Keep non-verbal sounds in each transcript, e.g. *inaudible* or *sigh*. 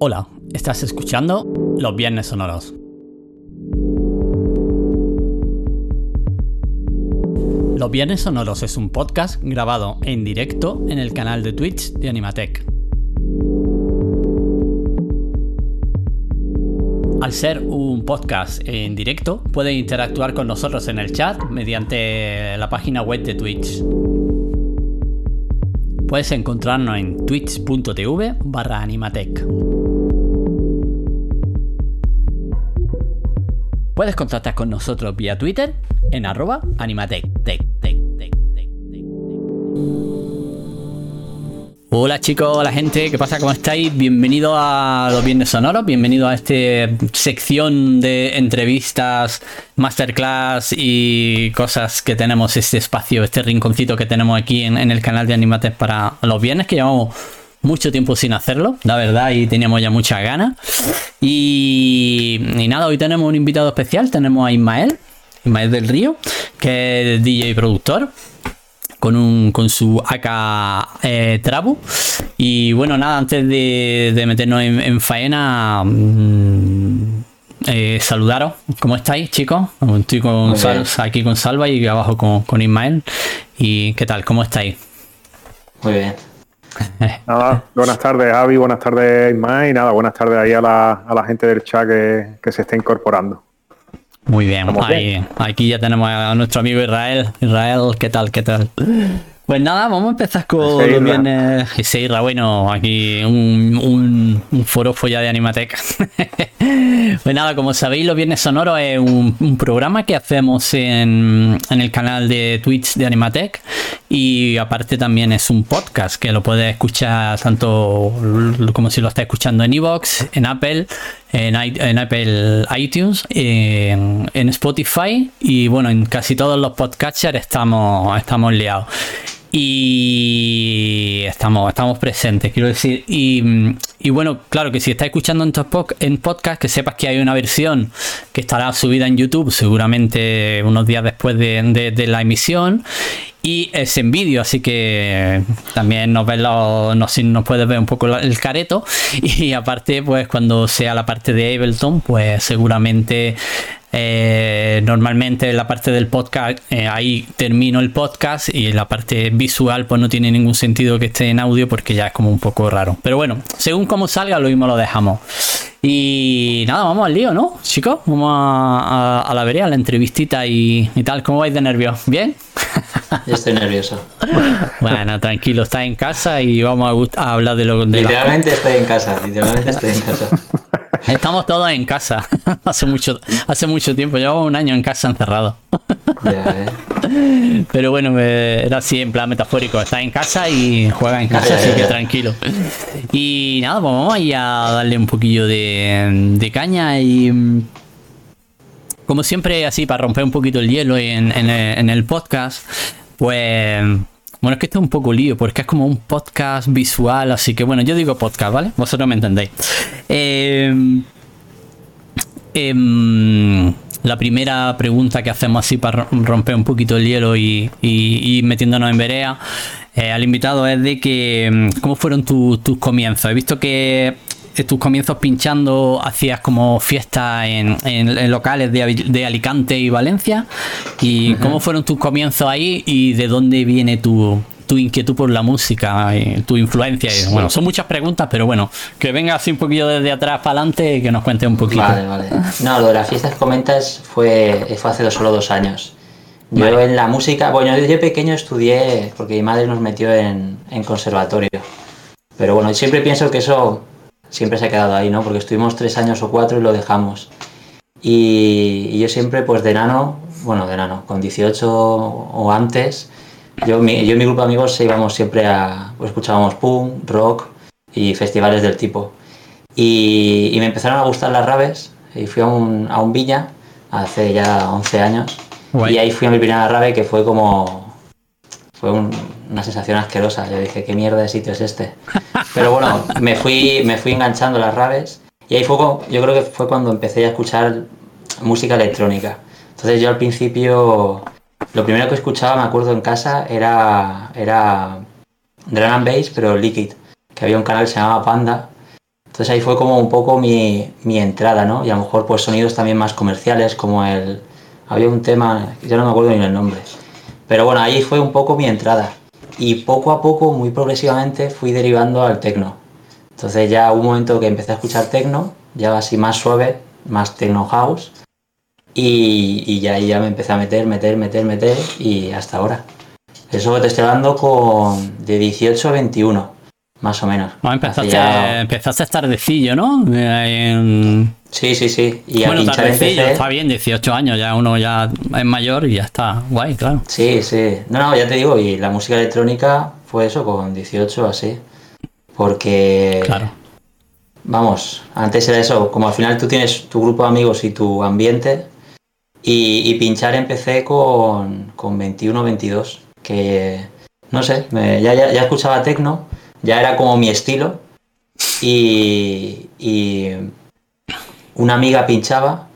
Hola, estás escuchando Los Viernes Sonoros. Los Viernes Sonoros es un podcast grabado en directo en el canal de Twitch de Animatech. Al ser un podcast en directo, puedes interactuar con nosotros en el chat mediante la página web de Twitch. Puedes encontrarnos en twitch.tv barra animatech. Puedes contactar con nosotros vía Twitter en arroba animatech. Hola chicos, hola gente, ¿qué pasa? ¿Cómo estáis? Bienvenido a los Viernes Sonoros, bienvenido a esta sección de entrevistas, masterclass y cosas que tenemos, este espacio, este rinconcito que tenemos aquí en, el canal de Animatech para los viernes, que llevamos mucho tiempo sin hacerlo, la verdad, y teníamos ya muchas ganas. Y, y nada, hoy tenemos un invitado especial, tenemos a Ismael, Ismael del Río, que es DJ y productor con, un, con su AK eh, Trabu. Y bueno, nada, antes de, meternos en, faena, mm, eh, saludaros. ¿Cómo estáis, chicos? Estoy con aquí con Salva y abajo con, con, Ismael. ¿Y qué tal? ¿Cómo estáis? Muy bien. Nada, buenas tardes, Avi, buenas tardes, Ismael, y nada, buenas tardes ahí a la, a la gente del chat que, que se está incorporando. Muy bien, aquí ya tenemos a nuestro amigo Israel. Israel, ¿qué tal? ¿Qué tal? Pues nada, vamos a empezar con los viernes. Seira, bueno, aquí un, un, un de Animatec. *laughs* pues nada, como sabéis, los viernes sonoros es un, programa que hacemos en, en, el canal de Twitch de Animatec. Y aparte también es un podcast que lo puedes escuchar tanto como si lo estás escuchando en Evox, en Apple, en, en Apple iTunes, en, en, Spotify y bueno, en casi todos los podcatchers estamos, estamos liados y estamos, estamos presentes, quiero decir. Y, bueno, claro que si estás escuchando en, en podcast, que sepas que hay una versión que estará subida en YouTube seguramente unos días después de, la emisión. Y es en vídeo, así que también nos ves nos, nos puedes ver un poco el careto. *laughs* Y aparte, pues cuando sea la parte de Ableton, pues seguramente eh, normalmente la parte del podcast, eh, ahí termino el podcast y la parte visual pues no tiene ningún sentido que esté en audio porque ya es como un poco raro. Pero bueno, según como salga lo mismo lo dejamos. Y nada, vamos al lío, ¿no? Chicos, vamos a, la vereda, a la entrevistita y, tal. ¿Cómo vais de nervios? ¿Bien? Yo estoy nervioso. *laughs* Bueno, tranquilo, estás en casa y vamos a, hablar de lo de Literalmente estoy en casa, literalmente estoy en casa. *laughs* Estamos todos en casa. *laughs* hace mucho, hace mucho tiempo. Llevamos un año en casa encerrado. Eh. *laughs* Pero bueno, era así en plan metafórico. Está en casa y juega en casa, así que tranquilo. Y nada, pues vamos a darle un poquillo de, caña y como siempre, así para romper un poquito el hielo en, en el podcast, pues bueno, es que esto es un poco lío, porque es como un podcast visual, así que bueno, yo digo podcast, ¿vale? Vosotros me entendéis. Eh, em, la primera pregunta que hacemos así para romper un poquito el hielo y, y, metiéndonos en verea eh, al invitado es de que em, cómo fueron tus comienzos. He visto que tus comienzos pinchando hacías como fiestas en, locales de, Alicante y Valencia. ¿Y cómo fueron tus comienzos ahí y de dónde viene tu, inquietud por la música, y tu influencia? Bueno, son muchas preguntas, pero bueno, que venga así un poquillo desde atrás para adelante y que nos cuente un poquito. Vale, vale. No, lo de las fiestas comentas fue, fue hace solo dos años. Yo en la música, bueno, yo pequeño estudié, porque mi madre nos metió en, en conservatorio. Pero bueno, siempre pienso que eso siempre se ha quedado ahí, ¿no? Porque estuvimos tres años o cuatro y lo dejamos. Y, yo siempre, pues de nano, bueno, de nano, con 18 o antes, yo, mi, yo y mi grupo de amigos íbamos siempre a, pues escuchábamos punk, rock y festivales del tipo. Y, me empezaron a gustar las raves y fui a un, a un villa hace ya 11 años. Y ahí fui a mi primera rave que fue como, fue una sensación asquerosa. Yo dije, ¿qué mierda de sitio es este? *laughs* Pero bueno, me fui, me fui enganchando las raves y ahí fue, yo creo que fue cuando empecé a escuchar música electrónica. Entonces yo al principio, lo primero que escuchaba, me acuerdo en casa, era, era drum and bass, pero liquid, que había un canal que se llamaba Panda Entonces ahí fue como un poco mi, mi entrada, ¿no? Y a lo mejor pues sonidos también más comerciales, como el... Había un tema, ya no me acuerdo ni el nombre. Pero bueno, ahí fue un poco mi entrada. Y poco a poco, muy progresivamente, fui derivando al tecno. Entonces ya hubo un momento que empecé a escuchar tecno, ya así más suave, más techno house. Y, y ya ahí ya me empecé a meter, meter, meter, meter y hasta ahora. Eso te estoy hablando con de 18 a 21, más o menos. No, empezaste, Ya- empezaste tardecillo, ¿no? Eh, en- Sí, sí, sí. Y Bueno, tardecillo, empecé- está bien, 18 años, ya uno ya es mayor y ya está. Guay, claro. Sí, sí. No, no, ya te digo, y la música electrónica fue eso, con 18 así. Porque, Claro. vamos, antes era eso, como al final tú tienes tu grupo de amigos y tu ambiente, y, y pinchar empecé con, con 21, 22, que, no sé, me- ya, ya, ya escuchaba tecno, ya era como mi estilo, y, y una amiga pinchaba,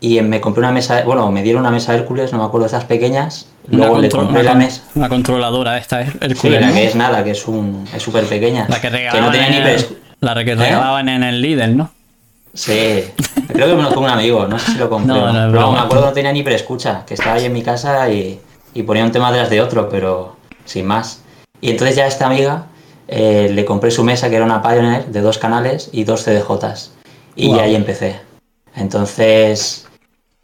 y me compré una mesa, bueno, me dieron una mesa Hércules, no me acuerdo, esas pequeñas, luego le compré la mesa. una controladora esta es Sí, Hércules, la ¿no? que es nada, que es un es súper pequeña. La que no regalaban, tenía ni en, pres- la que ¿Eh? regalaban en el Lidl, ¿no? Sí, creo que me lo fue un amigo, no sé si lo compré. *laughs* No, no broma. me acuerdo que no tenía ni preescucha, que estaba ahí en mi casa y, y ponía un tema detrás de otro, pero sin más. Y entonces ya a esta amiga eh, le compré su mesa, que era una Pioneer de dos canales y dos CDJs. Y Wow. ya ahí empecé. Entonces,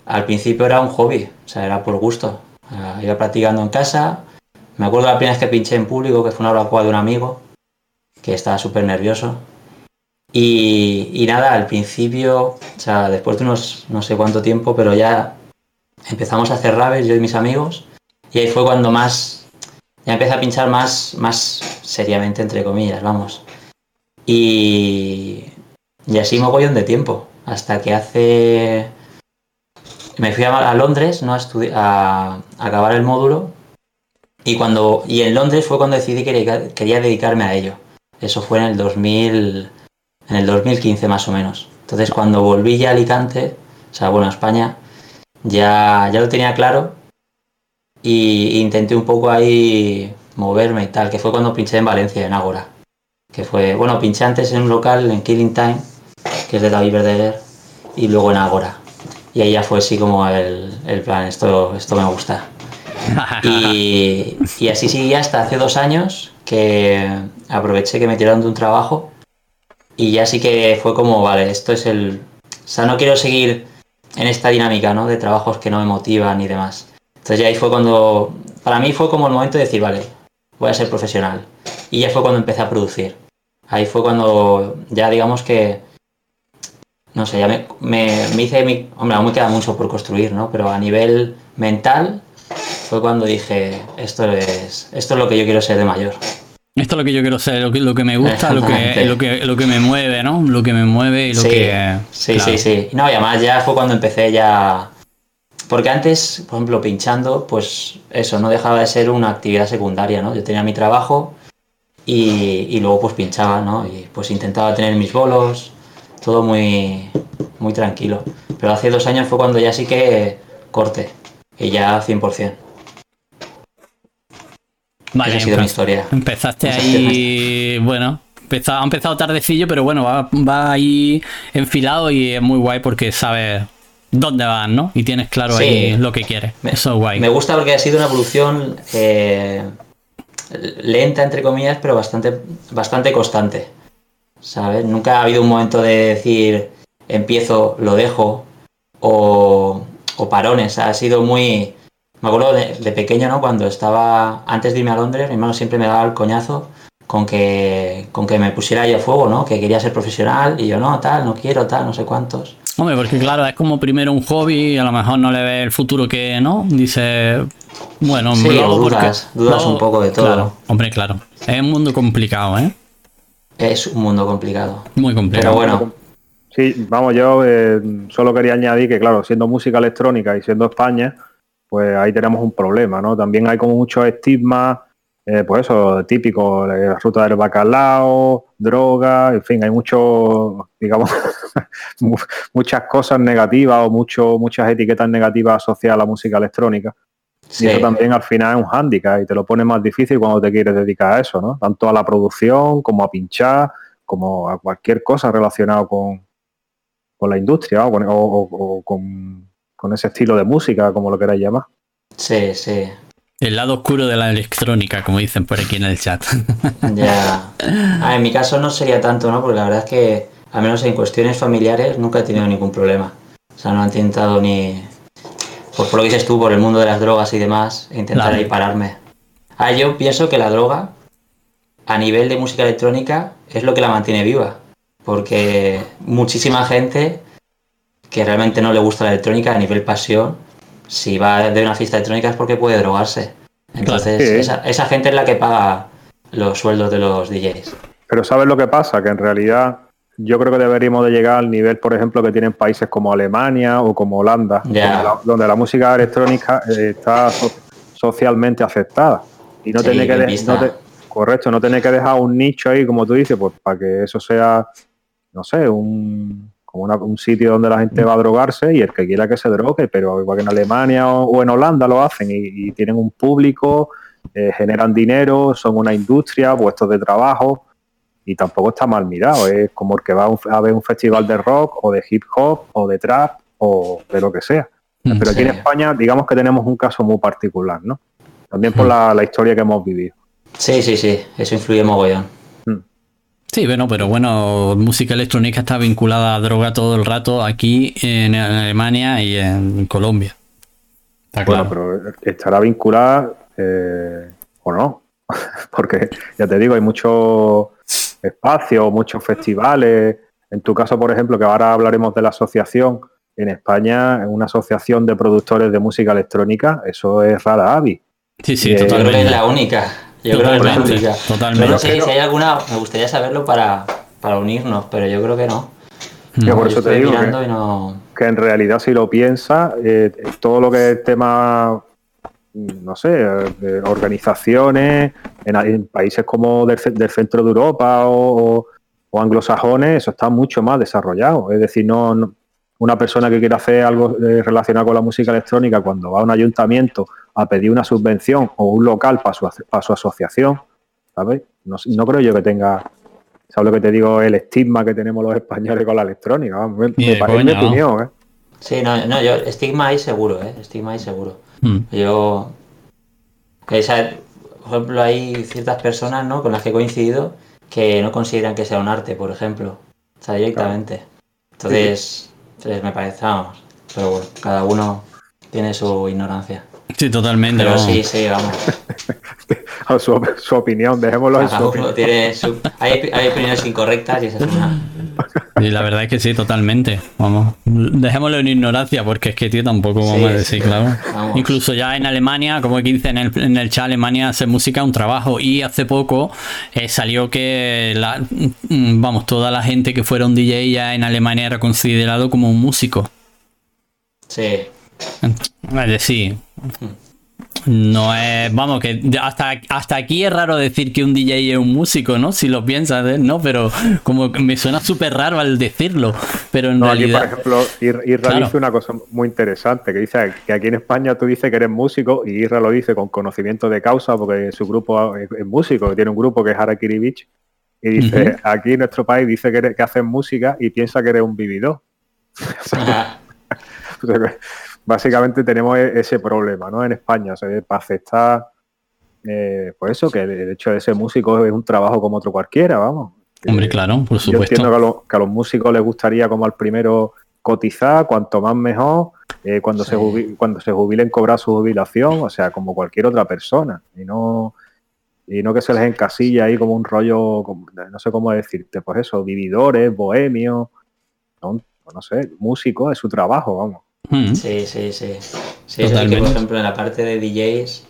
al principio era un hobby, o sea, era por gusto. Ah, iba practicando en casa. Me acuerdo la primera vez que pinché en público, que fue una barbacoa de un amigo, que estaba súper nervioso. Y, y nada, al principio, o sea, después de unos no sé cuánto tiempo, pero ya empezamos a hacer raves, yo y mis amigos, y ahí fue cuando más, ya empecé a pinchar más, más seriamente, entre comillas, vamos. Y, y así mogollón de tiempo, hasta que hace... Me fui a, Londres, ¿no? A, a, a acabar el módulo, y, cuando, y en Londres fue cuando decidí que quería, quería dedicarme a ello. Eso fue en el 2000 en el 2015 más o menos. Entonces cuando volví ya a Alicante, o sea, bueno, a España, ya, ya lo tenía claro y intenté un poco ahí moverme y tal, que fue cuando pinché en Valencia, en Ágora. Que fue, bueno, pinché antes en un local en Killing Time, que es de David Verdeguer, y luego en Ágora. Y ahí ya fue así como el, el plan, esto, esto me gusta. Y, y así seguí hasta hace dos años que aproveché que me tiraron de un trabajo y ya sí que fue como, vale, esto es el... O sea, no quiero seguir en esta dinámica, ¿no? De trabajos que no me motivan y demás. Entonces ya ahí fue cuando... Para mí fue como el momento de decir, vale, voy a ser profesional. Y ya fue cuando empecé a producir. Ahí fue cuando ya digamos que... No sé, ya me, me, me hice mi... Hombre, aún me queda mucho por construir, ¿no? Pero a nivel mental fue cuando dije, esto es, esto es lo que yo quiero ser de mayor. Esto es lo que yo quiero ser, lo que, lo que me gusta, lo que, lo, que, lo que me mueve, ¿no? Lo que me mueve y lo sí, que... sí, claro. sí, sí. No, y además ya fue cuando empecé ya... Porque antes, por ejemplo, pinchando, pues eso, no dejaba de ser una actividad secundaria, ¿no? Yo tenía mi trabajo y, y luego pues pinchaba, ¿no? Y pues intentaba tener mis bolos, todo muy, muy tranquilo. Pero hace dos años fue cuando ya sí que corte, y ya 100%. Vale, Esa ha sido mi empe- historia. Empezaste ahí, *laughs* bueno, empezado, ha empezado tardecillo, pero bueno, va, va ahí enfilado y es muy guay porque sabes dónde vas, ¿no? Y tienes claro Sí. ahí lo que quieres. Me- Eso es guay. Me gusta porque ha sido una evolución eh, lenta, entre comillas, pero bastante, bastante constante. ¿Sabes? Nunca ha habido un momento de decir empiezo, lo dejo o, o parones. Ha sido muy. Me acuerdo de, de pequeño, ¿no? Cuando estaba. Antes de irme a Londres, mi hermano siempre me daba el coñazo con que, con que me pusiera ahí a fuego, ¿no? Que quería ser profesional y yo no, tal, no quiero, tal, no sé cuántos. Hombre, porque claro, es como primero un hobby y a lo mejor no le ves el futuro que, ¿no? Dice, bueno, Sí, hago o dudas, porque- dudas lo- un poco de todo. Claro, hombre, claro. Es un mundo complicado, ¿eh? Es un mundo complicado. Muy complicado. Pero bueno, Sí, vamos, yo eh, solo quería añadir que, claro, siendo música electrónica y siendo España, pues ahí tenemos un problema, ¿no? También hay como muchos estigmas, eh, pues eso, típico, la ruta del bacalao, droga, en fin, hay mucho, digamos, *laughs* mu- muchas cosas negativas o mucho, muchas etiquetas negativas asociadas a la música electrónica. sí. Y eso también al final es un hándicap y te lo pone más difícil cuando te quieres dedicar a eso, ¿no? Tanto a la producción como a pinchar, como a cualquier cosa relacionada con, con la industria o, o, con, con, ese estilo de música, como lo queráis llamar. Sí, sí. El lado oscuro de la electrónica, como dicen por aquí en el chat. *laughs* Ya. Ah, en mi caso no sería tanto, ¿no? Porque la verdad es que, al menos en cuestiones familiares, nunca he tenido ningún problema. O sea, no han intentado ni. Pues por lo que dices tú, por el mundo de las drogas y demás, intentar ahí pararme. Ah, yo pienso que la droga, a nivel de música electrónica, es lo que la mantiene viva. Porque muchísima gente que realmente no le gusta la electrónica a nivel pasión, si va de una fiesta electrónica es porque puede drogarse. Entonces, esa, esa gente es la que paga los sueldos de los DJs. Pero ¿sabes lo que pasa? Que en realidad yo creo que deberíamos de llegar al nivel, por ejemplo, que tienen países como Alemania o como Holanda, donde, la, música electrónica eh, está socialmente aceptada. Y no tiene que correcto, no tiene que dejar un nicho ahí, como tú dices, pues para que eso sea, no sé, un como un sitio donde la gente va a drogarse y el que quiera que se drogue, pero igual que en Alemania o, en Holanda lo hacen y, tienen un público, eh, generan dinero, son una industria, puestos de trabajo y tampoco está mal mirado. Es como el que va a, ver un festival de rock o de hip hop o de trap o de lo que sea. Mm, Pero aquí en España, digamos que tenemos un caso muy particular, ¿no? También por mm. la, historia que hemos vivido. Sí, sí, sí, eso influye mogollón. Sí, bueno, pero bueno, música electrónica está vinculada a droga todo el rato aquí en Alemania y en Colombia. bueno, pero estará vinculada eh, o no, *laughs* porque ya te digo, hay mucho espacios, muchos festivales. En tu caso, por ejemplo, que ahora hablaremos de la asociación, en España, una asociación de productores de música electrónica, eso es rara avi. Sí, sí, totalmente. Yo creo que es la única. Yo creo que es la única. Totalmente. no sé si hay alguna, me gustaría saberlo para, para unirnos, pero yo creo que no. no por eso te digo que, en realidad si lo piensas, eh, todo lo que es tema no sé, organizaciones en, países como del, centro de Europa o, anglosajones, eso está mucho más desarrollado. Es decir, no, una persona que quiere hacer algo eh, relacionado con la música electrónica cuando va a un ayuntamiento a pedir una subvención o un local para su, para su asociación, ¿sabes? No, creo yo que tenga, ¿sabes lo que te digo? El estigma que tenemos los españoles con la electrónica. Me, parece mi opinión, ¿eh? Sí, no, no, yo, estigma ahí seguro, ¿eh? Estigma ahí seguro. Hmm. Yo. por ejemplo, hay ciertas personas ¿no? con las que he coincidido que no consideran que sea un arte, por ejemplo. O sea, directamente. Entonces, me parece, vamos. Pero bueno, cada uno tiene su ignorancia. Sí, totalmente. Pero sí, sí, vamos. *laughs* su, su, opinión, dejémoslo en su hay, hay, opiniones incorrectas y esa es una. Y la verdad es que sí, totalmente. Vamos, dejémoslo en ignorancia porque es que, tío, tampoco vamos a decir, claro. Incluso ya en Alemania, como que dice en el, en el chat, Alemania hace música un trabajo y hace poco eh, salió que, la, vamos, toda la gente que fuera un DJ ya en Alemania era considerado como un músico. Sí. Vale, sí. No es, vamos, que hasta, hasta aquí es raro decir que un DJ es un músico, ¿no? Si lo piensas, ¿eh? ¿no? Pero como me suena súper raro al decirlo. Pero en realidad. Aquí, por ejemplo, Irra dice una cosa muy interesante, que dice que aquí en España tú dices que eres músico y Irra lo dice con conocimiento de causa porque su grupo es, músico, tiene un grupo que es Harakiri Beach y dice, aquí en nuestro país dice que, que haces música y piensa que eres un vividor. *laughs* *laughs* básicamente tenemos e-, ese problema, ¿no? En España, o sea, para aceptar, eh, pues eso, que el hecho de ser músico es un trabajo como otro cualquiera, vamos. Hombre, claro, por supuesto. Yo entiendo que a, los, músicos les gustaría como al primero cotizar, cuanto más mejor, eh, cuando, se cuando se jubilen cobrar su jubilación, o sea, como cualquier otra persona, y no y no que se les encasilla ahí como un rollo, no sé cómo decirte, pues eso, vividores, bohemios, no, no sé, músicos, es su trabajo, vamos. Mm. Sí, sí, sí. Sí, es que, por ejemplo, en la parte de DJs,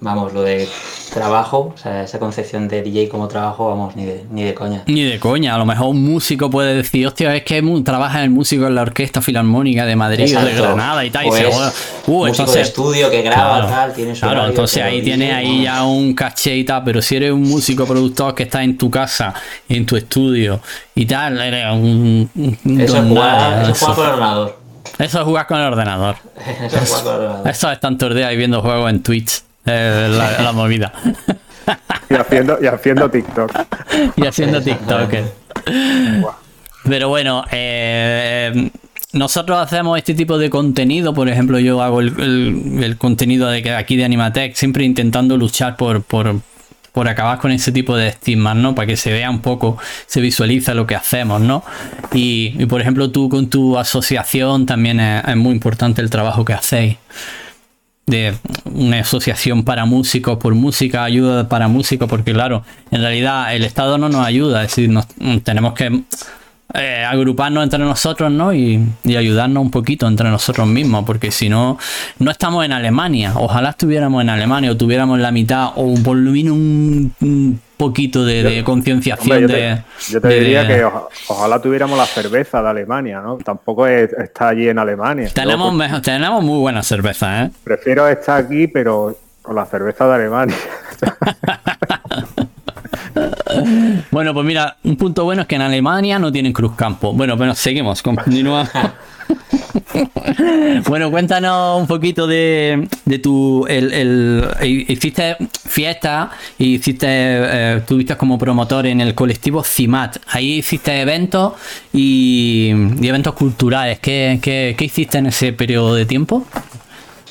vamos, lo de trabajo, o sea, esa concepción de DJ como trabajo, vamos, ni de, ni de coña. Ni de coña, a lo mejor un músico puede decir, hostia, es que trabaja el músico en la Orquesta Filarmónica de Madrid o de Granada y tal. y se, uh, entonces, de estudio que graba, tal, tiene su Claro, entonces ahí tiene ahí ya un caché y tal, pero si eres un músico productor que está en tu casa, en tu estudio y tal, eres un... eso, es jugar, eso jugar con el ordenador. Eso es jugar con el ordenador. Eso es Eso es tanto y viendo juegos en Twitch. la, movida. *laughs* y, haciendo, y haciendo TikTok. y haciendo TikTok. Pero bueno, eh, nosotros hacemos este tipo de contenido, por ejemplo, yo hago el, contenido de aquí de Animatech, siempre intentando luchar por, por, por, acabar con ese tipo de estigmas, ¿no? Para que se vea un poco, se visualiza lo que hacemos, ¿no? Y, por ejemplo, tú con tu asociación también es, muy importante el trabajo que hacéis de una asociación para músicos, por música, ayuda para músicos, porque claro, en realidad el Estado no nos ayuda, es decir, nos, tenemos que eh, agruparnos entre nosotros, ¿no? Y, ayudarnos un poquito entre nosotros mismos, porque si no, no estamos en Alemania. Ojalá estuviéramos en Alemania o tuviéramos la mitad o por lo menos un, poquito de, concienciación. Yo te, yo te diría que ojalá tuviéramos la cerveza de Alemania, ¿no? Tampoco está allí en Alemania. Tenemos, tenemos muy buena cerveza, ¿eh? Prefiero estar aquí, pero con la cerveza de Alemania. *laughs* *laughs* bueno, pues mira, un punto bueno es que en Alemania no tienen cruzcampo. Bueno, bueno, seguimos, continúa. *laughs* bueno, cuéntanos un poquito de, tu. El, hiciste fiesta y hiciste. Eh, tuviste como promotor en el colectivo CIMAT. Ahí hiciste eventos y, eventos culturales. ¿Qué, qué, qué hiciste en ese periodo de tiempo?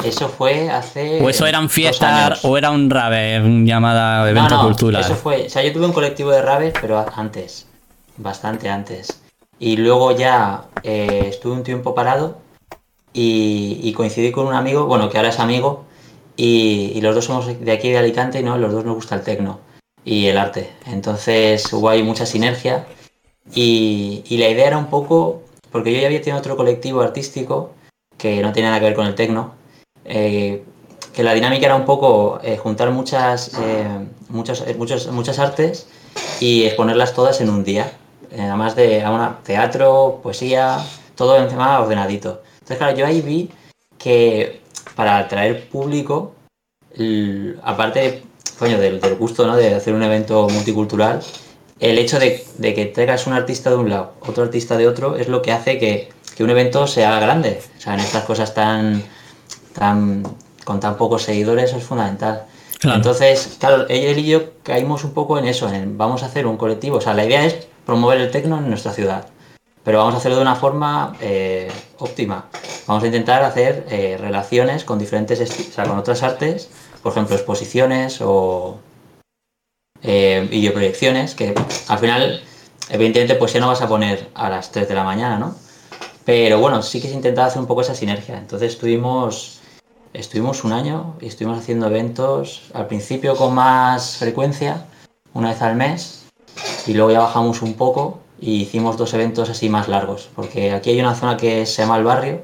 Eso fue hace. O eso eran fiestas, o era un rave, llamada evento cultural. Eso fue. O sea, yo tuve un colectivo de raves, pero antes. Bastante antes. Y luego ya eh, estuve un tiempo parado y, coincidí con un amigo, bueno, que ahora es amigo, y, los dos somos de aquí de Alicante y no, los dos nos gusta el tecno y el arte. Entonces hubo ahí mucha sinergia y, y la idea era un poco, porque yo ya había tenido otro colectivo artístico que no tenía nada que ver con el tecno, eh, que la dinámica era un poco eh, juntar muchas, eh, muchas, muchas artes y exponerlas todas en un día. Además de una, teatro, poesía, todo encima ordenadito. Entonces, claro, yo ahí vi que para atraer público, aparte del, gusto ¿no? de hacer un evento multicultural, el hecho de, que tengas un artista de un lado, otro artista de otro, es lo que hace que, que un evento sea grande. O sea, en estas cosas tan tan, con tan pocos seguidores es fundamental. Entonces, claro, él y yo caímos un poco en eso, en vamos a hacer un colectivo. O sea, la idea es promover el tecno en nuestra ciudad, pero vamos a hacerlo de una forma eh, óptima. Vamos a intentar hacer eh, relaciones con diferentes, o sea, con otras artes, por ejemplo, exposiciones o eh, videoproyecciones, que al final, evidentemente, pues ya no vas a poner a las 3 de la mañana, ¿no? Pero bueno, sí que se intentaba hacer un poco esa sinergia. Entonces tuvimos Estuvimos un año y estuvimos haciendo eventos al principio con más frecuencia, una vez al mes, y luego ya bajamos un poco y hicimos dos eventos así más largos, porque aquí hay una zona que se llama el barrio,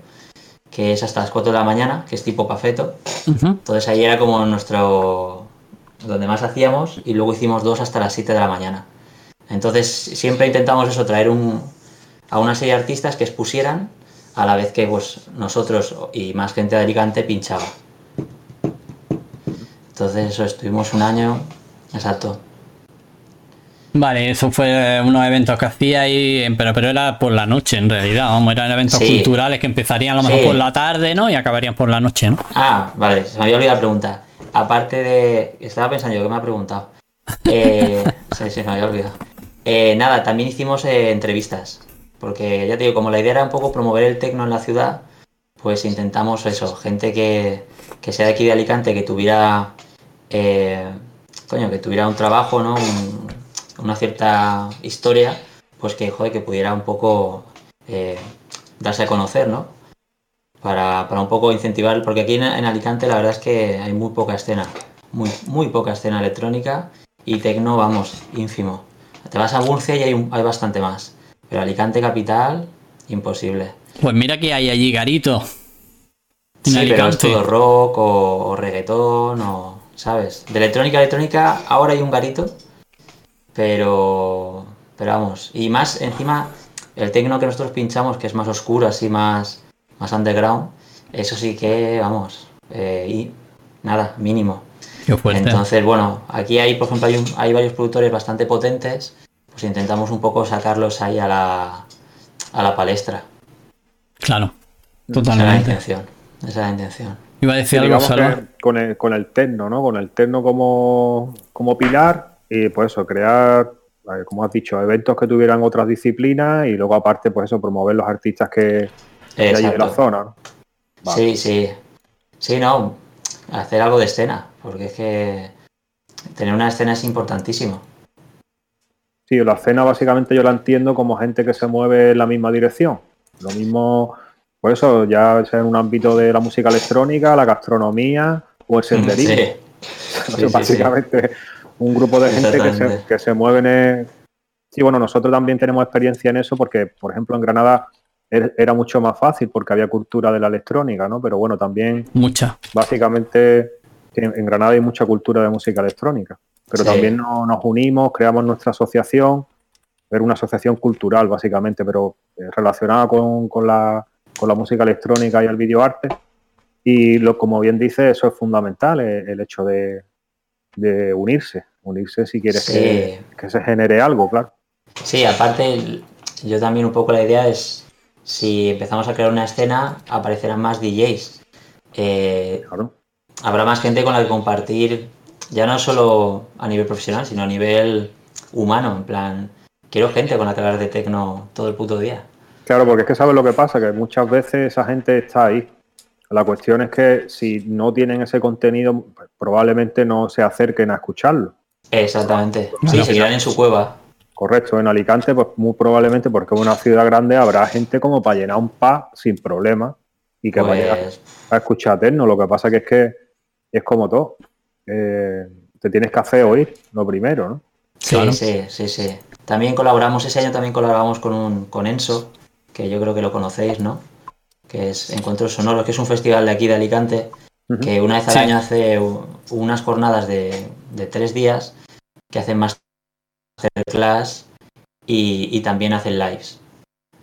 que es hasta las 4 de la mañana, que es tipo cafeto. Entonces ahí era como nuestro donde más hacíamos y luego hicimos dos hasta las 7 de la mañana. Entonces siempre intentamos eso, traer un, a una serie de artistas que expusieran a la vez que pues, nosotros y más gente de Alicante pinchaba. Entonces eso, estuvimos un año, exacto. Vale, eso fue unos eventos que hacía ahí, pero, pero era por la noche en realidad, vamos, eran eventos culturales que empezarían a lo mejor por la tarde, ¿no? Y acabarían por la noche, ¿no? Ah, vale, se me había olvidado la pregunta. Aparte de. Estaba pensando yo que me ha preguntado. Eh, *laughs* sí, sí, me había olvidado. Eh, nada, también hicimos eh, entrevistas. Porque ya te digo, como la idea era un poco promover el tecno en la ciudad, pues intentamos eso, gente que, sea de aquí de Alicante, que tuviera, eh, coño, que tuviera un trabajo, ¿no? una cierta historia, pues que, joder, que pudiera un poco eh, darse a conocer, ¿no? Para, un poco incentivar, porque aquí en, Alicante la verdad es que hay muy poca escena, muy, muy poca escena electrónica y tecno, vamos, ínfimo. Te vas a Murcia y hay, hay bastante más. Pero Alicante capital, imposible. Pues mira que hay allí garito. Sí, pero es todo rock o, reggaetón o, ¿sabes? De electrónica a electrónica ahora hay un garito, pero, pero vamos. Y más encima, el tecno que nosotros pinchamos, que es más oscuro, así más, más underground, eso sí que, vamos, eh, y nada, mínimo. Entonces, bueno, aquí hay, por ejemplo, hay, hay varios productores bastante potentes pues intentamos un poco sacarlos ahí a la, a la palestra. Claro, totalmente. Esa es la intención. Esa es la intención. Iba a decir algo con el, con el terno, ¿no? Con el terno como, como pilar y pues eso, crear, eh, como has dicho, eventos que tuvieran otras disciplinas y luego aparte, pues eso, promover los artistas que, que hay en la zona. ¿no? Sí, sí. Sí, no, hacer algo de escena, porque es que tener una escena es importantísimo. Sí, la escena básicamente yo la entiendo como gente que se mueve en la misma dirección. Lo mismo, por eso, ya sea en un ámbito de la música electrónica, la gastronomía o el senderismo. Sí. *laughs* básicamente un grupo de gente que se, que se mueven en... Sí, bueno, nosotros también tenemos experiencia en eso porque, por ejemplo, en Granada er, era mucho más fácil porque había cultura de la electrónica, ¿no? Pero bueno, también... Mucha. Básicamente en Granada hay mucha cultura de música electrónica. Pero sí. también no, nos unimos, creamos nuestra asociación, era una asociación cultural básicamente, pero eh, relacionada con, con, la, con, la, música electrónica y el videoarte. Y lo, como bien dice, eso es fundamental, el, el hecho de, de, unirse, unirse si quieres sí. que, que, se genere algo, claro. Sí, aparte, yo también un poco la idea es, si empezamos a crear una escena, aparecerán más DJs. Eh, claro. Habrá más gente con la que compartir ya no solo a nivel profesional, sino a nivel humano, en plan, quiero gente con la que hablar de tecno todo el puto día. Claro, porque es que sabes lo que pasa, que muchas veces esa gente está ahí. La cuestión es que si no tienen ese contenido, pues probablemente no se acerquen a escucharlo. Exactamente. Sí, seguirán en su cueva. Correcto, en Alicante, pues muy probablemente porque es una ciudad grande, habrá gente como para llenar un pub sin problema y que pues... vaya a escuchar tecno. Lo que pasa que es que es como todo eh, te tienes que hacer oír lo primero, ¿no? Sí, claro. sí, sí, sí. También colaboramos, ese año también colaboramos con, un, con Enso, que yo creo que lo conocéis, ¿no? Que es Encuentros Sonoros, que es un festival de aquí de Alicante, uh -huh. que una vez al sí. año hace unas jornadas de, de, tres días que hacen masterclass y, y también hacen lives.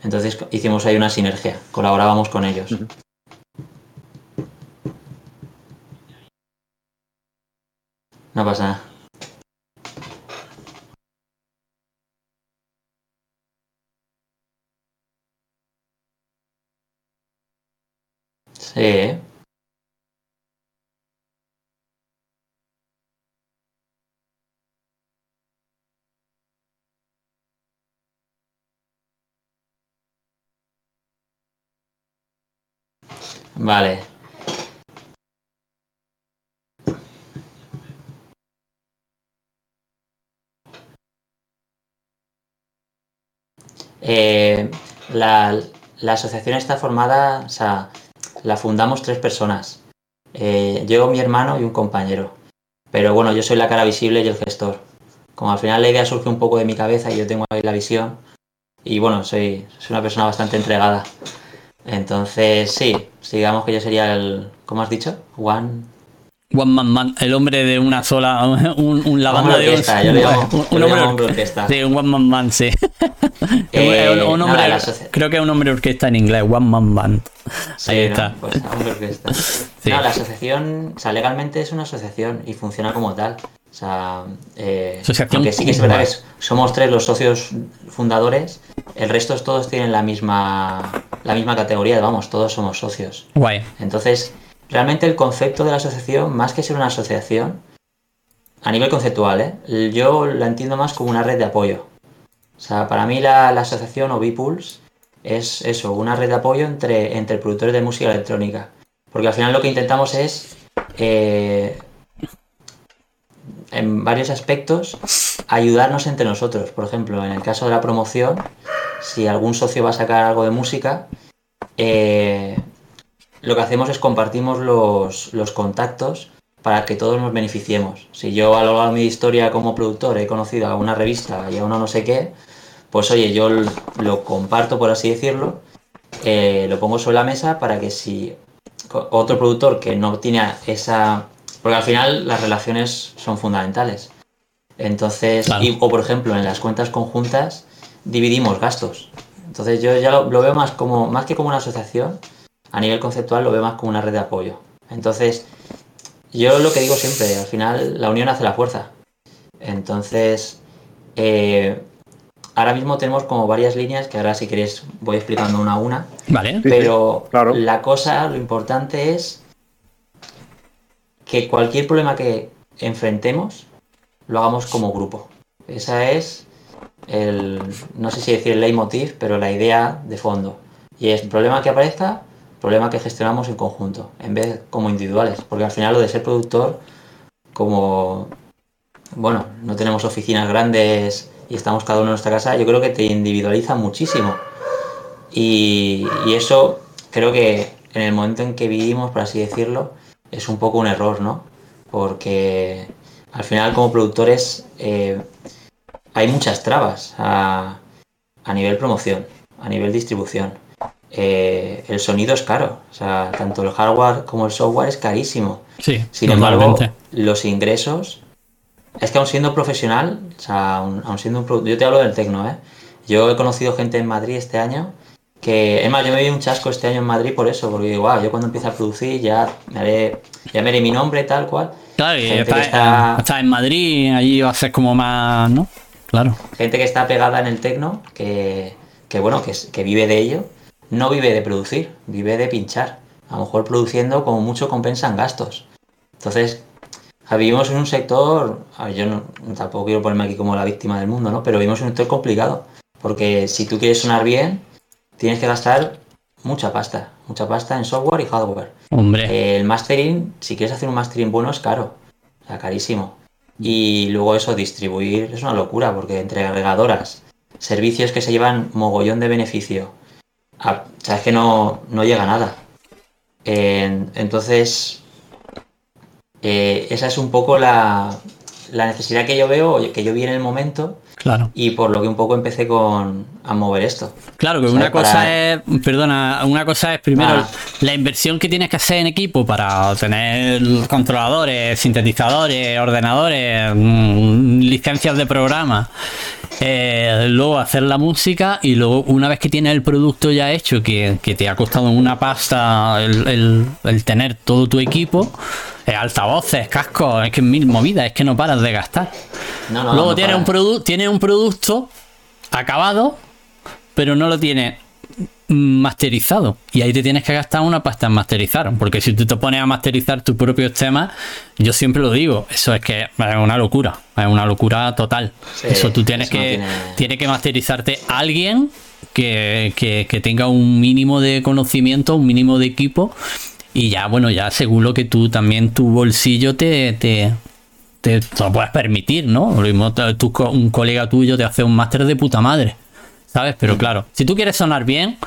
Entonces hicimos ahí una sinergia, colaborábamos con ellos. Uh -huh. No pasa nada. Sí. Vale. Eh, la, la, asociación está formada, o sea, la fundamos tres personas. Eh, yo, mi hermano y un compañero. Pero bueno, yo soy la cara visible y el gestor. Como al final la idea surge un poco de mi cabeza y yo tengo ahí la visión. Y bueno, soy, soy una persona bastante entregada. Entonces, sí, digamos que yo sería el, ¿cómo has dicho? One, One Man Man, el hombre de una sola, *laughs* un, un la banda de orquesta, un, yo le llamo, un, un hombre, orquesta. Sí, un One Man Man, sí. *laughs* Eh, un, un hombre, nada, creo que es un hombre orquesta en inglés, One Man Man. Sí, Ahí está. No, pues hombre orquesta. *laughs* Sí. No, la asociación, o sea, legalmente es una asociación y funciona como tal. O sea, eh, aunque sí que es verdad que somos tres los socios fundadores, el resto todos tienen la misma, la misma categoría, vamos, todos somos socios. Guay. Entonces, realmente el concepto de la asociación, más que ser una asociación, a nivel conceptual, ¿eh? yo la entiendo más como una red de apoyo. O sea, para mí la, la asociación o B-Pools es eso, una red de apoyo entre, entre productores de música electrónica. Porque al final lo que intentamos es, eh, en varios aspectos, ayudarnos entre nosotros. Por ejemplo, en el caso de la promoción, si algún socio va a sacar algo de música, eh, lo que hacemos es compartimos los, los, contactos para que todos nos beneficiemos. Si yo a lo largo de mi historia como productor he conocido a una revista y a uno no sé qué, pues oye, yo lo comparto, por así decirlo, eh, lo pongo sobre la mesa para que si otro productor que no tiene esa... Porque al final las relaciones son fundamentales. Entonces, claro. y, o por ejemplo, en las cuentas conjuntas dividimos gastos. Entonces yo ya lo, lo veo más como, más que como una asociación, a nivel conceptual lo veo más como una red de apoyo. Entonces, yo lo que digo siempre, al final la unión hace la fuerza. Entonces, eh, ahora mismo tenemos como varias líneas que ahora si queréis voy explicando una a una. Vale. Pero sí, sí, claro. la cosa, lo importante es que cualquier problema que enfrentemos, lo hagamos como grupo. Esa es el, no sé si decir el leitmotiv, pero la idea de fondo. Y es problema que aparezca, problema que gestionamos en conjunto, en vez como individuales. Porque al final lo de ser productor, como, bueno, no tenemos oficinas grandes y estamos cada uno en nuestra casa, yo creo que te individualiza muchísimo. Y, eso creo que en el momento en que vivimos, por así decirlo, es un poco un error, ¿no? Porque al final como productores eh, hay muchas trabas a, a, nivel promoción, a nivel distribución. Eh, el sonido es caro, o sea, tanto el hardware como el software es carísimo. Sí, Sin embargo, los ingresos, es que aún siendo profesional, o sea, aún, aún siendo un yo te hablo del tecno, ¿eh? Yo he conocido gente en Madrid este año que, es más, yo me vi un chasco este año en Madrid por eso, porque digo, wow, yo cuando empiece a producir ya me haré, ya me haré mi nombre tal cual. Claro, y está, en Madrid, allí va a ser como más, ¿no? Claro. Gente que está pegada en el tecno, que, que bueno, que, que vive de ello, no vive de producir, vive de pinchar. A lo mejor produciendo como mucho compensan gastos. Entonces, vivimos en un sector, yo no, tampoco quiero ponerme aquí como la víctima del mundo, ¿no? Pero vivimos en un sector complicado. Porque si tú quieres sonar bien, tienes que gastar mucha pasta, mucha pasta en software y hardware. Hombre. el mastering, si quieres hacer un mastering bueno, es caro, o sea, carísimo. Y luego eso, distribuir, es una locura, porque entre agregadoras, servicios que se llevan mogollón de beneficio, a, sabes que no, no llega nada. entonces, eh, esa es un poco la, la necesidad que yo veo, que yo vi en el momento, Claro. Y por lo que un poco empecé con a mover esto. Claro, que una cosa es, perdona, una cosa es primero ah. la inversión que tienes que hacer en equipo para tener controladores, sintetizadores, ordenadores, mm, licencias de programa. Eh, luego hacer la música y luego una vez que tienes el producto ya hecho, que, te ha costado una pasta el, el tener todo tu equipo, altavoces, cascos, es que mil movidas, es que no paras de gastar. Luego tiene, un tiene un producto acabado, pero no lo tiene masterizado. Y ahí te tienes que gastar una pasta en masterizar. Porque si tú te pones a masterizar tus propios temas, yo siempre lo digo, eso es que es una locura. Es una locura total. eso tú tienes que. Tiene... que masterizarte alguien que, que, tenga un mínimo de conocimiento, un mínimo de equipo y ya, bueno, ya seguro que tú también tu bolsillo te, te, te, lo puedes permitir, ¿no? Lo mismo tú, un colega tuyo te hace un máster de puta madre, ¿sabes? Pero claro, si tú quieres sonar bien,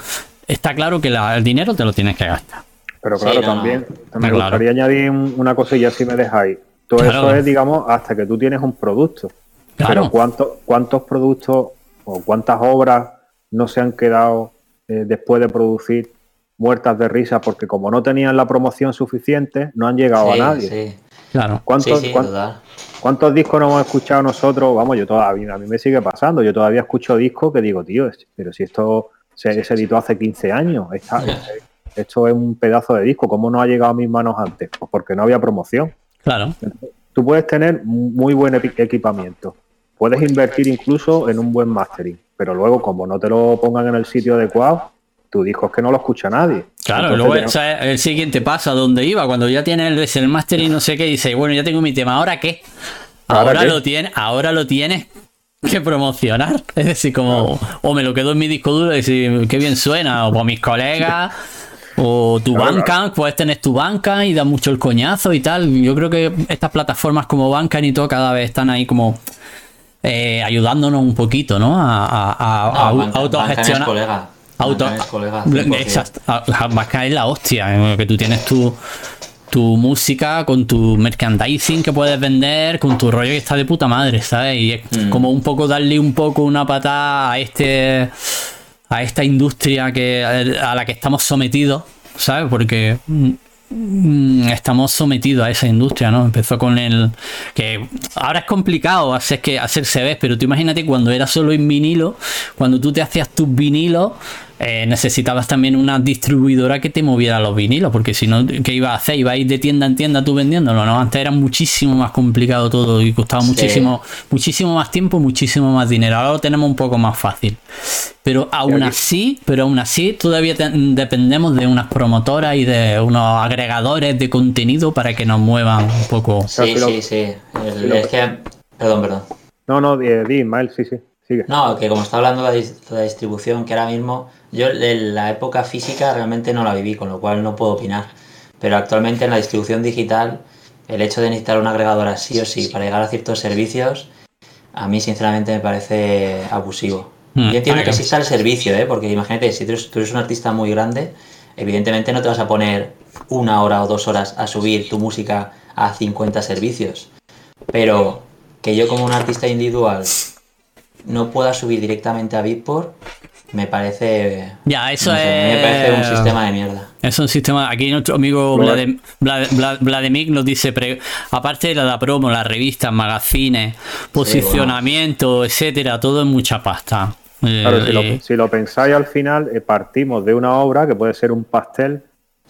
está claro que el dinero te lo tienes que gastar. Pero claro, también me gustaría añadir una cosilla si me dejáis. Todo eso es, digamos, hasta que tú tienes un producto. Pero ¿cuántos, cuántos productos o cuántas obras no se han quedado eh, después de producir muertas de risa porque como no tenían la promoción suficiente, no han llegado a nadie. Sí. Claro. ¿Cuántos, cuántos, discos no hemos escuchado nosotros? Vamos, yo todavía, a mí me sigue pasando. Yo todavía escucho discos que digo, tío, pero si esto se, editó hace 15 años, esto es un pedazo de disco, ¿cómo no ha llegado a mis manos antes? Pues porque no había promoción. Claro. Tú puedes tener muy buen equipamiento, puedes invertir incluso en un buen mastering, pero luego como no te lo pongan en el sitio adecuado, tu disco es que no lo escucha nadie. Claro, luego el siguiente paso a donde iba, cuando ya tienes el, master y no sé qué, dice, bueno, ya tengo mi tema, ¿ahora qué? Ahora, lo tienes, ahora lo tienes que promocionar. *laughs* Es decir, como, o me lo quedo en mi disco duro y decir, qué bien suena, o por mis colegas. O tu banca, puedes tener tu banca y da mucho el coñazo y tal. Yo creo que estas plataformas como Banca y todo cada vez están ahí como eh, ayudándonos un poquito, ¿no? A, a, a, autogestionar. Auto. Exacto. Vasca es la hostia. Que tú tienes tu, tu música con tu merchandising que puedes vender, con tu rollo que está de puta madre, ¿sabes? Y es mm. como un poco darle un poco una patada a este. a esta industria que a la que estamos sometidos, ¿sabes? Porque mm, estamos sometidos a esa industria, ¿no? Empezó con el que ahora es complicado hacer que hacerse ver, pero tú imagínate cuando era solo en vinilo, cuando tú te hacías tus vinilos, eh, necesitabas también una distribuidora que te moviera los vinilos, porque si no, ¿qué iba a hacer? ¿Iba a ir de tienda en tienda tú vendiéndolo? No, antes era muchísimo más complicado todo y costaba muchísimo, muchísimo más tiempo, muchísimo más dinero. Ahora lo tenemos un poco más fácil. Pero aún así, pero aún así todavía dependemos de unas promotoras y de unos agregadores de contenido para que nos muevan un poco. Sí, sí, sí. es que Perdón, perdón. No, no, di, di Ismael, sí, sí. Sigue. No, que como está hablando de la distribución, que ahora mismo yo la época física realmente no la viví, con lo cual no puedo opinar. Pero actualmente en la distribución digital, el hecho de necesitar una agregadora sí o sí para llegar a ciertos servicios, a mí sinceramente me parece abusivo. Mm, yo entiendo vale. que exista el servicio, ¿eh? porque imagínate, si tú eres, tú eres un artista muy grande, evidentemente no te vas a poner una hora o dos horas a subir tu música a 50 servicios. Pero que yo como un artista individual no pueda subir directamente a Beatport, me parece. Ya, eso no sé, es. Me parece un sistema de mierda. Es un sistema. Aquí nuestro amigo Vlad- Vlad- Vladimir nos dice: pre- aparte de la promo, las revistas, magazines, posicionamiento, etcétera, todo es mucha pasta. Eh, Claro, si lo, eh, si lo pensáis al final, eh, partimos de una obra que puede ser un pastel.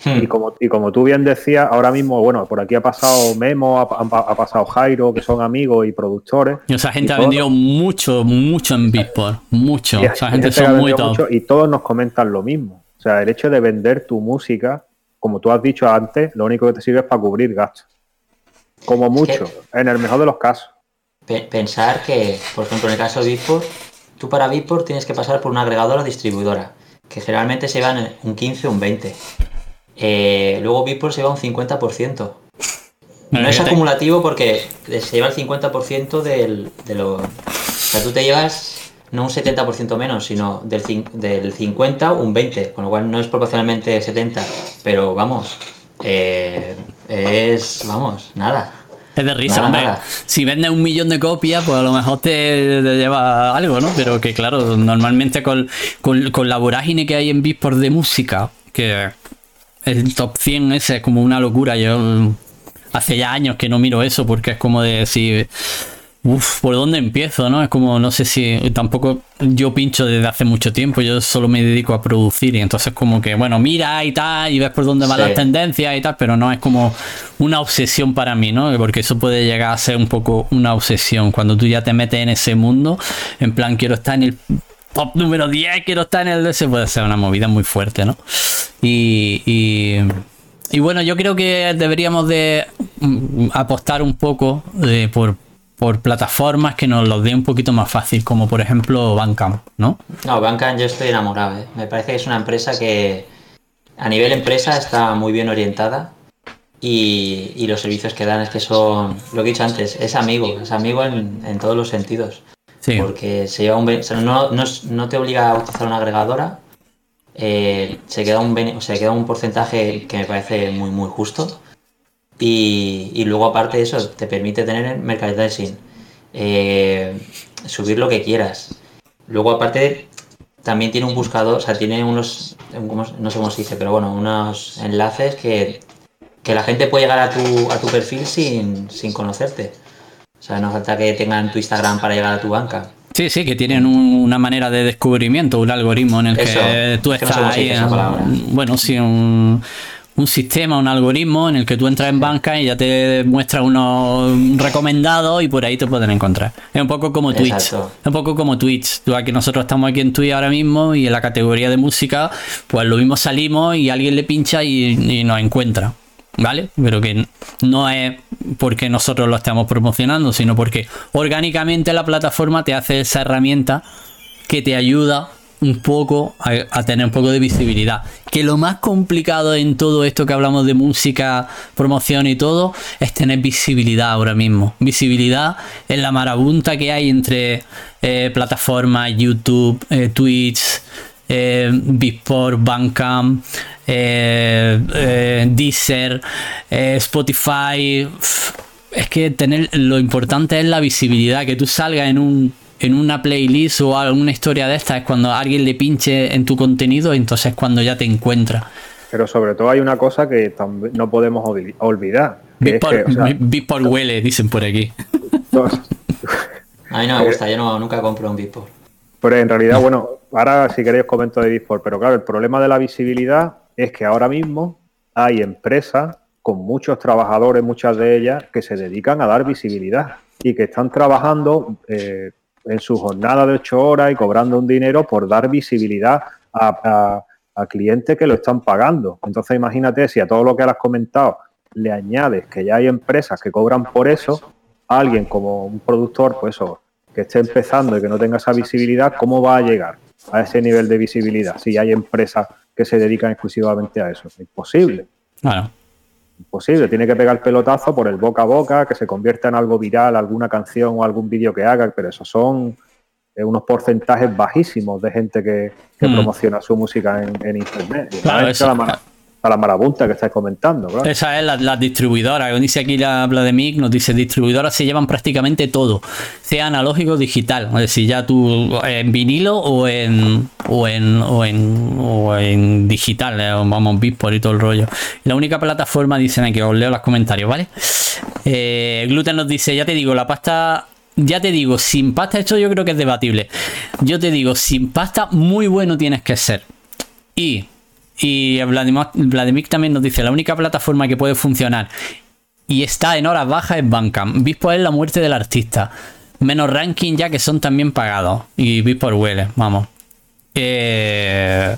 Hmm. Y como, y como tú bien decías, ahora mismo, bueno, por aquí ha pasado Memo, ha, ha- ha pasado Jairo, que son amigos y productores. y esa gente y ha todos- vendido mucho, mucho en Beatport. Mucho. Esa gente son muy top. mucho y todos nos comentan lo mismo. O sea, el hecho de vender tu música, como tú has dicho antes, lo único que te sirve es para cubrir gastos. Como mucho, en el mejor de los casos. Pe- pensar que, por ejemplo, en el caso de Beatport, tú para Beatport tienes que pasar por una agregadora distribuidora, que generalmente se van un 15 o un 20. Eh, luego Beatport se va un 50%. No es Fíjate. acumulativo porque se lleva el 50% del, de lo... O sea, tú te llevas no un 70% menos, sino del, del 50 un 20, con lo cual no es proporcionalmente 70, pero vamos, eh, es, vamos, nada. Es de risa, Nada, hombre. nada. Si vendes un millón de copias, pues a lo mejor te, te lleva algo, ¿no? Pero que claro, normalmente con, con- con la vorágine que hay en Beatport de música, que el top 100 ese es como una locura. Yo mm, hace ya años que no miro eso porque es como de decir, uff, ¿por dónde empiezo? ¿no? Es como, no sé si tampoco yo pincho desde hace mucho tiempo, yo solo me dedico a producir y entonces como que, bueno, mira y tal y ves por dónde van Sí. las tendencias y tal, pero no es como una obsesión para mí, ¿no? Porque eso puede llegar a ser un poco una obsesión cuando tú ya te metes en ese mundo, en plan, quiero estar en el top número 10, quiero estar en el de ese, puede ser una movida muy fuerte, ¿no? Y, bueno, yo creo que deberíamos de mm, apostar un poco eh, por, plataformas que nos los dé un poquito más fácil, como por ejemplo Bandcamp, ¿no? No, Bandcamp yo estoy enamorado. ¿eh? Me parece que es una empresa que a nivel empresa está muy bien orientada y, los servicios que dan es que son, lo que he dicho antes, es amigo, es amigo en todos los sentidos. Porque se lleva un, no, no, te obliga a utilizar una agregadora, eh, se, queda un, o sea, queda un porcentaje que me parece muy, muy justo. Y, y luego aparte de eso, te permite tener merchandising, eh, subir lo que quieras. Luego aparte también tiene un buscador, o sea, tiene unos, ¿cómo se- no sé cómo se dice, pero bueno, unos enlaces que, que la gente puede llegar a tu, a tu perfil sin, sin conocerte. O sea, no falta que tengan tu Instagram para llegar a tu banca. Sí, sí, que tienen un- una manera de descubrimiento, un algoritmo en el Eso, que tú es que no estás ahí. en- bueno, sí, un, un sistema, un algoritmo en el que tú entras en banca y ya te muestra unos recomendados y por ahí te pueden encontrar. Es un poco como Twitch. Exacto. Es un poco como Twitch. Tú aquí nosotros estamos aquí en Twitch ahora mismo y en la categoría de música, pues lo mismo salimos y alguien le pincha y, y nos encuentra. ¿Vale? Pero que no es porque nosotros lo estamos promocionando, sino porque orgánicamente la plataforma te hace esa herramienta que te ayuda un poco a, tener un poco de visibilidad. Que lo más complicado en todo esto que hablamos de música, promoción y todo, es tener visibilidad ahora mismo. Visibilidad en la marabunta que hay entre eh, plataformas, YouTube, eh, Twitch, eh, Beatport, Bandcamp, eh, eh, Deezer, eh, Spotify. Es que tener lo importante es la visibilidad, que tú salgas en un en una playlist o alguna historia de esta es cuando alguien le pinche en tu contenido, entonces es cuando ya te encuentra. Pero sobre todo hay una cosa que no podemos olvi- olvidar. Beatport, o sea, huele, dicen por aquí. *laughs* A mí no me gusta, yo no, nunca compro un Beatport. Pero en realidad, bueno, ahora si queréis comento de Discord, pero claro, el problema de la visibilidad es que ahora mismo hay empresas con muchos trabajadores, muchas de ellas, que se dedican a dar visibilidad y que están trabajando eh, en su jornada de ocho horas y cobrando un dinero por dar visibilidad a, a- a clientes que lo están pagando. Entonces imagínate si a todo lo que has comentado le añades que ya hay empresas que cobran por eso, alguien como un productor, pues eso, que esté empezando y que no tenga esa visibilidad, ¿cómo va a llegar a ese nivel de visibilidad si hay empresas que se dedican exclusivamente a eso? Es imposible. Claro. Imposible, tiene que pegar el pelotazo por el boca a boca, que se convierta en algo viral, alguna canción o algún vídeo que haga, pero esos son eh, unos porcentajes bajísimos de gente que, que Mm. promociona su música en, en internet. Claro, eso- la, a la marabunta que estáis comentando, claro. Esa es la, distribuidora. Dice aquí la Vladimir, nos dice distribuidoras se llevan prácticamente todo, sea analógico o digital. Es decir, ya tú en vinilo o en o en o en, o en digital, eh, vamos, Beatport y todo el rollo. La única plataforma, dicen aquí, os leo los comentarios, ¿vale? Eh, Gluten nos dice, ya te digo, la pasta. Ya te digo, sin pasta, esto yo creo que es debatible. Yo te digo, sin pasta, muy bueno tienes que ser. Y, y Vladimir, Vladimir también nos dice, la única plataforma que puede funcionar y está en horas bajas es Bandcamp. Bispo es la muerte del artista. Menos ranking ya que son también pagados. Y Bispo huele, vamos. Eh,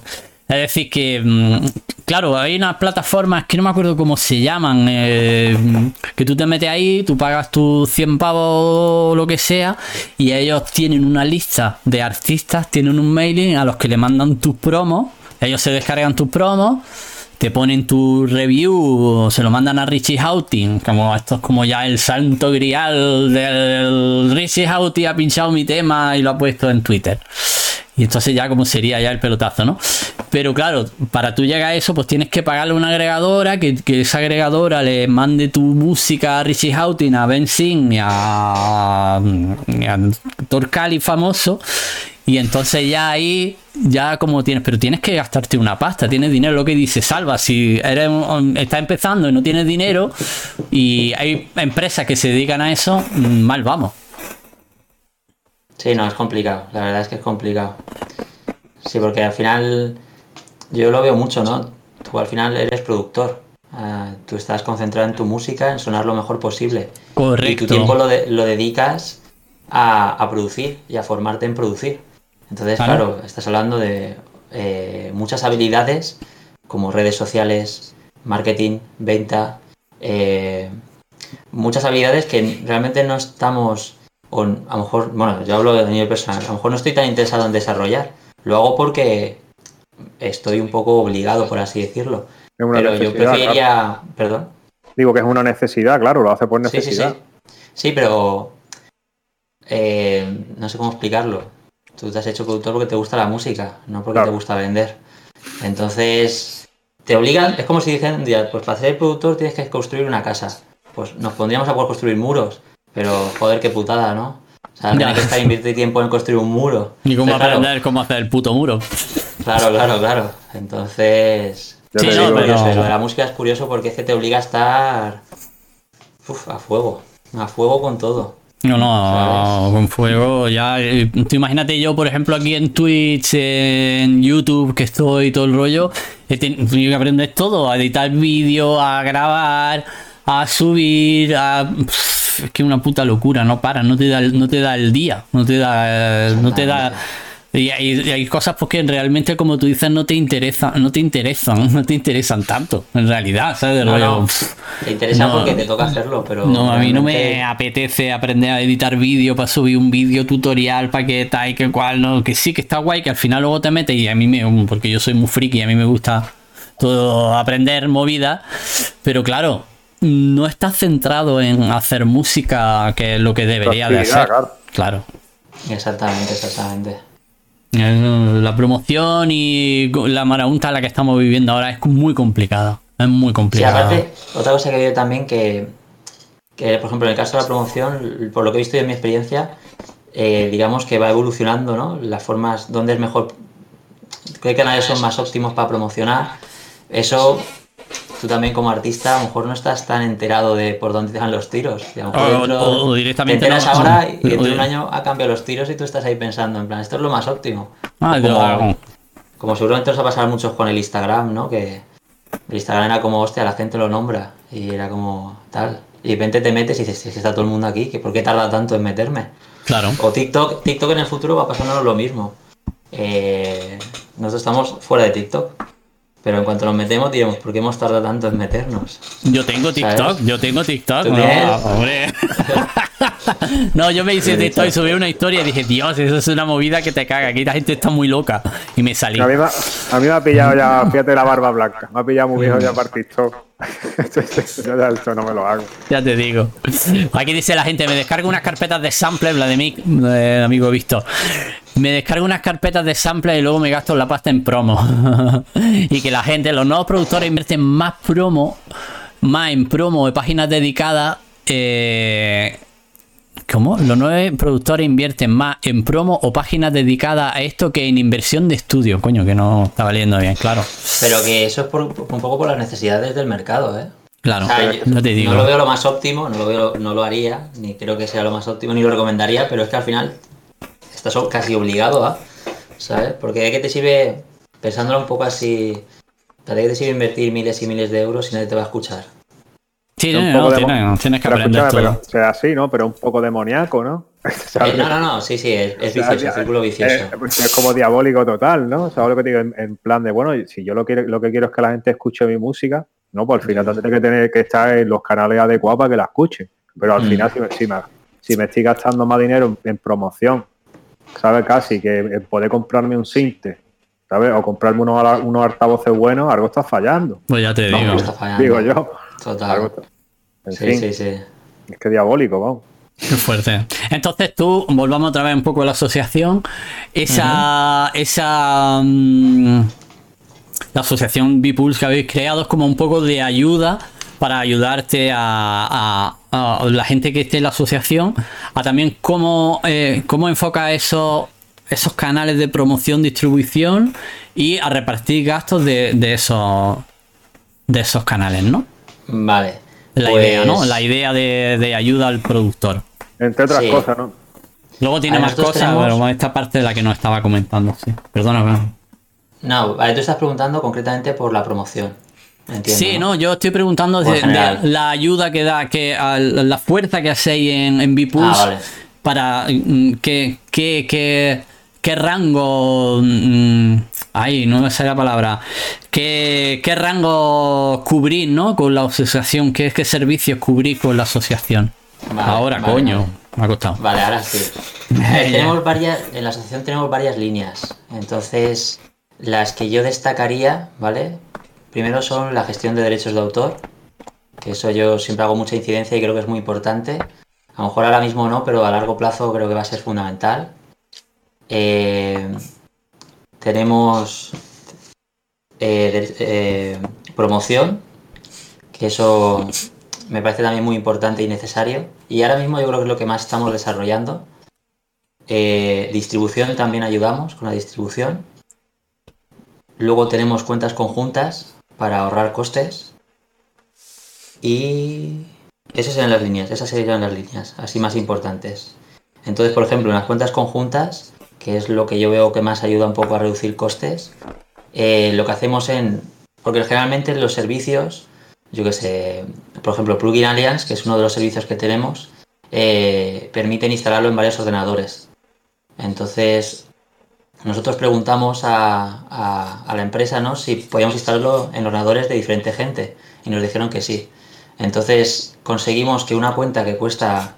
es decir que, mm, claro, hay unas plataformas que no me acuerdo cómo se llaman, eh, que tú te metes ahí, tú pagas tus 100 pavos o lo que sea, y ellos tienen una lista de artistas, tienen un mailing a los que le mandan tus promos, ellos se descargan tus promos, te ponen tu review, se lo mandan a Richie Houghton, como esto es como ya el santo grial del Richie Houghton ha pinchado mi tema y lo ha puesto en Twitter. Y entonces ya como sería ya el pelotazo, ¿no? Pero claro, para tú llegar a eso, pues tienes que pagarle a una agregadora, que, esa agregadora le mande tu música a Richie Houghton, a Ben Singh y a, a Torcali famoso. Y entonces ya ahí, ya como tienes, pero tienes que gastarte una pasta, tienes dinero, lo que dice Salva, si eres estás empezando y no tienes dinero y hay empresas que se dedican a eso, mm, mal vamos. Sí, no, es complicado. La verdad es que es complicado. Sí, porque al final yo lo veo mucho, ¿no? Tú al final eres productor. Ah, tú estás concentrado en tu música, en sonar lo mejor posible. Correcto. Y tu tiempo lo, de- lo dedicas a, a producir y a formarte en producir. Entonces, Claro. claro, estás hablando de eh, muchas habilidades como redes sociales, marketing, venta, eh, muchas habilidades que realmente no estamos, o a lo mejor, bueno, yo hablo de nivel personal, a lo mejor no estoy tan interesado en desarrollar. Lo hago porque estoy un poco obligado, por así decirlo. Es una Pero yo necesidad, claro. preferiría, perdón. Digo que es una necesidad, claro, lo hace por Sí, sí, sí. necesidad. Sí, pero eh, no sé cómo explicarlo. Tú te has hecho productor porque te gusta la música, no porque Claro. te gusta vender. Entonces, te obligan, es como si dicen un día, pues para ser productor tienes que construir una casa. Pues nos pondríamos a poder construir muros, pero joder, qué putada, ¿no? O sea, tener que estar invertir tiempo en construir un muro. Ni cómo Entonces, claro, aprender cómo hacer el puto muro. Claro, claro, claro. Entonces, Sí, no, digo, pero- curioso, lo de la música es curioso porque es que te obliga a estar uf, a fuego, a fuego con todo. No, no, ¿Sabes? con fuego ya. eh, Tú imagínate yo, por ejemplo, aquí en Twitch, en YouTube, que estoy todo el rollo, he ten- tenido que aprender todo, a editar vídeo, a grabar, a subir, a. Es que una puta locura, no para, no te da, no te da el día, no te da, no te da. Y hay, y hay cosas pues que realmente, como tú dices, no te interesan, no te interesan, *laughs* no te interesan tanto, en realidad, ¿sabes? De No, rollo, no, pff, te interesa no. porque te toca hacerlo, pero. no, a mí no me apetece aprender a editar vídeo para subir un vídeo tutorial para que tal y que cual, no, que sí que está guay, que al final luego te metes y a mí me, porque yo soy muy friki y a mí me gusta todo aprender movida, pero claro, no estás centrado en hacer música que es lo que debería de hacer. Claro. Exactamente, exactamente. Eh, La promoción y la marabunta en la que estamos viviendo ahora es muy complicada. Es muy Sí, complicada. aparte, otra cosa que veo también que, que, por ejemplo, en el caso de la promoción, por lo que he visto yo en mi experiencia, eh, digamos que va evolucionando, ¿no? Las formas, dónde es mejor, qué canales son más óptimos para promocionar. Eso, tú también como artista, a lo mejor no estás tan enterado de por dónde te dan los tiros. Y a lo mejor O- dentro- o- o directamente te enteras no. ahora *laughs* y dentro de un año ha cambiado los tiros y tú estás ahí pensando, en plan, esto es lo más óptimo. Ah, como, seguramente os va a pasar mucho con el Instagram, ¿no? Que el Instagram era como, hostia, la gente lo nombra y era como tal. Y de repente te metes y dices, "Si es que está todo el mundo aquí, que ¿por qué tarda tanto en meterme? Claro. O TikTok, TikTok en el futuro va a pasarnos lo mismo. Eh, nosotros estamos fuera de TikTok, pero en cuanto nos metemos diremos, ¿por qué hemos tardado tanto en meternos? Yo tengo TikTok, ¿Sabes? yo tengo TikTok. ¿Tú no, tienes? hombre. *laughs* *laughs* no, yo me hice de esto y subí una historia y dije, Dios, eso es una movida que te caga. Aquí la gente está muy loca. Y me salí. A mí, me, ha pillado ya, fíjate la barba blanca. Me ha pillado muy viejo ya para *laughs* Esto no me lo hago. Ya te digo. Aquí dice la gente, me descargo unas carpetas de sample, Vladimir, eh, amigo visto. Me descargo unas carpetas de sample y luego me gasto la pasta en promo. *laughs* y que la gente, los nuevos productores invierten más promo, más en promo de páginas dedicadas. Eh, ¿Cómo? Los nueve productores invierten más en promo o páginas dedicadas a esto que en inversión de estudio. Coño, que no está valiendo bien, claro. Pero que eso es un poco por las necesidades del mercado, ¿eh? Claro, no te digo. No lo veo lo más óptimo, no lo, veo, no lo haría, ni creo que sea lo más óptimo, ni lo recomendaría, pero es que al final estás casi obligado a, ¿sabes? Porque de qué te sirve, pensándolo un poco así, ¿de qué te sirve invertir miles y miles de euros si nadie te va a escuchar? Sí, no, no, tienes, que aprender todo. o sea, así, ¿no? Pero un poco demoníaco, ¿no? *laughs* Eh, no, no, no, sí, sí, es, vicioso, es círculo vicioso. Pues es, como diabólico total, ¿no? ¿Sabes lo que digo? En, plan de, bueno, si yo lo, quiero, lo que quiero es que la gente escuche mi música, no, pues al final tendré que tener que estar en los canales adecuados para que la escuche. Pero al mm. final, si me, si, me, estoy gastando más dinero en, promoción, ¿sabes? Casi que en poder comprarme un cinte, ¿sabes? O comprarme unos, unos altavoces buenos, algo está fallando. Pues ya te digo. Digo yo. Total. Sí, sí, sí. Es que diabólico, vamos. Qué fuerte. Entonces tú, volvamos otra vez un poco a la asociación. Esa. Esa. Mm, la asociación Bipulse que habéis creado es como un poco de ayuda para ayudarte a, la gente que esté en la asociación a también cómo, eh, cómo enfoca esos, esos canales de promoción, distribución y a repartir gastos de, de esos de esos canales, ¿no? Vale. La idea, ¿no? Pues la idea de, ayuda al productor. Entre otras cosas, ¿no? Luego tiene más cosas, pero esta parte de la que no estaba comentando, sí. Perdona, No, vale, tú estás preguntando concretamente por la promoción. Entiendo, sí, ¿no? yo estoy preguntando de, la ayuda que da, que la fuerza que hacéis en, en Bipulse ah, para mm, que, que, qué rango. Mm, ay, no me sale la palabra. ¿Qué, qué rango cubrir, ¿no? Con la asociación. ¿Qué, qué servicios cubrir con la asociación? ahora, coño. Me ha costado. Vale, ahora sí. *laughs* Eh, tenemos varias, en la asociación tenemos varias líneas. Entonces, las que yo destacaría, ¿vale? Primero son la gestión de derechos de autor, que eso yo siempre hago mucha incidencia y creo que es muy importante. A lo mejor ahora mismo no, pero a largo plazo creo que va a ser fundamental. Eh, tenemos eh, eh, promoción, que eso me parece también muy importante y necesario. Y ahora mismo yo creo que es lo que más estamos desarrollando. distribución también ayudamos con la distribución. Luego tenemos cuentas conjuntas para ahorrar costes. Y esas serían las líneas, esas serían las líneas, así más importantes. Entonces, por ejemplo, en las cuentas conjuntas que es lo que yo veo que más ayuda un poco a reducir costes. Eh, lo que hacemos en. Porque generalmente los servicios, yo que sé, por ejemplo, Plugin Alliance, que es uno de los servicios que tenemos, eh, permiten instalarlo en varios ordenadores. Entonces, nosotros preguntamos a, la empresa ¿no? si podíamos instalarlo en ordenadores de diferente gente y nos dijeron que sí. Entonces conseguimos que una cuenta que cuesta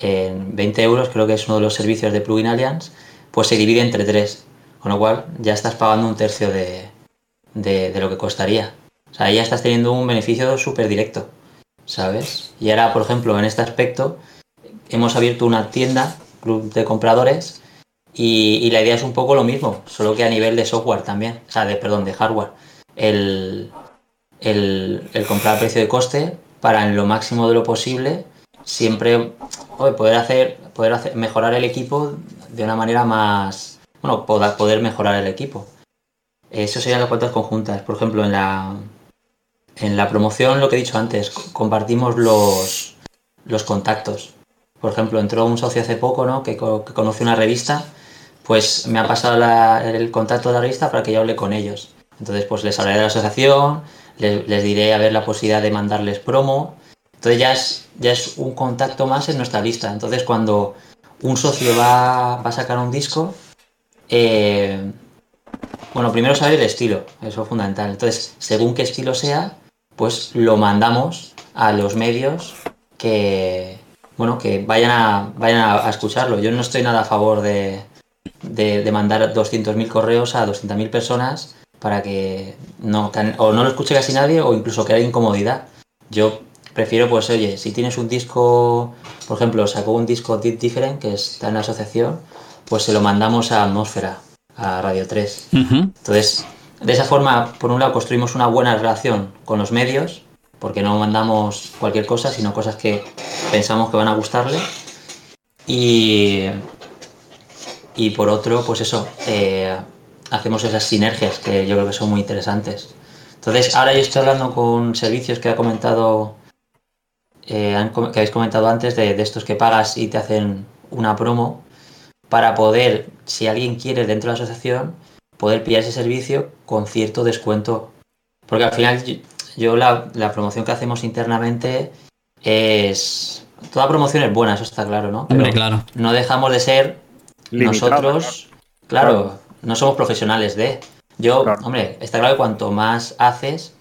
20 eh, euros, creo que es uno de los servicios de Plugin Alliance, pues se divide entre tres. Con lo cual ya estás pagando un tercio de, lo que costaría. O sea, ya estás teniendo un beneficio súper directo, ¿sabes? Y ahora, por ejemplo, en este aspecto, hemos abierto una tienda, club de compradores, y, la idea es un poco lo mismo, solo que a nivel de software también, o sea, de, perdón, de hardware. El, el, comprar a precio de coste para en lo máximo de lo posible siempre poder hacer poder mejorar el equipo de una manera más, bueno, poder mejorar el equipo. Eso serían las cuentas conjuntas. Por ejemplo, en la, en la promoción, lo que he dicho antes, compartimos los, los contactos. Por ejemplo, entró un socio hace poco, ¿no? Que, conoce una revista, pues me ha pasado el contacto de la revista para que yo hable con ellos. Entonces, pues les hablaré de la asociación, les, les diré a ver la posibilidad de mandarles promo. Entonces ya es, ya es un contacto más en nuestra lista. Entonces, cuando un socio va, a sacar un disco, eh, bueno, primero saber el estilo, eso es fundamental. Entonces, según qué estilo sea, pues lo mandamos a los medios que, bueno, que vayan a, vayan a, escucharlo. Yo no estoy nada a favor de, de, mandar 200.000 correos a 200.000 personas para que no, o no lo escuche casi nadie o incluso que haya incomodidad. Yo prefiero, pues, oye, si tienes un disco, por ejemplo, sacó un disco Different que está en la asociación, pues se lo mandamos a Atmósfera, a Radio 3. Entonces, de esa forma, por un lado, construimos una buena relación con los medios, porque no mandamos cualquier cosa, sino cosas que pensamos que van a gustarle. Y, y por otro, pues eso, eh, hacemos esas sinergias que yo creo que son muy interesantes. Entonces, ahora yo estoy hablando con servicios que ha comentado, eh, que habéis comentado antes, de, de, estos que pagas y te hacen una promo, para poder, si alguien quiere dentro de la asociación, poder pillar ese servicio con cierto descuento. Porque al final yo, la, promoción que hacemos internamente es... Toda promoción es buena, eso está claro, ¿no? Pero claro. No dejamos de ser nosotros, claro, no somos profesionales de... Yo, hombre, está claro que cuanto más haces,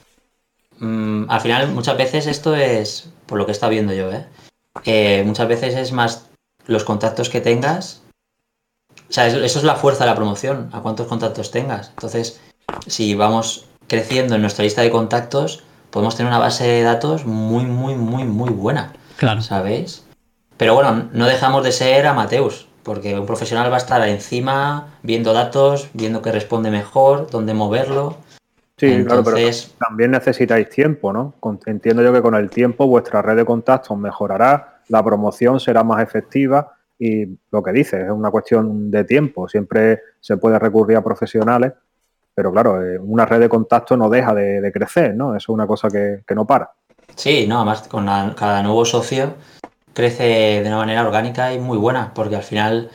mm, al final muchas veces esto es, por lo que está viendo yo, ¿eh? ¿eh? muchas veces es más los contactos que tengas o sea, eso, es la fuerza de la promoción, a cuántos contactos tengas. Entonces, si vamos creciendo en nuestra lista de contactos, podemos tener una base de datos muy, muy, muy, muy buena. Claro. ¿Sabéis? Pero bueno, no dejamos de ser amateus, porque un profesional va a estar encima, viendo datos, viendo qué responde mejor, dónde moverlo. Sí, claro, pero también necesitáis tiempo, ¿no? Entiendo yo que con el tiempo vuestra red de contactos mejorará, la promoción será más efectiva y lo que dices, es una cuestión de tiempo. Siempre se puede recurrir a profesionales, pero claro, eh, una red de contacto no deja de, crecer, ¿no? Eso es una cosa que, no para. Sí, no, además con cada nuevo socio crece de una manera orgánica y muy buena, porque al final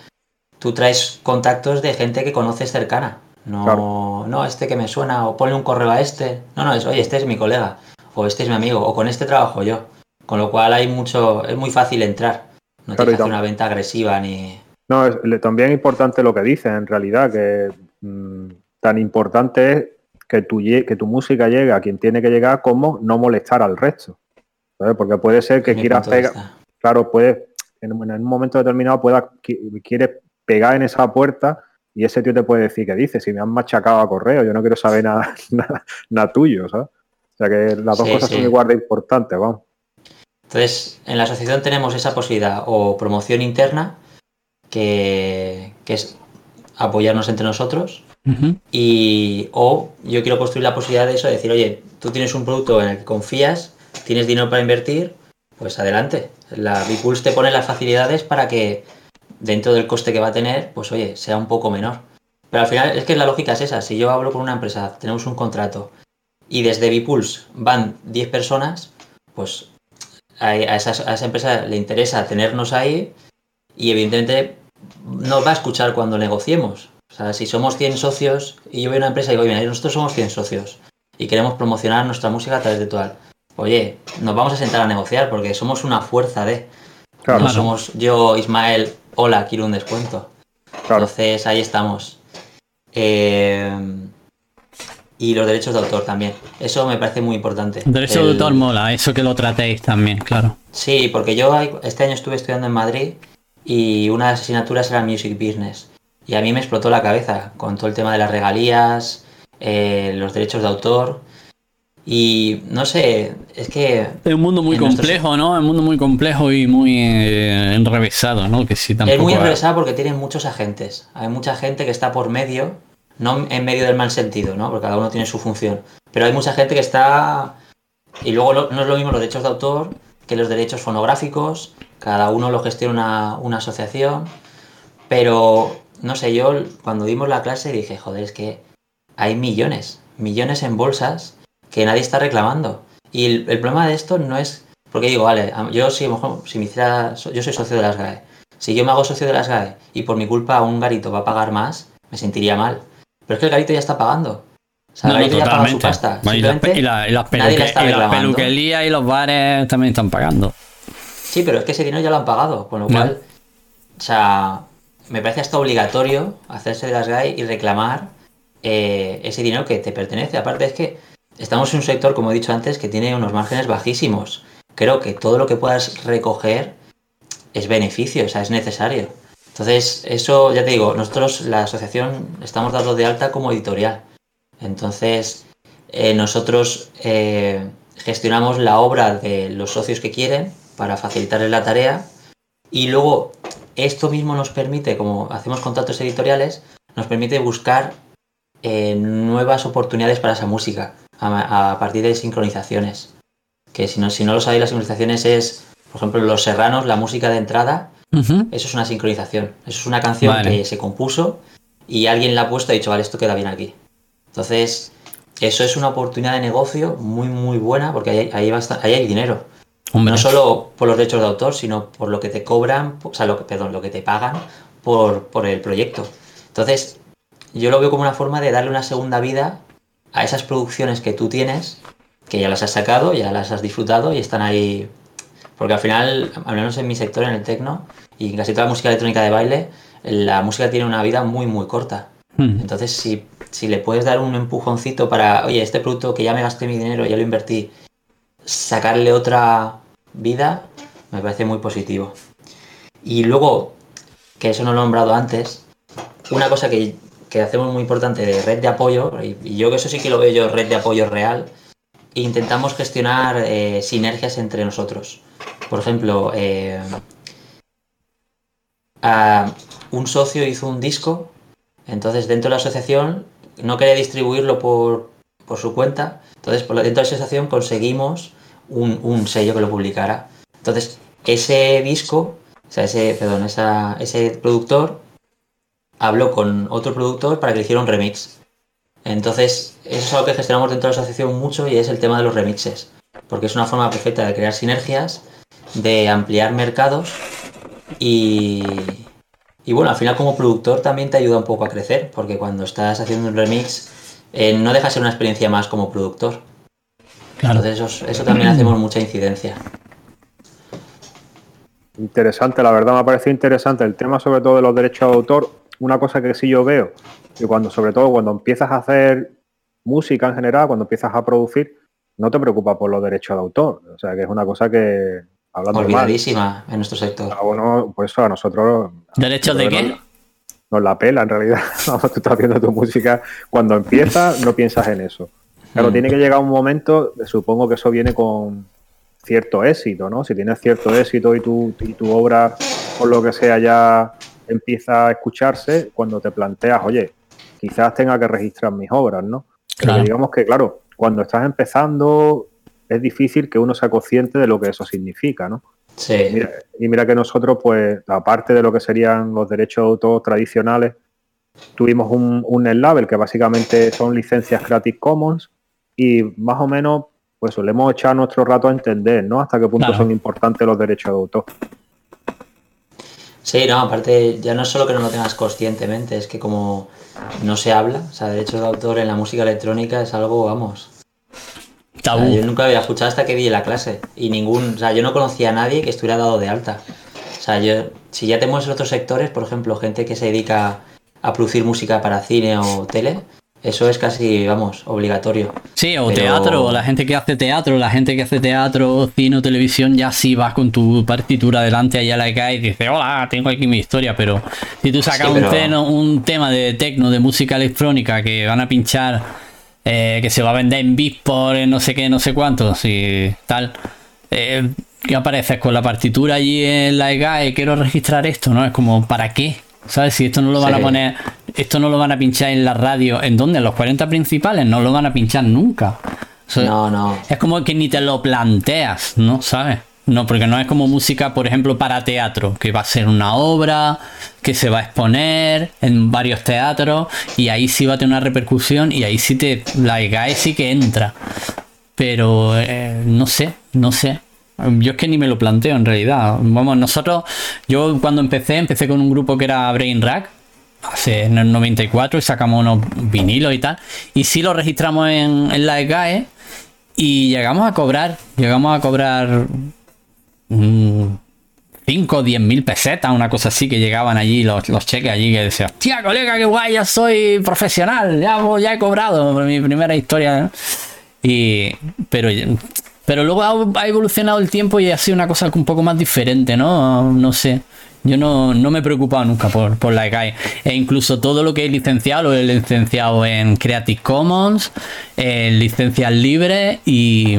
tú traes contactos de gente que conoces cercana. No, no, este que me suena, o ponle un correo a este. No, no, es, oye, este es mi colega, o este es mi amigo, o con este trabajo yo. Con lo cual hay mucho, es muy fácil entrar. No te hace una venta agresiva ni. No, es, también es importante lo que dices, en realidad, que mm, tan importante es que tu, que tu música llegue a quien tiene que llegar como no molestar al resto. Porque puede ser que quieras pegar. Claro, puede, en, un momento determinado pueda, quieres pegar en esa puerta y ese tío te puede decir que dice, si me han machacado a correo, yo no quiero saber nada, *laughs* nada, tuyo, ¿sabes? O sea que las dos cosas son igual de importantes, vamos. Entonces, en la asociación tenemos esa posibilidad o promoción interna, que, es apoyarnos entre nosotros, y o yo quiero construir la posibilidad de eso, de decir, oye, tú tienes un producto en el que confías, tienes dinero para invertir, pues adelante. La Bipulse te pone las facilidades para que dentro del coste que va a tener, pues oye, sea un poco menor. Pero al final es que la lógica es esa. Si yo hablo con una empresa, tenemos un contrato y desde Bipulse van 10 personas, pues a, esa, empresa le interesa tenernos ahí y evidentemente nos va a escuchar cuando negociemos. O sea, si somos 100 socios y yo voy a una empresa y digo, oye, nosotros somos 100 socios y queremos promocionar nuestra música a través de Tual. Oye, nos vamos a sentar a negociar porque somos una fuerza de... No somos yo, Ismael, hola, quiero un descuento. Entonces ahí estamos. Eh, y los derechos de autor también. Eso me parece muy importante. Derechos de autor mola, eso que lo tratéis también, claro. Sí, porque yo este año estuve estudiando en Madrid y una de las asignaturas era Music Business. Y a mí me explotó la cabeza con todo el tema de las regalías, eh, los derechos de autor. Y no sé, es que... Es un mundo muy complejo, ¿no? Es un mundo muy complejo y muy eh, enrevesado, ¿no? Que sí, tampoco es muy enrevesado porque tiene muchos agentes. Hay mucha gente que está por medio no en medio del mal sentido, ¿no? Porque cada uno tiene su función. Pero hay mucha gente que está... Y luego no es lo mismo los derechos de autor que los derechos fonográficos, cada uno lo gestiona una, asociación, pero no sé, yo cuando dimos la clase dije, joder, es que hay millones, millones en bolsas que nadie está reclamando. Y el, problema de esto no es, porque digo, vale, yo si, si me hiciera, yo soy socio de las GAE, si yo me hago socio de las GAE y por mi culpa un garito va a pagar más, me sentiría mal. Pero es que el garito ya está pagando. O sea, el garito ya paga su pasta. y, las peluquerías y los bares también están pagando. Sí, pero es que ese dinero ya lo han pagado. Con lo cual, o sea, me parece hasta obligatorio hacerse de las GAE y reclamar eh, ese dinero que te pertenece. Aparte es que estamos en un sector, como he dicho antes, que tiene unos márgenes bajísimos. Creo que todo lo que puedas recoger es beneficio, o sea, es necesario. Entonces, eso, ya te digo, nosotros, la asociación, estamos dados de alta como editorial. Entonces, eh, nosotros eh, gestionamos la obra de los socios que quieren para facilitarles la tarea y luego esto mismo nos permite, como hacemos contratos editoriales, nos permite buscar eh, nuevas oportunidades para esa música a, partir de sincronizaciones. Que si no, si no lo sabéis, las sincronizaciones es, por ejemplo, Los Serranos, la música de entrada, eso es una sincronización. Eso es una canción que se compuso y alguien la ha puesto y ha dicho, vale, esto queda bien aquí. Entonces, eso es una oportunidad de negocio muy, muy buena porque ahí, ahí, ahí hay dinero. No solo por los derechos de autor, sino por lo que te cobran, o sea, lo que, perdón, lo que te pagan por, por el proyecto. Entonces, yo lo veo como una forma de darle una segunda vida a esas producciones que tú tienes, que ya las has sacado, ya las has disfrutado y están ahí. Porque al final, al menos en mi sector, en el tecno, y en casi toda la música electrónica de baile, la música tiene una vida muy, muy corta. Hmm. Entonces, si, si le puedes dar un empujoncito para, oye, este producto que ya me gasté mi dinero, ya lo invertí, sacarle otra vida, me parece muy positivo. Y luego, que eso no lo he nombrado antes, una cosa que, hacemos muy importante de red de apoyo, y, yo que eso sí que lo veo yo, red de apoyo real, intentamos gestionar eh, sinergias entre nosotros. Por ejemplo, eh, un socio hizo un disco, entonces dentro de la asociación no quería distribuirlo por, por su cuenta, entonces por dentro de la asociación conseguimos un, sello que lo publicara. Entonces, ese disco, o sea, ese, perdón, ese productor habló con otro productor para que le hiciera un remix. Entonces, eso es algo que gestionamos dentro de la asociación mucho y es el tema de los remixes. Porque es una forma perfecta de crear sinergias, de ampliar mercados y, y bueno, al final como productor también te ayuda un poco a crecer, porque cuando estás haciendo un remix eh, no deja de ser una experiencia más como productor. Entonces eso, también hacemos mucha incidencia. Interesante, la verdad me ha parecido interesante el tema sobre todo de los derechos de autor. Una cosa que sí yo veo, que cuando, sobre todo cuando empiezas a hacer música en general, cuando empiezas a producir, no te preocupas por los derechos de autor. O sea que es una cosa que hablando Olvidadísima en nuestro sector. Ah, bueno, pues eso a nosotros. ¿Derechos de qué? Nos, la pela en realidad. *laughs* tú estás haciendo tu música. Cuando empiezas, no piensas en eso. Claro, mm. tiene que llegar un momento, supongo que eso viene con cierto éxito, ¿no? Si tienes cierto éxito y tu, y tu obra, por lo que sea, ya empieza a escucharse, cuando te planteas, oye, quizás tenga que registrar mis obras, ¿no? Pero digamos que, claro, cuando estás empezando, es difícil que uno sea consciente de lo que eso significa, ¿no? Sí. y mira que nosotros, pues, aparte de lo que serían los derechos de autor tradicionales, tuvimos un, un label que básicamente son licencias Creative Commons, y más o menos pues solemos echar nuestro rato a entender, ¿no? Hasta qué punto son importantes los derechos de autor. Sí, no, aparte ya no es solo que no lo tengas conscientemente, es que como no se habla, o sea, derechos de autor en la música electrónica es algo, vamos. yo nunca había escuchado hasta que vi la clase y ningún, o sea, yo no conocía a nadie que estuviera dado de alta. O sea, yo, si ya tenemos otros sectores, por ejemplo, gente que se dedica a producir música para cine o tele, eso es casi, vamos, obligatorio. Sí, o teatro, o la gente que hace teatro, la gente que hace teatro, cine o televisión, ya sí vas con tu partitura delante allá la cae y dices, hola, tengo aquí mi historia, pero si tú sacas un, un, tema de tecno, de música electrónica que van a pinchar, eh, que se va a vender en Beatport, en no sé qué, no sé cuántos, y tal, eh, ¿qué apareces con la partitura allí en la EGAE? Quiero registrar esto, ¿no? Es como, ¿para qué? ¿Sabes? Si esto no lo van a poner, esto no lo van a pinchar en la radio, ¿en dónde? En los 40 principales, no lo van a pinchar nunca. no, no. Es como que ni te lo planteas, ¿no? ¿Sabes? No, porque no es como música, por ejemplo, para teatro, que va a ser una obra, que se va a exponer en varios teatros, y ahí sí va a tener una repercusión, y ahí sí te. La EGAE sí que entra. Pero eh, no sé, no sé. Yo es que ni me lo planteo en realidad. Vamos, nosotros, yo cuando empecé, empecé con un grupo que era Brain Rack, hace en el 94, y sacamos unos vinilos y tal. Y sí lo registramos en, la EGAE y llegamos a cobrar, llegamos a cobrar 5 o 10 mil pesetas, una cosa así, que llegaban allí los, cheques allí que decían, tía colega, qué guay, ya soy profesional, ya, ya he cobrado mi primera historia. Y, pero Pero luego ha, evolucionado el tiempo y ha sido una cosa un poco más diferente, ¿no? No sé. Yo no, me he preocupado nunca por, por la EGAE. E incluso todo lo que he licenciado lo he licenciado en Creative Commons, en licencias libres y,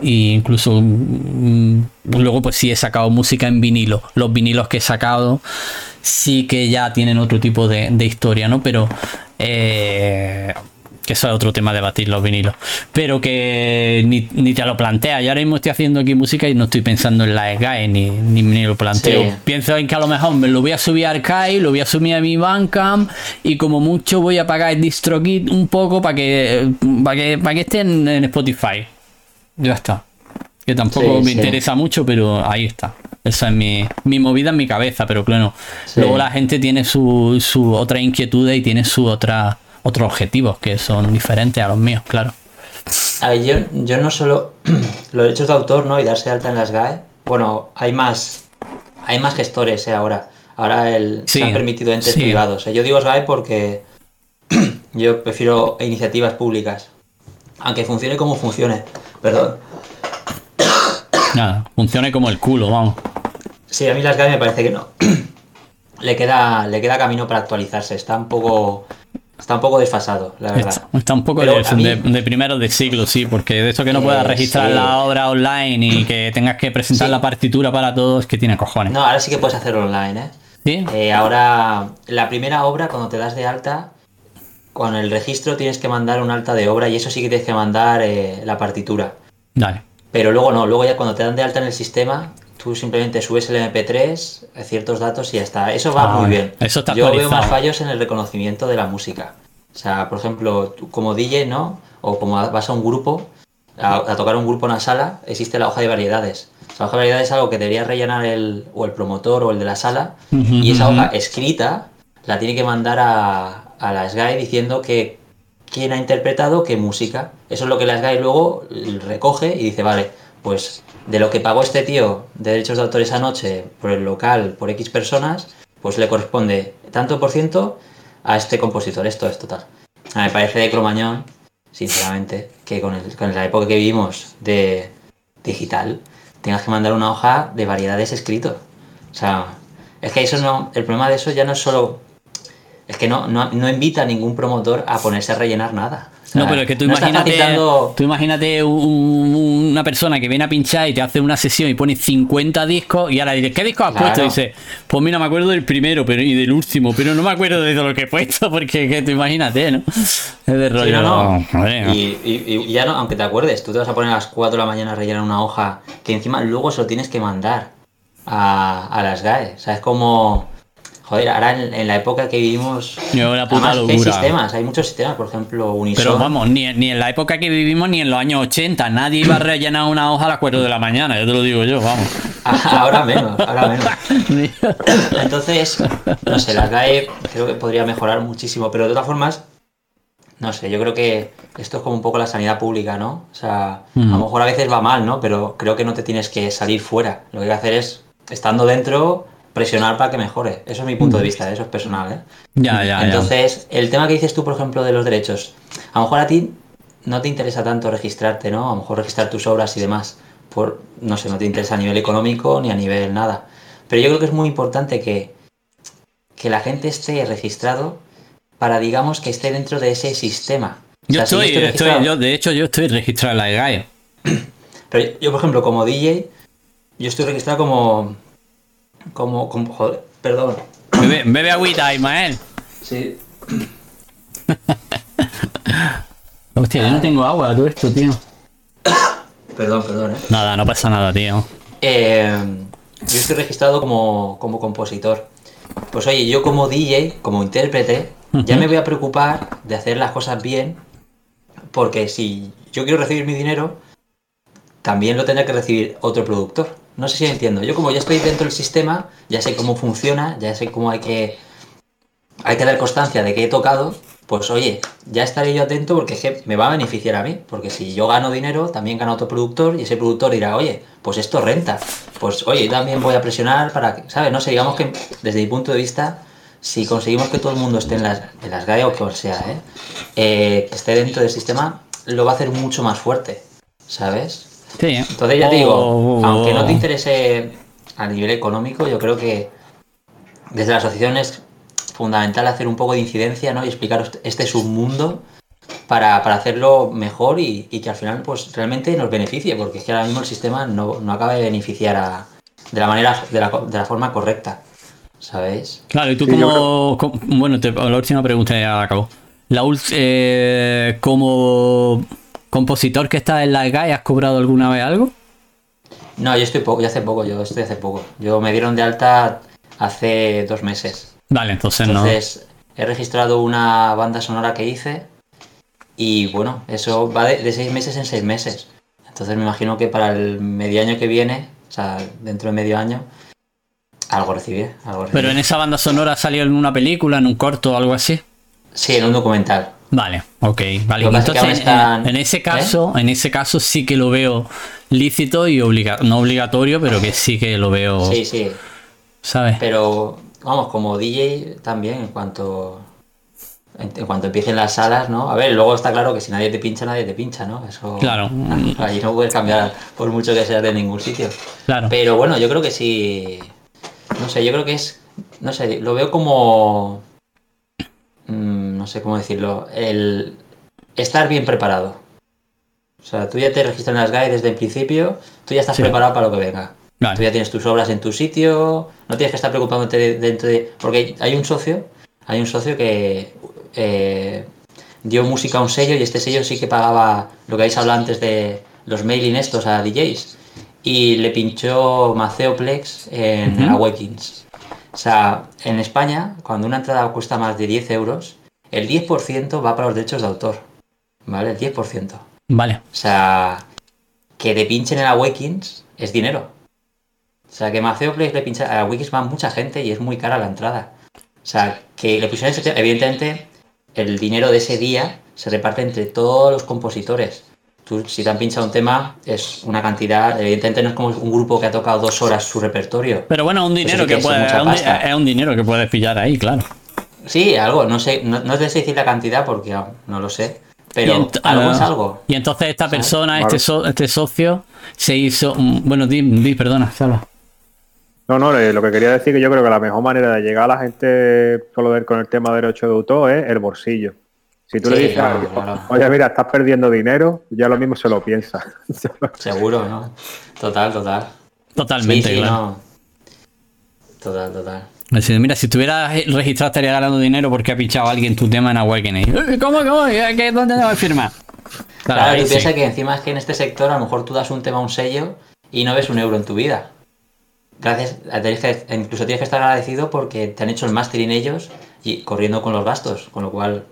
incluso mm, luego pues sí he sacado música en vinilo. Los vinilos que he sacado sí que ya tienen otro tipo de, de historia, ¿no? Pero eh, que eso es otro tema de batir los vinilos, pero que ni, te lo plantea. Yo ahora mismo estoy haciendo aquí música y no estoy pensando en la SGAE ni, ni, lo planteo. Pienso en que a lo mejor me lo voy a subir a Arcade, lo voy a subir a mi Bandcamp y como mucho voy a pagar el DistroKit un poco para que, para que, para que esté en, Spotify. Ya está. Que tampoco me interesa mucho, pero ahí está. Esa es mi, mi, movida en mi cabeza, pero claro, luego la gente tiene su, su otra inquietud y tiene su otra otros objetivos que son diferentes a los míos, claro. A ver, yo, no solo *clears throat* los derechos de autor, ¿no? Y darse alta en las GAE. Bueno, hay más, hay más gestores ¿eh? ahora. Ahora el, se han permitido entes privados. ¿eh? Yo digo SGAE porque *clears throat* yo prefiero iniciativas públicas. Aunque funcione como funcione. Perdón. *coughs* Nada, funcione como el culo, vamos. Sí, a mí las GAE me parece que no. *clears throat* le queda, le queda camino para actualizarse. Está un poco Está un poco desfasado, la verdad. Está, un poco de, de, primero de siglo, sí, porque de eso que no puedas registrar la obra online y que tengas que presentar la partitura para todos, que tiene cojones. No, ahora sí que puedes hacerlo online, ¿eh? ¿Sí? Eh, ahora, la primera obra, cuando te das de alta, con el registro tienes que mandar un alta de obra y eso sí que tienes que mandar eh, la partitura. Dale. Pero luego no, luego ya cuando te dan de alta en el sistema, tú simplemente subes el MP3, eh, ciertos datos y ya está. Eso va ah, muy bien. Eso está Yo veo más fallos en el reconocimiento de la música. O sea, por ejemplo, tú como DJ, ¿no? O como vas a un grupo, a, tocar un grupo en una sala, existe la hoja de variedades. la hoja de variedades es algo que debería rellenar el, o el promotor o el de la sala. y esa hoja escrita la tiene que mandar a, a la SGAE diciendo que quién ha interpretado qué música. Eso es lo que la SGAE luego recoge y dice, vale, pues de lo que pagó este tío de derechos de autor esa noche por el local, por X personas, pues le corresponde tanto por ciento a este compositor. Esto es total. me parece de cromañón, sinceramente, que con, con la época que vivimos de digital, tengas que mandar una hoja de variedades escrito. O sea, es que eso no, el problema de eso ya no es solo es que no, no, invita a ningún promotor a ponerse a rellenar nada. No, pero es que tú imagínate, tú imagínate una persona que viene a pinchar y te hace una sesión y pone 50 discos y ahora dices, ¿qué discos has puesto? Y dice, pues mira, me acuerdo del primero pero, y del último, pero no me acuerdo de lo que he puesto *laughs* porque que tú imagínate, ¿no? Es de rollo. no, Y, ya no, aunque te acuerdes, tú te vas a poner a las 4 de la mañana a rellenar una hoja que encima luego se lo tienes que mandar a, a las GAE. O sea, es como Joder, ahora en, la época que vivimos. hay sistemas, hay muchos sistemas, por ejemplo, Unison. Pero vamos, ni, en la época que vivimos ni en los años 80. Nadie iba a rellenar una hoja a las 4 de la mañana, ya te lo digo yo, vamos. *laughs* ahora menos, ahora menos. *laughs* Entonces, no sé, la GAE creo que podría mejorar muchísimo, pero de todas formas, no sé, yo creo que esto es como un poco la sanidad pública, ¿no? O sea, a lo mejor a veces va mal, ¿no? Pero creo que no te tienes que salir fuera. Lo que hay que hacer es, estando dentro, presionar para que mejore. Eso es mi punto de vista, eso es personal. ¿eh? Ya, ya. Entonces, el tema que dices tú, por ejemplo, de los derechos, a lo mejor a ti no te interesa tanto registrarte, ¿no? A lo mejor registrar tus obras y demás. Por, no sé, no te interesa a nivel económico ni a nivel nada. Pero yo creo que es muy importante que, que la gente esté registrado para, digamos, que esté dentro de ese sistema. Yo, estoy, yo, de hecho, yo estoy registrado en la EGAE. *clears throat* Pero yo, por ejemplo, como DJ, yo estoy registrado como como, como joder, perdón. Bebe, bebe agüita, Ismael. Sí. *laughs* Hostia, yo no tengo agua, todo esto, tío. Perdón, perdón, eh. Nada, no pasa nada, tío. Eh, yo estoy registrado como, como compositor. Pues oye, yo como DJ, como intérprete, ya me voy a preocupar de hacer las cosas bien, porque si yo quiero recibir mi dinero, también lo tendrá que recibir otro productor. No sé si entiendo. Yo como ya estoy dentro del sistema, ya sé cómo funciona, ya sé cómo hay que, hay que dar constancia de que he tocado, pues oye, ya estaré yo atento porque me va a beneficiar a mí. Porque si yo gano dinero, también gana otro productor y ese productor dirá, oye, pues esto renta. Pues oye, también voy a presionar para que, ¿sabes? No sé, digamos que desde mi punto de vista, si conseguimos que todo el mundo esté en las, en las GAE o que sea, ¿eh? Eh, que esté dentro del sistema, lo va a hacer mucho más fuerte, ¿sabes? Sí, ¿eh? Entonces ya te digo, Oh, aunque no te interese a nivel económico, yo creo que desde la asociación es fundamental hacer un poco de incidencia ¿no? y explicar este submundo para, para hacerlo mejor y, y que al final pues realmente nos beneficie, porque es que ahora mismo el sistema no, no acaba de beneficiar a- de la manera, de la, de la forma correcta, ¿sabéis? Claro, y tú Sí, como, como- Bueno, te- la última pregunta ya acabó. La eh, como compositor que está en la GAE, ¿has cobrado alguna vez algo? No, yo estoy poco, yo hace poco, yo estoy hace poco. Yo me dieron de alta hace dos meses. Vale, entonces, no. Entonces, he registrado una banda sonora que hice y bueno, eso va de, de seis meses en seis meses. Entonces me imagino que para el medio año que viene, o sea, dentro de medio año, algo recibiré. Algo recibiré. Pero en esa banda sonora salió en una película, en un corto o algo así. Sí, en un documental. Vale, ok, vale. Entonces, están- en, en ese ¿Eh? caso, en ese caso sí que lo veo lícito y obliga no obligatorio, pero que sí que lo veo, Sí, sí. ¿sabes? Pero vamos, como DJ también, en cuanto en, en cuanto empiecen las salas, ¿no? A ver, luego está claro que si nadie te pincha, nadie te pincha, ¿no? Eso. Claro. *laughs* Ahí no puedes cambiar por mucho que seas de ningún sitio. Claro. Pero bueno, yo creo que sí. No sé, yo creo que es. No sé, lo veo como. No sé cómo decirlo. El estar bien preparado. O sea, tú ya te registras en las GAE desde el principio, tú ya estás Sí. preparado para lo que venga. Vale. Tú ya tienes tus obras en tu sitio, no tienes que estar preocupándote de- dentro de. Porque hay un socio, hay un socio que eh, dio música a un sello y este sello sí que pagaba lo que habéis hablado antes de los mailing estos a DJs. Y le pinchó Maceoplex en Ujú. Awakens. O sea, en España, cuando una entrada cuesta más de 10 euros, el 10% va para los derechos de autor. ¿Vale? El 10%. Vale. O sea, que te pinchen en Awakens es dinero. O sea, que Maceoplex le pincha a Awakens va mucha gente y es muy cara la entrada. O sea, que le pusieron ese evidentemente el dinero de ese día se reparte entre todos los compositores. Tú, si te han pinchado un tema, es una cantidad, evidentemente no es como un grupo que ha tocado dos horas su repertorio. Pero bueno, un dinero que es un, es un dinero que puedes pillar ahí, claro. Sí, algo, no sé, no, no te sé decir la cantidad porque aún no lo sé, pero algo ah, es algo. Y entonces esta ¿Sabes? persona, Vale. este, so- este socio, se hizo. mm, Bueno, di, di, perdona, Salva. No, no, lo que quería decir que yo creo que la mejor manera de llegar a la gente solo ver con el tema de derecho de autor es el bolsillo. Si tú le Sí, dices, a claro, claro. oye, mira, estás perdiendo dinero, ya lo mismo se lo piensa. *laughs* Seguro, ¿no? Total, total. Totalmente, sí, sí, claro. no. Total, total. Mira, si estuviera registrado estaría ganando dinero porque ha pinchado a alguien tu tema en Awakening. Eh, ¿Cómo, cómo? ¿Qué- ¿Dónde me voy a firmar? Claro, Claro, tú sí. piensas que encima es que en este sector a lo mejor tú das un tema a un sello y no ves un euro en tu vida. Gracias, incluso tienes que estar agradecido porque te han hecho el mastering ellos y corriendo con los gastos, con lo cual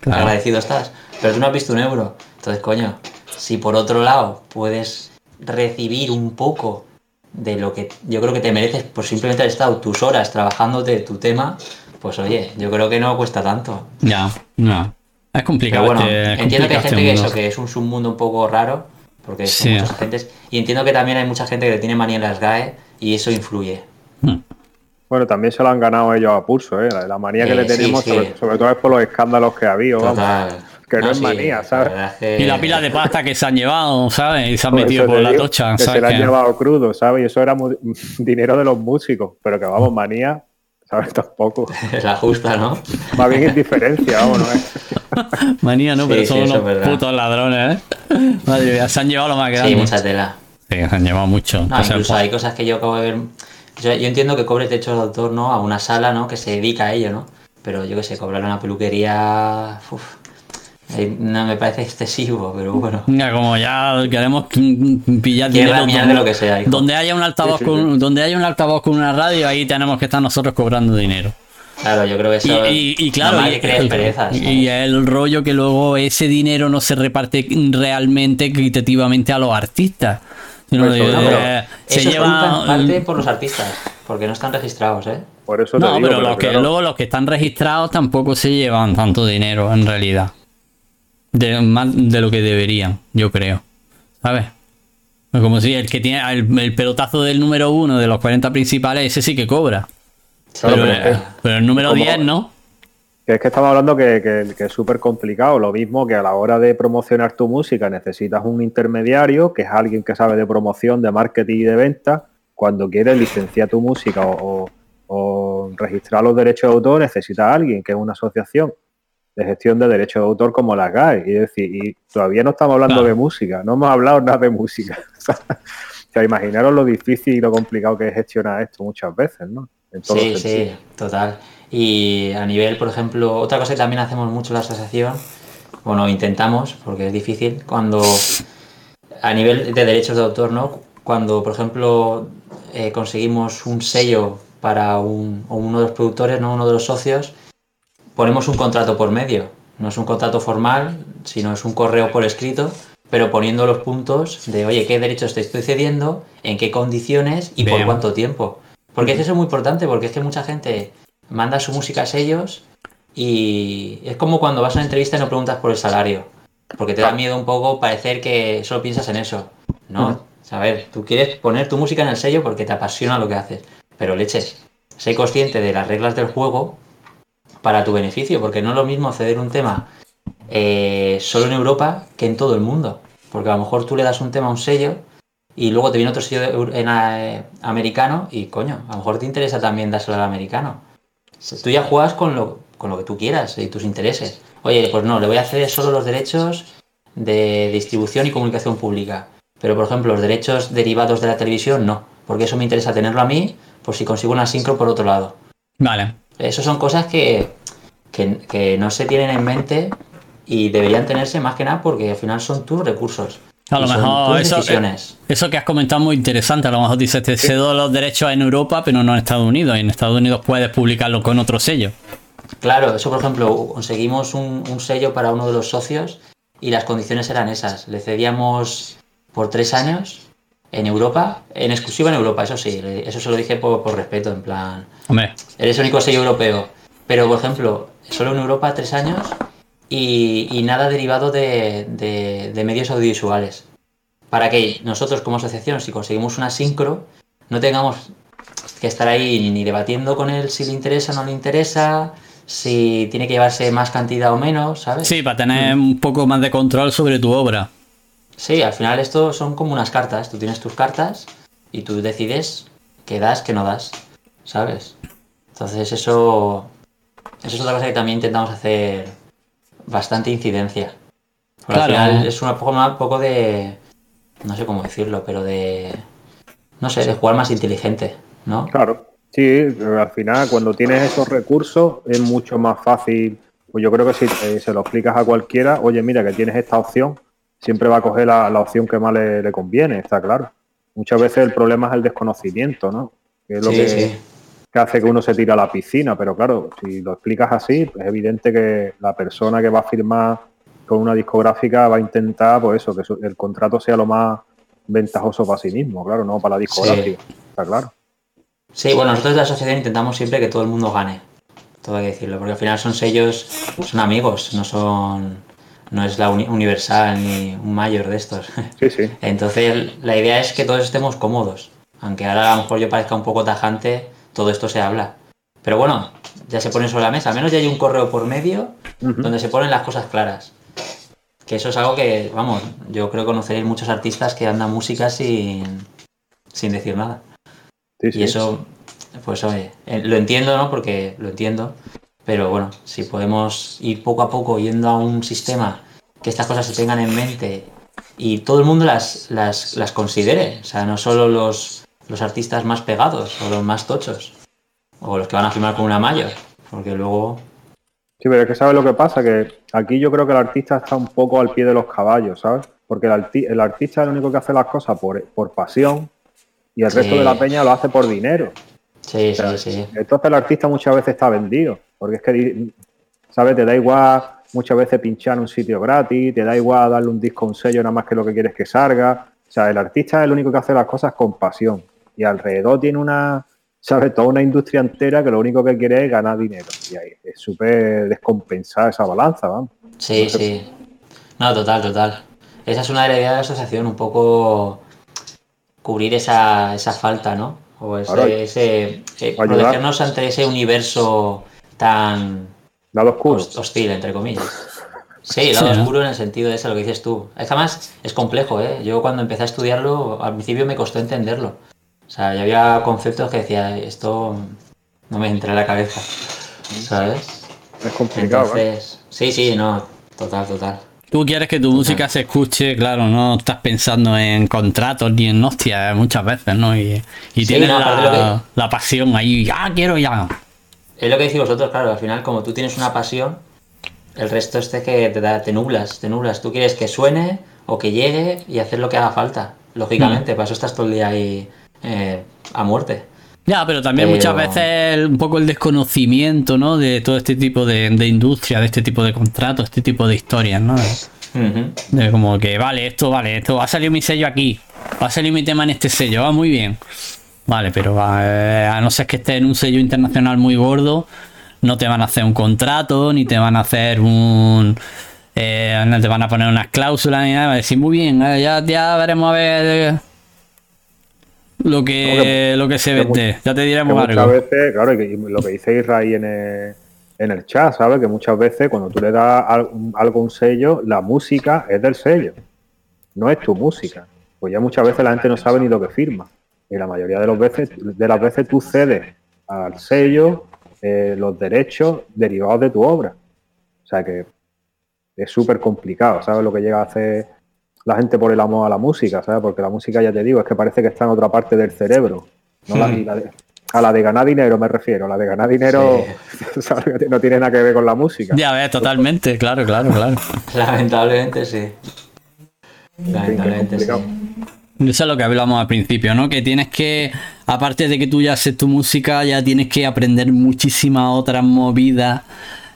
Claro. agradecido estás. Pero tú no has visto un euro. Entonces, coño, si por otro lado puedes recibir un poco de lo que yo creo que te mereces por simplemente haber estado tus horas trabajando de tu tema, pues oye, yo creo que no cuesta tanto. Ya, no. Es Pero complicado. bueno, este- es entiendo que hay gente que eso, que es un submundo un poco raro, porque son Sí. muchos agentes, y entiendo que también hay mucha gente que le tiene manía en las GAE y eso influye. Hmm. Bueno, también se lo han ganado ellos a pulso, ¿eh? La, manía que Eh, le tenemos, sí. Sobre, sobre todo es por los escándalos que ha habido. vamos. Que no es sí, manía, la ¿sabes? es que- Y la pila de pasta que se han llevado, ¿sabes? Y se han Por metido por la digo tocha, Que se ¿sabes? lo han Que- llevado crudo, ¿sabes? Y eso era *laughs* dinero de los músicos, pero que vamos, manía, ¿sabes? *laughs* Tampoco. Es la justa, ¿no? Más bien indiferencia, vamos, ¿no? es? *laughs* Manía, no, Sí, pero sí, son eso es unos verdad. putos ladrones, ¿eh? Madre mía, se han llevado lo más grande. Sí, mucha tela. Sí, se han llevado mucho. No, O sea, incluso hay cosas que yo acabo de ver. Yo, yo entiendo que cobres derechos de autor, ¿no? A una sala, ¿no? Que se dedica a ello, ¿no? Pero yo que sé, cobrar una peluquería. uf, no me parece excesivo, pero bueno. Como ya queremos pillar dinero donde, de lo que sea, hijo. donde haya un altavoz Sí, sí, con donde haya un altavoz con una radio, ahí tenemos que estar nosotros cobrando dinero. Claro, yo creo que Y, eso. y- y claro, y, crees perezas. y el rollo que luego ese dinero no se reparte realmente equitativamente a los artistas. Sino Pues, de- no, No, pero eh, se eso lleva parte por los artistas, porque no están registrados, ¿eh? Por eso No, digo, pero, los que, claro, luego los que están registrados tampoco se llevan tanto dinero en realidad. De, más de lo que deberían, yo creo. ¿Sabes? Como si el que tiene el, el pelotazo del número uno de los 40 principales, ese sí que cobra. Claro, pero, pero es eh, pero el número como- 10 no. Que es que estaba hablando que, es súper complicado. Lo mismo que a la hora de promocionar tu música necesitas un intermediario, que es alguien que sabe de promoción, de marketing y de venta. Cuando quieres licenciar tu música o, registrar los derechos de autor, necesitas a alguien que es una asociación de gestión de derechos de autor como la GAE. Y, decir, y todavía no estamos hablando de música, no hemos hablado nada de música. *laughs* o sea, imaginaros lo difícil y lo complicado que es gestionar esto muchas veces, ¿no? sí, sí, total. Y a nivel, por ejemplo, otra cosa que también hacemos mucho en la asociación, bueno, intentamos, porque es difícil, cuando a nivel de derechos de autor, ¿no? Cuando, por ejemplo, eh, conseguimos un sello para un, uno de los productores, ¿no? uno de los socios, ponemos un contrato por medio. No es un contrato formal, sino es un correo por escrito, pero poniendo los puntos de, oye, qué derechos te estoy cediendo, en qué condiciones y por cuánto tiempo. Porque eso es muy importante, porque es que mucha gente manda su música a sellos y es como cuando vas a una entrevista y no preguntas por el salario, porque te da miedo un poco parecer que solo piensas en eso. No, a ver, tú quieres poner tu música en el sello porque te apasiona lo que haces, pero leches, sé consciente de las reglas del juego para tu beneficio, porque no es lo mismo ceder un tema eh, solo en Europa que en todo el mundo, porque a lo mejor tú le das un tema a un sello y luego te viene otro sello en, eh, americano y coño, a lo mejor te interesa también dárselo al americano. Tú ya juegas con lo, con lo que tú quieras y tus intereses. Oye, pues no, le voy a hacer solo los derechos de distribución y comunicación pública. Pero, por ejemplo, los derechos derivados de la televisión, no. Porque eso me interesa tenerlo a mí por si consigo una sincro por otro lado. Vale. Eso son cosas que, que no se tienen en mente y deberían tenerse más que nada porque al final son tus recursos. A lo mejor eso, eh, eso que has comentado es muy interesante. A lo mejor dices, te cedo los derechos en Europa, pero no en Estados Unidos. Y en Estados Unidos puedes publicarlo con otro sello. Claro, eso por ejemplo, conseguimos un, sello para uno de los socios y las condiciones eran esas. Le cedíamos por tres años en Europa, en exclusiva en Europa, eso sí, eso se lo dije por, respeto, en plan. Hombre. Eres el único sello europeo. Pero por ejemplo, solo en Europa tres años y, nada derivado de, medios audiovisuales. Para que nosotros como asociación, si conseguimos una sincro, no tengamos que estar ahí ni debatiendo con él si le interesa o no le interesa, si tiene que llevarse más cantidad o menos, ¿sabes? Sí, para tener un poco más de control sobre tu obra. Sí, al final esto son como unas cartas. Tú tienes tus cartas y tú decides qué das, qué no das, ¿sabes? Entonces eso, eso es otra cosa que también intentamos hacer bastante incidencia. al final es una poco, más, poco de. No sé cómo decirlo, pero de. No sé, de jugar más inteligente, ¿no? Claro. Sí, al final cuando tienes esos recursos es mucho más fácil. Pues yo creo que si se lo explicas a cualquiera, oye, mira que tienes esta opción, siempre va a coger la, opción que más le, conviene, está claro. Muchas veces el problema es el desconocimiento, ¿no? Que es lo que, que hace que uno se tire a la piscina, pero claro, si lo explicas así, pues es evidente que la persona que va a firmar con una discográfica va a intentar, pues eso, que el contrato sea lo más ventajoso para sí mismo, claro, no para la discográfica, está claro. Sí, bueno, nosotros de la asociación intentamos siempre que todo el mundo gane, todo hay que decirlo, porque al final son sellos, son amigos, no son, no es la Universal ni un mayor de estos. *laughs* Sí, sí. Entonces la idea es que todos estemos cómodos, aunque ahora a lo mejor yo parezca un poco tajante, todo esto se habla. Pero bueno, ya se pone sobre la mesa. Al menos ya hay un correo por medio donde se ponen las cosas claras. Que eso es algo que, vamos, yo creo conoceréis muchos artistas que andan música sin, sin decir nada. Y eso, pues oye, eh, lo entiendo, ¿no? Porque lo entiendo. Pero bueno, si podemos ir poco a poco yendo a un sistema que estas cosas se tengan en mente y todo el mundo las, las, las considere. O sea, no solo los, los artistas más pegados o los más tochos o los que van a firmar con una mayor, porque luego... Sí, pero es que sabes lo que pasa, que aquí yo creo que el artista está un poco al pie de los caballos, ¿sabes? Porque el, artista es el único que hace las cosas por, por pasión y el resto de la peña lo hace por dinero. Sí, sí, sí. Entonces el artista muchas veces está vendido, porque es que, ¿sabes? Te da igual muchas veces pinchar en un sitio gratis, te da igual darle un disco un sello nada más que lo que quieres que salga. O sea, el artista es el único que hace las cosas con pasión y alrededor tiene una, ¿sabes? Toda una industria entera que lo único que quiere es ganar dinero. Y ahí es súper descompensada esa balanza, vamos. Sí, sí. No, total, total. Esa es una ideas de la asociación, un poco cubrir esa, esa falta, ¿no? O ese, ese eh, protegernos ante ese universo tan, Lado oscuro. Hostil, entre comillas. Sí, lado oscuro en el sentido de eso, lo que dices tú. Es que además es complejo, ¿eh? Yo cuando empecé a estudiarlo, al principio me costó entenderlo. O sea, ya había conceptos que decía, esto no me entra en la cabeza, ¿sabes? Es complicado, ¿eh? Sí, sí, no, total, total. Tú quieres que tu música se escuche, claro, no estás pensando en contratos ni en hostias muchas veces, ¿no? Y, tienes la, pasión ahí, ya quiero ya. Es lo que decís vosotros, claro, al final como tú tienes una pasión, el resto es de que te, da, te nublas, te nublas. Tú quieres que suene o que llegue y hacer lo que haga falta. Lógicamente, mm. para eso estás todo el día ahí eh, a muerte. Ya, pero también muchas veces un poco el desconocimiento, ¿no? De todo este tipo de, industria, de este tipo de contratos, este tipo de historias, ¿no? De como que, vale, esto, vale, esto, va a salir mi sello aquí, va a salir mi tema en este sello, va muy bien. Vale, pero eh, a no ser que esté en un sello internacional muy gordo, no te van a hacer un contrato, ni te van a hacer un... Eh, no te van a poner unas cláusulas ni nada, va a decir, muy bien, eh, ya, ya veremos a ver lo que, lo que se vende. Ya te diremos algo. Muchas veces, claro, lo que dice Israel en el, en el chat, ¿sabes? Que muchas veces cuando tú le das algo un sello, la música es del sello, no es tu música. Pues ya muchas veces la gente no sabe ni lo que firma. Y la mayoría de, los veces, de las veces tú cedes al sello eh, los derechos derivados de tu obra. O sea que es súper complicado, ¿sabes? Lo que llega a hacer la gente por el amor a la música, ¿sabes? Porque la música, ya te digo, es que parece que está en otra parte del cerebro. Hmm. a la de ganar dinero me refiero. La de ganar dinero *laughs* no tiene nada que ver con la música. Ya ves, totalmente, claro, claro, claro. Lamentablemente sí. Lamentablemente sí. Eso es lo que hablamos al principio, ¿no? Que tienes que, aparte de que tú ya haces tu música, ya tienes que aprender muchísimas otras movidas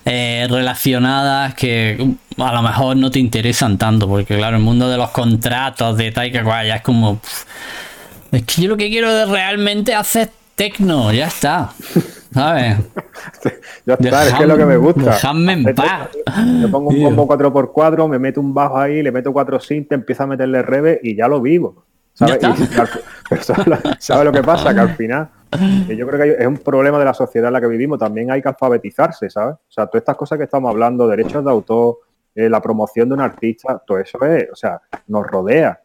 eh, relacionadas que a lo mejor no te interesan tanto, porque claro, el mundo de los contratos, de Taika ya es como... es que yo lo que quiero realmente hacer tecno, ya está. ¿Sabes? *laughs* ya está, es que es lo que me gusta. Déjame en paz. Me pongo un combo 4x4, me meto un bajo ahí, le meto cuatro synth, empiezo a meterle rebe y ya lo vivo. ¿Sabes? ¿Sabes *laughs* lo que pasa? Que al final yo creo que es un problema de la sociedad en la que vivimos. También hay que alfabetizarse, ¿sabes? O sea, todas estas cosas que estamos hablando, derechos de autor, eh, la promoción de un artista, todo eso es, o sea, nos rodea.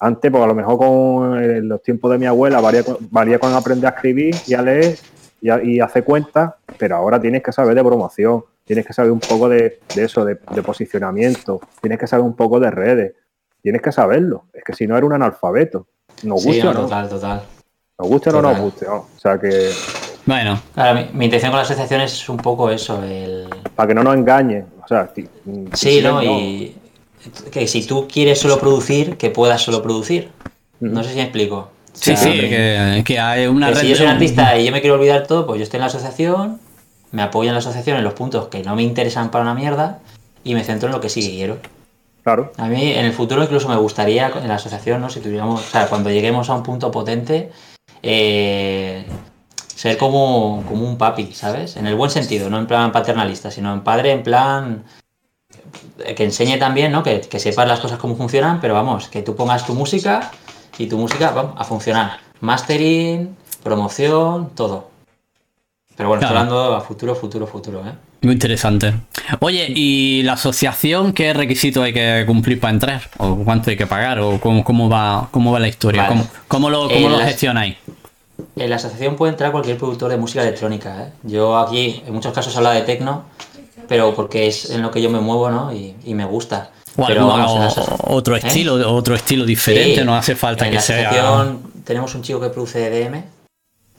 Antes, pues a lo mejor con eh, los tiempos de mi abuela, valía, con aprender a escribir y a leer y, a, y hacer cuentas, pero ahora tienes que saber de promoción, tienes que saber un poco de, eso, de, posicionamiento, tienes que saber un poco de redes, tienes que saberlo. Es que si no, eres un analfabeto. Nos gusta, no, total, total. Nos guste o no nos guste, O sea que. Bueno. Mi, intención con la asociación es un poco eso, el. Para que no nos engañen. O sea, sí, ¿no? Y que si tú quieres solo producir, que puedas solo producir. No sé si me explico. Sí, sí, que, hay una Si yo soy un artista y yo me quiero olvidar todo, pues yo estoy en la asociación, me apoyo en la asociación en los puntos que no me interesan para una mierda y me centro en lo que sí quiero. Claro. A mí en el futuro incluso me gustaría en la asociación, ¿no? Si tuviéramos, o sea, cuando lleguemos a un punto potente, eh, ser como, como un papi, ¿sabes? En el buen sentido, no en plan paternalista, sino en padre, en plan que enseñe también, ¿no? Que, que sepas las cosas cómo funcionan, pero vamos, que tú pongas tu música y tu música va a funcionar. Mastering, promoción, todo. Pero bueno, estoy hablando a futuro, futuro, futuro, ¿eh? Muy interesante. Oye, ¿y la asociación qué requisito hay que cumplir para entrar? ¿O cuánto hay que pagar? ¿O cómo, cómo va, cómo va la historia? ¿Cómo, lo, cómo lo gestionáis? En la asociación puede entrar cualquier productor de música electrónica. ¿eh? Yo aquí en muchos casos hablo de tecno, pero porque es en lo que yo me muevo ¿no? y, me gusta. O pero, otro ¿eh? estilo, otro estilo diferente, no hace falta que sea. asociación tenemos un chico que produce EDM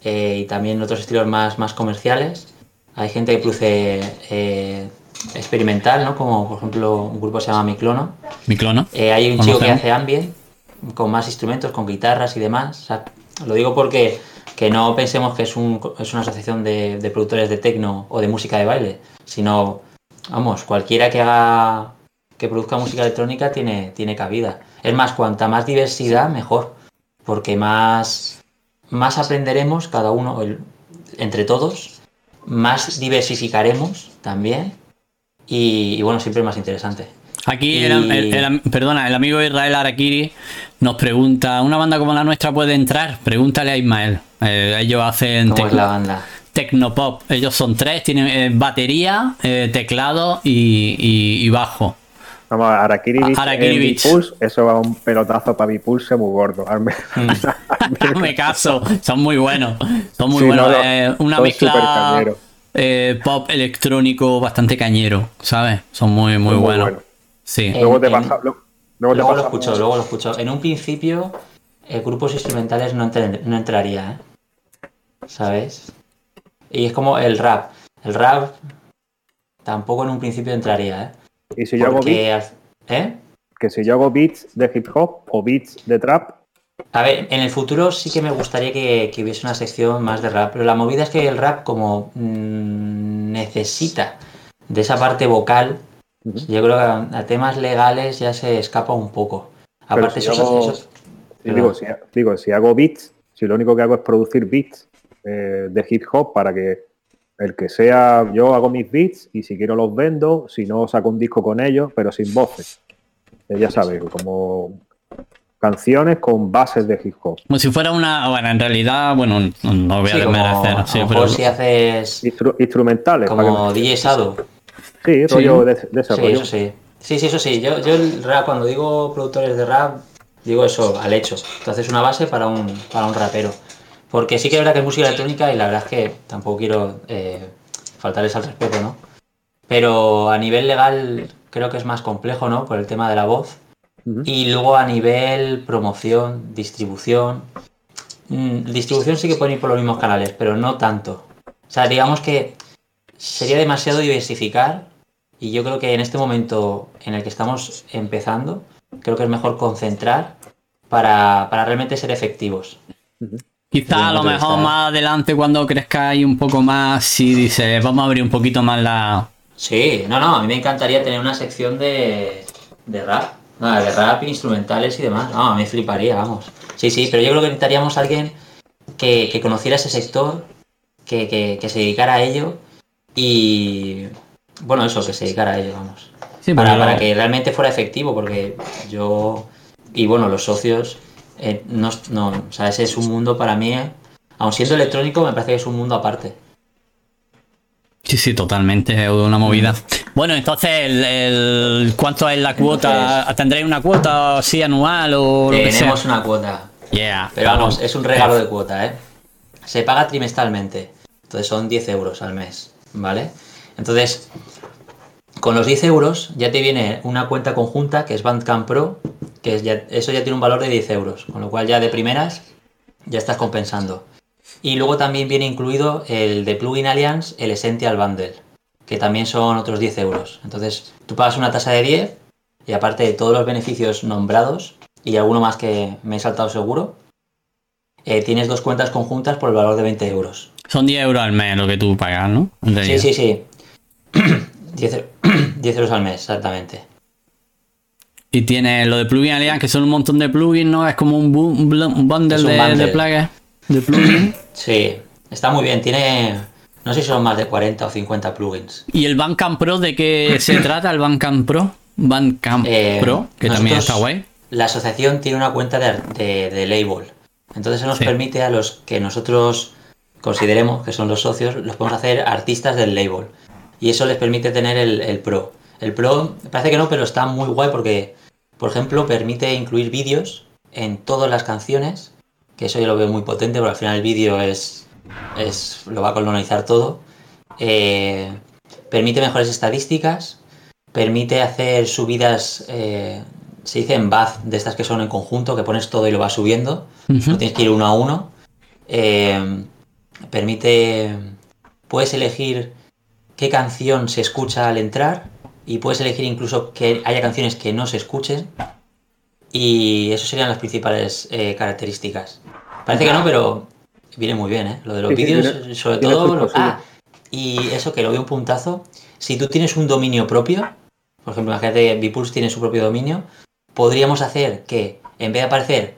eh, y también otros estilos más, más comerciales. Hay gente que produce eh, experimental, ¿no? Como por ejemplo un grupo se llama Miclono. Miclono. Eh, hay un chico que hace ambient con más instrumentos, con guitarras y demás. lo digo porque que no pensemos que es, un, es una asociación de, productores de techno o de música de baile, sino, vamos, cualquiera que haga que produzca música electrónica tiene, tiene cabida. Es más, cuanta más diversidad, mejor, porque más, más aprenderemos cada uno, entre todos, más diversificaremos también y, bueno, siempre más interesante. Aquí, el, perdona, el amigo Israel Arakiri nos pregunta, ¿una banda como la nuestra puede entrar? Pregúntale a Ismael. Eh, ellos hacen... ¿Cómo es la banda? Tecnopop. Ellos son tres, tienen eh, batería, eh, teclado y, y- y bajo. Vamos, Arakiri. Bipulse, eso va un pelotazo para Bipulse muy gordo. *laughs* Al *laughs* me- Me caso, son muy buenos. Son muy Sí, buenos. no, no, eh, una mezcla eh, pop electrónico bastante cañero, ¿sabes? Son muy, muy buenos. Sí. Luego te en- pasa. Luego, luego te lo escucho, luego lo escucho. En un principio, eh, grupos instrumentales no, entren- no entraría, ¿eh? ¿Sabes? Y es como el rap. El rap tampoco en un principio entraría, ¿eh? Y si yo hago beats, ¿eh? que si yo hago beats de hip hop o beats de trap, A ver, en el futuro sí que me gustaría que, que hubiese una sección más de rap, pero la movida es que el rap como mm, necesita de esa parte vocal, yo creo que a, a temas legales ya se escapa un poco. Aparte, si esos, hago- esos- Sí, Perdón. digo, si, digo, si hago beats, si lo único que hago es producir beats eh, de hip hop para que el que sea, yo hago mis beats y si quiero los vendo, si no saco un disco con ellos, pero sin voces. Eh, ya sabes, como canciones con bases de hip hop. Como si fuera una. Bueno, en realidad, bueno, no, voy a Sí, como, desmerecer. sí, pero- mejor si haces Instru- instrumentales. como DJ Sado. sí, rollo de, de ese Sí, rollo. eso sí. Sí, sí, eso sí. Yo, yo el rap, cuando digo productores de rap, digo eso, al hecho. Entonces una base para un, para un rapero. Porque sí que es verdad que es música electrónica y la verdad es que tampoco quiero eh, faltarles al respeto, ¿no? Pero a nivel legal creo que es más complejo, ¿no? Por el tema de la voz. Ujú. Y luego a nivel promoción, distribución. mm, distribución sí que pueden ir por los mismos canales, pero no tanto. O sea, digamos que sería demasiado diversificar y yo creo que en este momento en el que estamos empezando, creo que es mejor concentrar para, para realmente ser efectivos. Quizá a lo mejor más adelante, cuando crezca ahí un poco más, si dices, vamos a abrir un poquito más la. Sí, no, no, a mí me encantaría tener una sección de, de rap. Nada, de rap, instrumentales y demás. No, a mí me fliparía, vamos. Sí, sí, pero yo creo que necesitaríamos a alguien que, que conociera ese sector, que, que- que se dedicara a ello y... Bueno, eso, que se dedicara a ello, vamos. Sí, para, para que realmente fuera efectivo, porque yo y bueno, los socios, eh, no, no, o sea, ese es un mundo para mí, eh, aun siendo electrónico, me parece que es un mundo aparte. Sí, sí, totalmente, es una movida. Bueno, entonces, el, el- ¿cuánto es la cuota? ¿Tendréis una cuota así anual o lo que sea? Tenemos una cuota, Yeah, pero vamos, es un regalo de cuota, ¿eh? Se paga trimestralmente, entonces son 10 euros al mes, ¿vale? Entonces, con los 10 euros ya te viene una cuenta conjunta que es Bandcamp Pro, que es ya, eso ya tiene un valor de 10 euros, con lo cual ya de primeras ya estás compensando. Y luego también viene incluido el de Plugin Alliance, el Essential Bundle, que también son otros 10 euros. Entonces, tú pagas una tasa de 10 y aparte de todos los beneficios nombrados y alguno más que me he saltado seguro, eh, tienes dos cuentas conjuntas por el valor de 20 euros. Son 10 euros al mes lo que tú pagas, ¿no? Sí, sí, sí. *clears throat* 10, e- 10 euros al mes, exactamente. Y tiene lo de plugin alliance, que son un montón de plugins, ¿no? Es como un, bundle, un de, bundle. de plugins. De *clears throat* plugins. Sí, está muy bien. Tiene, no sé si son más de 40 o 50 plugins. ¿Y el Bandcamp Pro de qué se *clears throat* trata? ¿El Bandcamp Pro? Bandcamp Eh, Pro, que también está guay. La asociación tiene una cuenta de, de- de label. Entonces eso nos Sí. permite a los que nosotros consideremos que son los socios, los podemos hacer artistas del label. Y eso les permite tener el, el Pro. El Pro, parece que no, pero está muy guay porque, por ejemplo, permite incluir vídeos en todas las canciones, que eso yo lo veo muy potente, porque al final el vídeo es, es lo va a colonizar todo. Eh, permite mejores estadísticas, permite hacer subidas, eh, se dice en batch, de estas que son en conjunto, que pones todo y lo vas subiendo, no tienes que ir uno a uno. Eh, permite, puedes elegir qué canción se escucha al entrar y puedes elegir incluso que haya canciones que no se escuchen. Y eso serían las principales eh, características. Parece que no, pero viene muy bien, ¿eh? Lo de los Sí, sí, vídeos, tiene- sobre todo... lo- ah, y eso que lo veo un puntazo. Si tú tienes un dominio propio, por ejemplo, imagínate Bipulse tiene su propio dominio, podríamos hacer que en vez de aparecer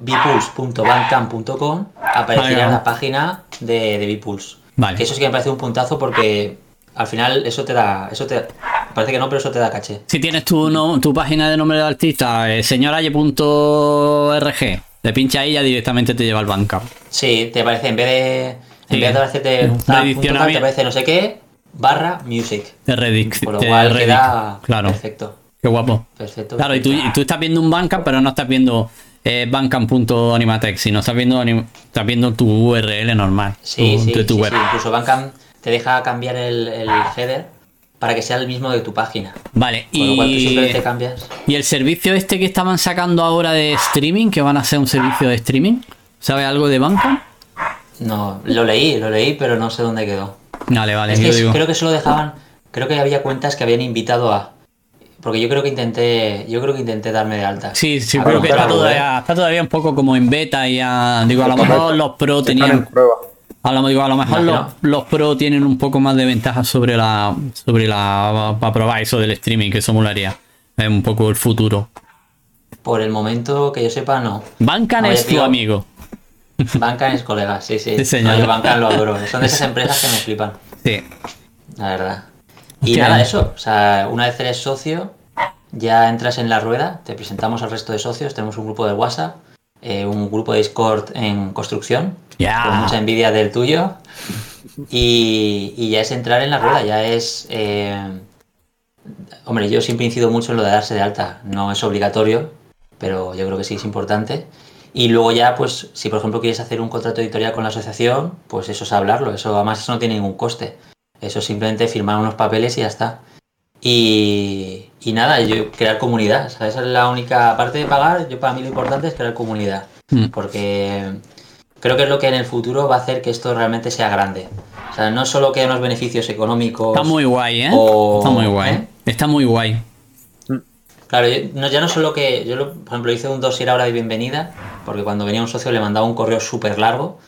bipulse.bandcamp.com apareciera la página de, de Bipulse. Vale. Que eso sí que me parece un puntazo porque al final eso te da, eso te parece que no, pero eso te da caché. Si tienes tu, no- tu página de nombre de artista, eh, señoraye.org, te pincha ahí y ya directamente te lleva al Bandcamp. Sí, te parece, en vez de En vez de hacerte Un punto redicionamiento. te aparece no sé qué, barra music. De Reddit. Con lo cual Reddit. queda Claro. perfecto. Qué guapo. Perfecto. Claro, y tú, y tú estás viendo un Bandcamp, pero no estás viendo eh, Bandcamp.animatex, sino estás viendo, estás viendo tu URL normal. Sí, tu, sí, tu sí, web. sí. Incluso Bandcamp te deja cambiar el, el header para que sea el mismo de tu página. Vale, Con lo cual tú y, simplemente cambias. y el servicio este que estaban sacando ahora de streaming, que van a hacer un servicio de streaming, ¿sabes algo de Bandcamp? No, lo leí, lo leí, pero no sé dónde quedó. Vale, vale, Es que yo es- digo. creo que solo dejaban, creo que había cuentas que habían invitado a. Porque yo creo que intenté, yo creo que intenté darme de alta. Sí, sí, creo que está comprarlo, ¿eh? todavía, está todavía un poco como en beta y a, digo, a lo mejor los pro tenían, a lo, digo, a lo mejor los, los pro tienen un poco más de ventaja sobre la, sobre la, para probar eso del streaming, que eso molaría. Es un poco el futuro. Por el momento que yo sepa, no. Bancan es tu amigo. Bancan es colega, sí, sí. Sí, señor. Oye, Bancan lo adoro. Son de esas empresas que me flipan, Sí. la verdad. Y nada, eso. O sea, una vez eres socio, ya entras en la rueda, te presentamos al resto de socios, tenemos un grupo de WhatsApp, eh, un grupo de Discord en construcción, con mucha envidia del tuyo. Y, y ya es entrar en la rueda, ya es... eh, hombre, yo siempre incido mucho en lo de darse de alta. No es obligatorio, pero yo creo que sí es importante. Y luego ya, pues, si por ejemplo quieres hacer un contrato editorial con la asociación, pues eso es hablarlo. Eso además eso no tiene ningún coste. Eso es simplemente firmar unos papeles y ya está. Y, y nada, yo crear comunidad. Sea, esa es la única parte de pagar. Yo para mí lo importante es crear comunidad. Mm. Porque creo que es lo que en el futuro va a hacer que esto realmente sea grande. O sea, no solo que unos beneficios económicos. Está muy guay, ¿eh? O- Está muy guay. ¿eh? Está muy guay. Claro, yo- no, ya no solo que. Yo, lo- por ejemplo, hice un dossier ahora de bienvenida, porque cuando venía un socio le mandaba un correo súper largo,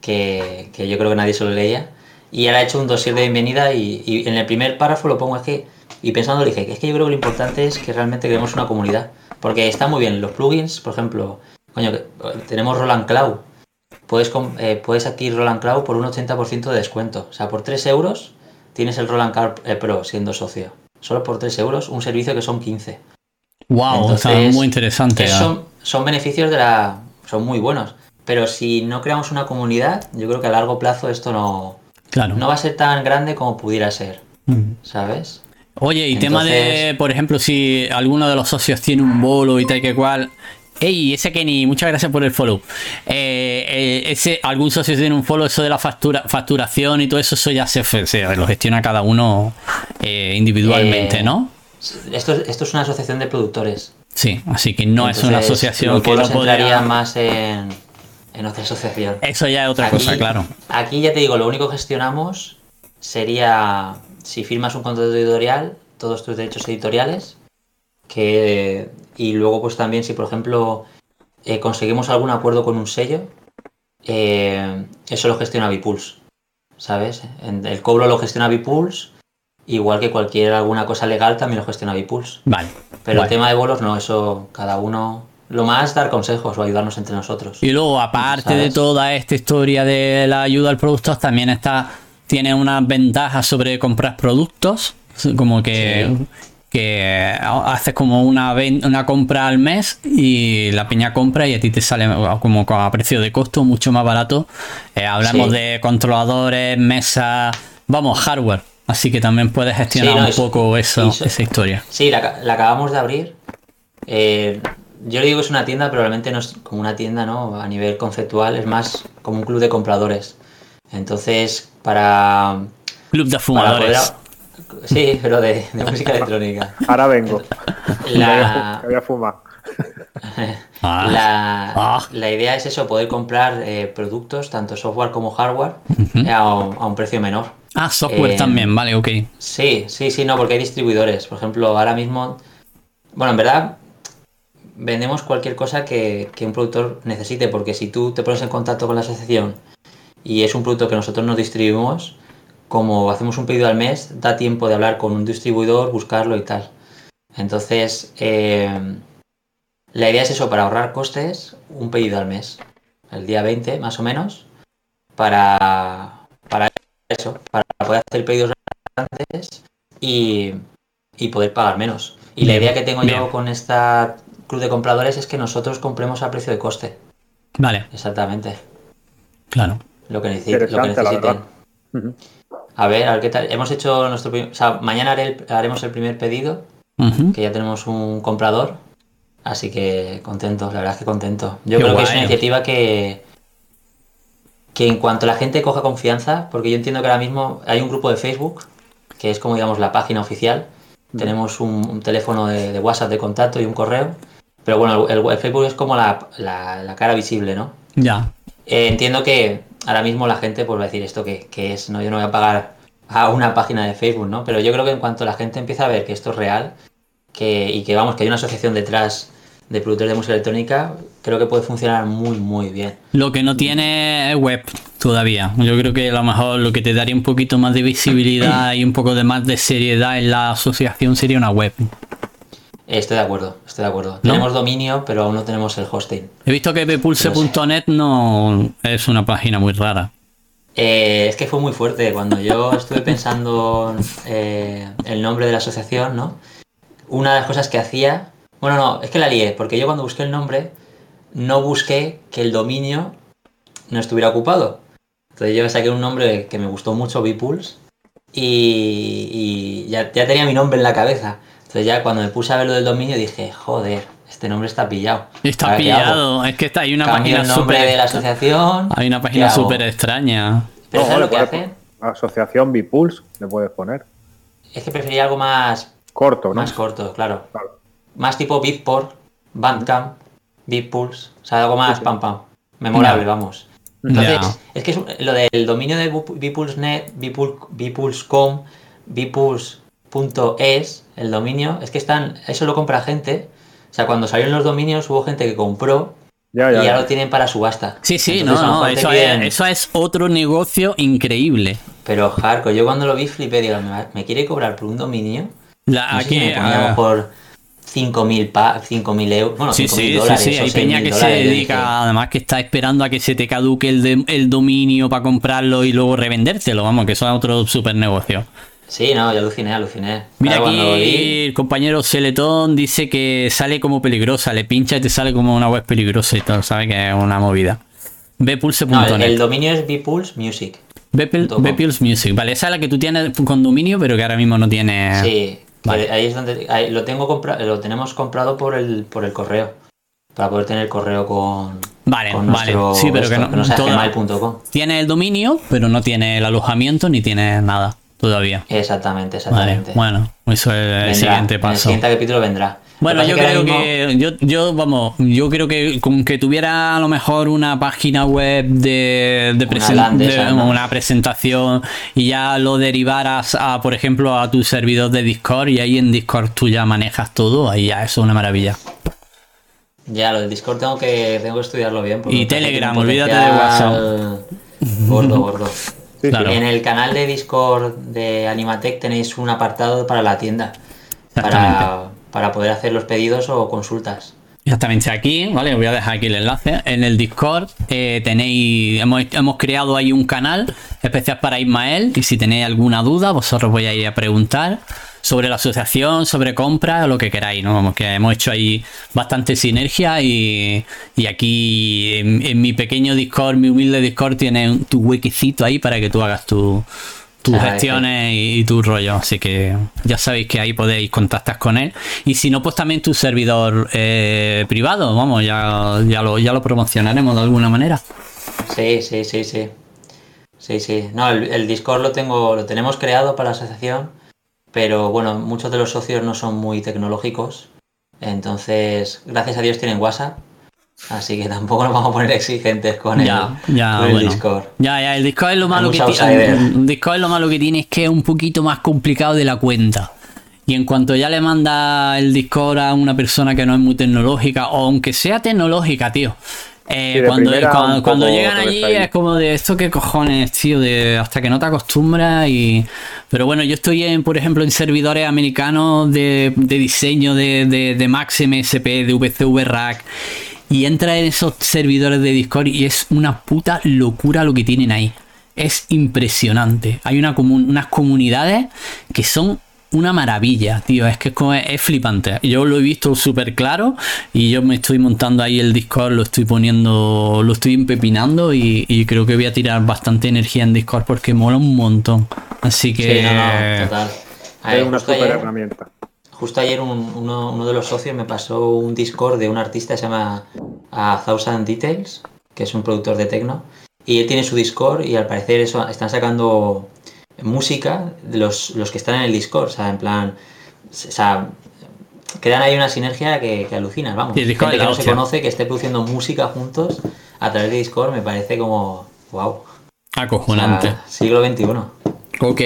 que, que yo creo que nadie se lo leía, y ahora he hecho un dossier de bienvenida y, y en el primer párrafo lo pongo es que. Y pensando le dije, es que yo creo que lo importante es que realmente creemos una comunidad. Porque está muy bien, los plugins, por ejemplo, coño, que- tenemos Roland Cloud. Puedes, eh, puedes adquirir Roland Cloud por un 80% de descuento. O sea, por 3 euros tienes el Roland Cloud eh, Pro siendo socio. Solo por 3 euros, un servicio que son 15. Wow, está Entonces, muy interesante. Ya. son, son beneficios de la. son muy buenos. Pero si no creamos una comunidad, yo creo que a largo plazo esto no, Claro. no va a ser tan grande como pudiera ser. Mm. ¿Sabes? Oye, y tema de, por ejemplo, si alguno de los socios tiene un bolo y tal que cual. Ey, ese Kenny, muchas gracias por el follow. Eh, eh, ese, algún socio tiene un follow, eso de la factura, facturación y todo eso, eso ya se, se lo gestiona cada uno eh, individualmente, ¿no? Esto, es- esto es una asociación de productores. Sí, así que no es una asociación que no podría. más en, en otra asociación. Eso ya es otra cosa, claro. Aquí ya te digo, lo único que gestionamos sería si firmas un contrato editorial, todos tus derechos editoriales, que y luego pues también si por ejemplo eh, conseguimos algún acuerdo con un sello, eh, eso lo gestiona Bipulse, ¿sabes? El cobro lo gestiona Bipulse, igual que cualquier alguna cosa legal también lo gestiona Bipulse. Vale. Pero el tema de bolos no, eso cada uno... Lo más dar consejos o ayudarnos entre nosotros. Y luego, aparte de toda esta historia de la ayuda al producto, también está, tiene unas ventajas sobre comprar productos, como que, que haces como una, una compra al mes y la peña compra y a ti te sale como a precio de costo mucho más barato. Eh, hablamos Sí. de controladores, mesas, vamos, hardware. Así que también puedes gestionar Sí, no, un poco eso, esa historia. Sí, la, la acabamos de abrir. Eh, yo le digo que es una tienda, pero realmente no es como una tienda, ¿no? A nivel conceptual, es más como un club de compradores. Entonces, para, Club de para poder... fumadores. Sí, pero de, de música electrónica. Ahora vengo. La, *laughs* voy a fumar. *laughs* Ah. la, Ah. la idea es eso, poder comprar eh, productos, tanto software como hardware, eh, a, un, a un precio menor. Ah, software Eh, también, vale, ok. Sí, sí, sí, no, porque hay distribuidores. Por ejemplo, ahora mismo, bueno, en verdad, vendemos cualquier cosa que, que un productor necesite, porque si tú te pones en contacto con la asociación y es un producto que nosotros nos distribuimos, como hacemos un pedido al mes, da tiempo de hablar con un distribuidor, buscarlo y tal. Entonces, eh, la idea es eso, para ahorrar costes, un pedido al mes, el día 20 más o menos, para, para eso, para poder hacer pedidos grandes y, y poder pagar menos. Y la idea que tengo bien. yo con esta club de compradores es que nosotros compremos a precio de coste. Vale, Exactamente. claro. lo que, necesiten. Lo que necesiten. A ver, a ver qué tal. Hemos hecho nuestro O sea, mañana haremos el primer pedido, que ya tenemos un comprador. Así que contento, la verdad es que contento. Yo creo que es una iniciativa que, que en cuanto la gente coja confianza, porque yo entiendo que ahora mismo hay un grupo de Facebook, que es como digamos la página oficial, tenemos un, teléfono de, WhatsApp de contacto y un correo, pero bueno, el, Facebook es como la, cara visible, ¿no? Ya. Eh, entiendo que ahora mismo la gente pues va a decir esto que, es, no, yo no voy a pagar a una página de Facebook, ¿no? Pero yo creo que en cuanto la gente empieza a ver que esto es real, que, y que vamos, que hay una asociación detrás de productores de música electrónica, creo que puede funcionar muy, muy bien. Lo que no tiene es web todavía. Yo creo que a lo mejor lo que te daría un poquito más de visibilidad y un poco de más de seriedad en la asociación sería una web. Estoy de acuerdo, estoy de acuerdo. Tenemos dominio, pero aún no tenemos el hosting. He visto que bpulse.net no es una página muy rara. Eh, es que fue muy fuerte. Cuando yo *laughs* estuve pensando eh, el nombre de la asociación, ¿no? Una de las cosas que hacía bueno, no, es que la lié, porque yo cuando busqué el nombre no busqué que el dominio no estuviera ocupado. Entonces yo saqué un nombre que me gustó mucho, Bpulse, y, ya, tenía mi nombre en la cabeza. Entonces ya cuando me puse a ver lo del dominio dije, joder, este nombre está pillado. Está pillado, es que está, hay una página el nombre de la asociación. Hay una página súper extraña. ¿Pero sabes lo que hace? Asociación Bpulse, le puedes poner. Es que prefería algo más... Corto, ¿no? Más corto, claro. claro más tipo Beatport, Bandcamp, Beatpulse, o sea, algo más pam pam, memorable, vamos. Entonces, es que lo del dominio de Beepulse.net, Beepulse.com, Beepulse.es, el dominio, es que están, eso lo compra gente. O sea, cuando salieron los dominios hubo gente que compró y ya lo tienen para subasta. Sí, sí, no, no, eso es, eso es, otro negocio increíble. Pero, Jarco, yo cuando lo vi flipé, digo, ¿me, quiere cobrar por un dominio? La, aquí, me ponía a lo mejor 5.000 pa 5.000 euros. Bueno, sí, sí, dólares. Sí, sí, hay peña que se dedica, además que está esperando a que se te caduque el, el dominio para comprarlo y luego revendértelo. Vamos, que eso es otro super negocio. Sí, no, yo aluciné, aluciné. Mira aquí el compañero Celetón dice que sale como peligrosa, le pincha y te sale como una web peligrosa y todo, ¿sabes? Que es una movida. Bpulse.net. No, el, dominio es Bpulse Music. Bpulse Music, vale, esa es la que tú tienes con dominio, pero que ahora mismo no tiene. Sí, Ahí es donde lo tengo comprado, lo tenemos comprado por el por el correo para poder tener correo con Vale, vale. Sí, pero que no, no Tiene el dominio, pero no tiene el alojamiento ni tiene nada todavía. Exactamente, exactamente. bueno, eso es el siguiente paso. el siguiente capítulo vendrá. Bueno, yo creo que yo, yo, vamos, yo creo que con que tuviera a lo mejor una página web de, de, una, presentación y ya lo derivaras a, por ejemplo, a tu servidor de Discord y ahí en Discord tú ya manejas todo, ahí ya eso es una maravilla. Ya, lo del Discord tengo que, tengo que estudiarlo bien. Y Telegram, olvídate de WhatsApp. Gordo, gordo. En el canal de Discord de Animatec tenéis un apartado para la tienda. Para, para poder hacer los pedidos o consultas. Exactamente, aquí, ¿vale? Voy a dejar aquí el enlace. En el Discord eh, tenéis, hemos, hemos, creado ahí un canal especial para Ismael y si tenéis alguna duda, vosotros voy a ir a preguntar sobre la asociación, sobre compras, o lo que queráis, ¿no? Vamos, que hemos hecho ahí bastante sinergia y, y aquí en, mi pequeño Discord, mi humilde Discord, tiene tu huequecito ahí para que tú hagas tu, tus gestiones y, tu rollo. Así que ya sabéis que ahí podéis contactar con él. Y si no, pues también tu servidor eh, privado. Vamos, ya, ya, lo, ya lo promocionaremos de alguna manera. Sí, sí, sí, sí. Sí, sí. No, el, Discord lo tengo, lo tenemos creado para la asociación, pero bueno, muchos de los socios no son muy tecnológicos. Entonces, gracias a Dios tienen WhatsApp Así que tampoco nos vamos a poner exigentes con, el, Discord. Ya, ya, el Discord es lo malo que tiene. Discord es lo malo que tiene es que es un poquito más complicado de la cuenta. Y en cuanto ya le manda el Discord a una persona que no es muy tecnológica, o aunque sea tecnológica, tío. Eh, cuando, cuando, llegan allí es como de esto que cojones, tío, de hasta que no te acostumbras y... Pero bueno, yo estoy en, por ejemplo, en servidores americanos de, diseño de, de, de Max MSP, de VCV Rack y entra en esos servidores de Discord y es una puta locura lo que tienen ahí. Es impresionante. Hay una unas comunidades que son una maravilla, tío. Es que es, como, es flipante. Yo lo he visto súper claro y yo me estoy montando ahí el Discord, lo estoy poniendo, lo estoy empepinando y, y creo que voy a tirar bastante energía en Discord porque mola un montón. Así que... Sí, no, no, total. A ver, Es una justo super ayer- herramienta. Justo ayer un- uno, uno de los socios me pasó un Discord de un artista que se llama A Thousand Details, que es un productor de techno, y él tiene su Discord y al parecer eso están sacando música de los, los que están en el Discord, o sea, en plan, o sea, crean ahí una sinergia que, que alucinas, vamos. Gente que no se conoce, que esté produciendo música juntos a través de Discord, me parece como, wow. Acojonante. siglo XXI. Ok.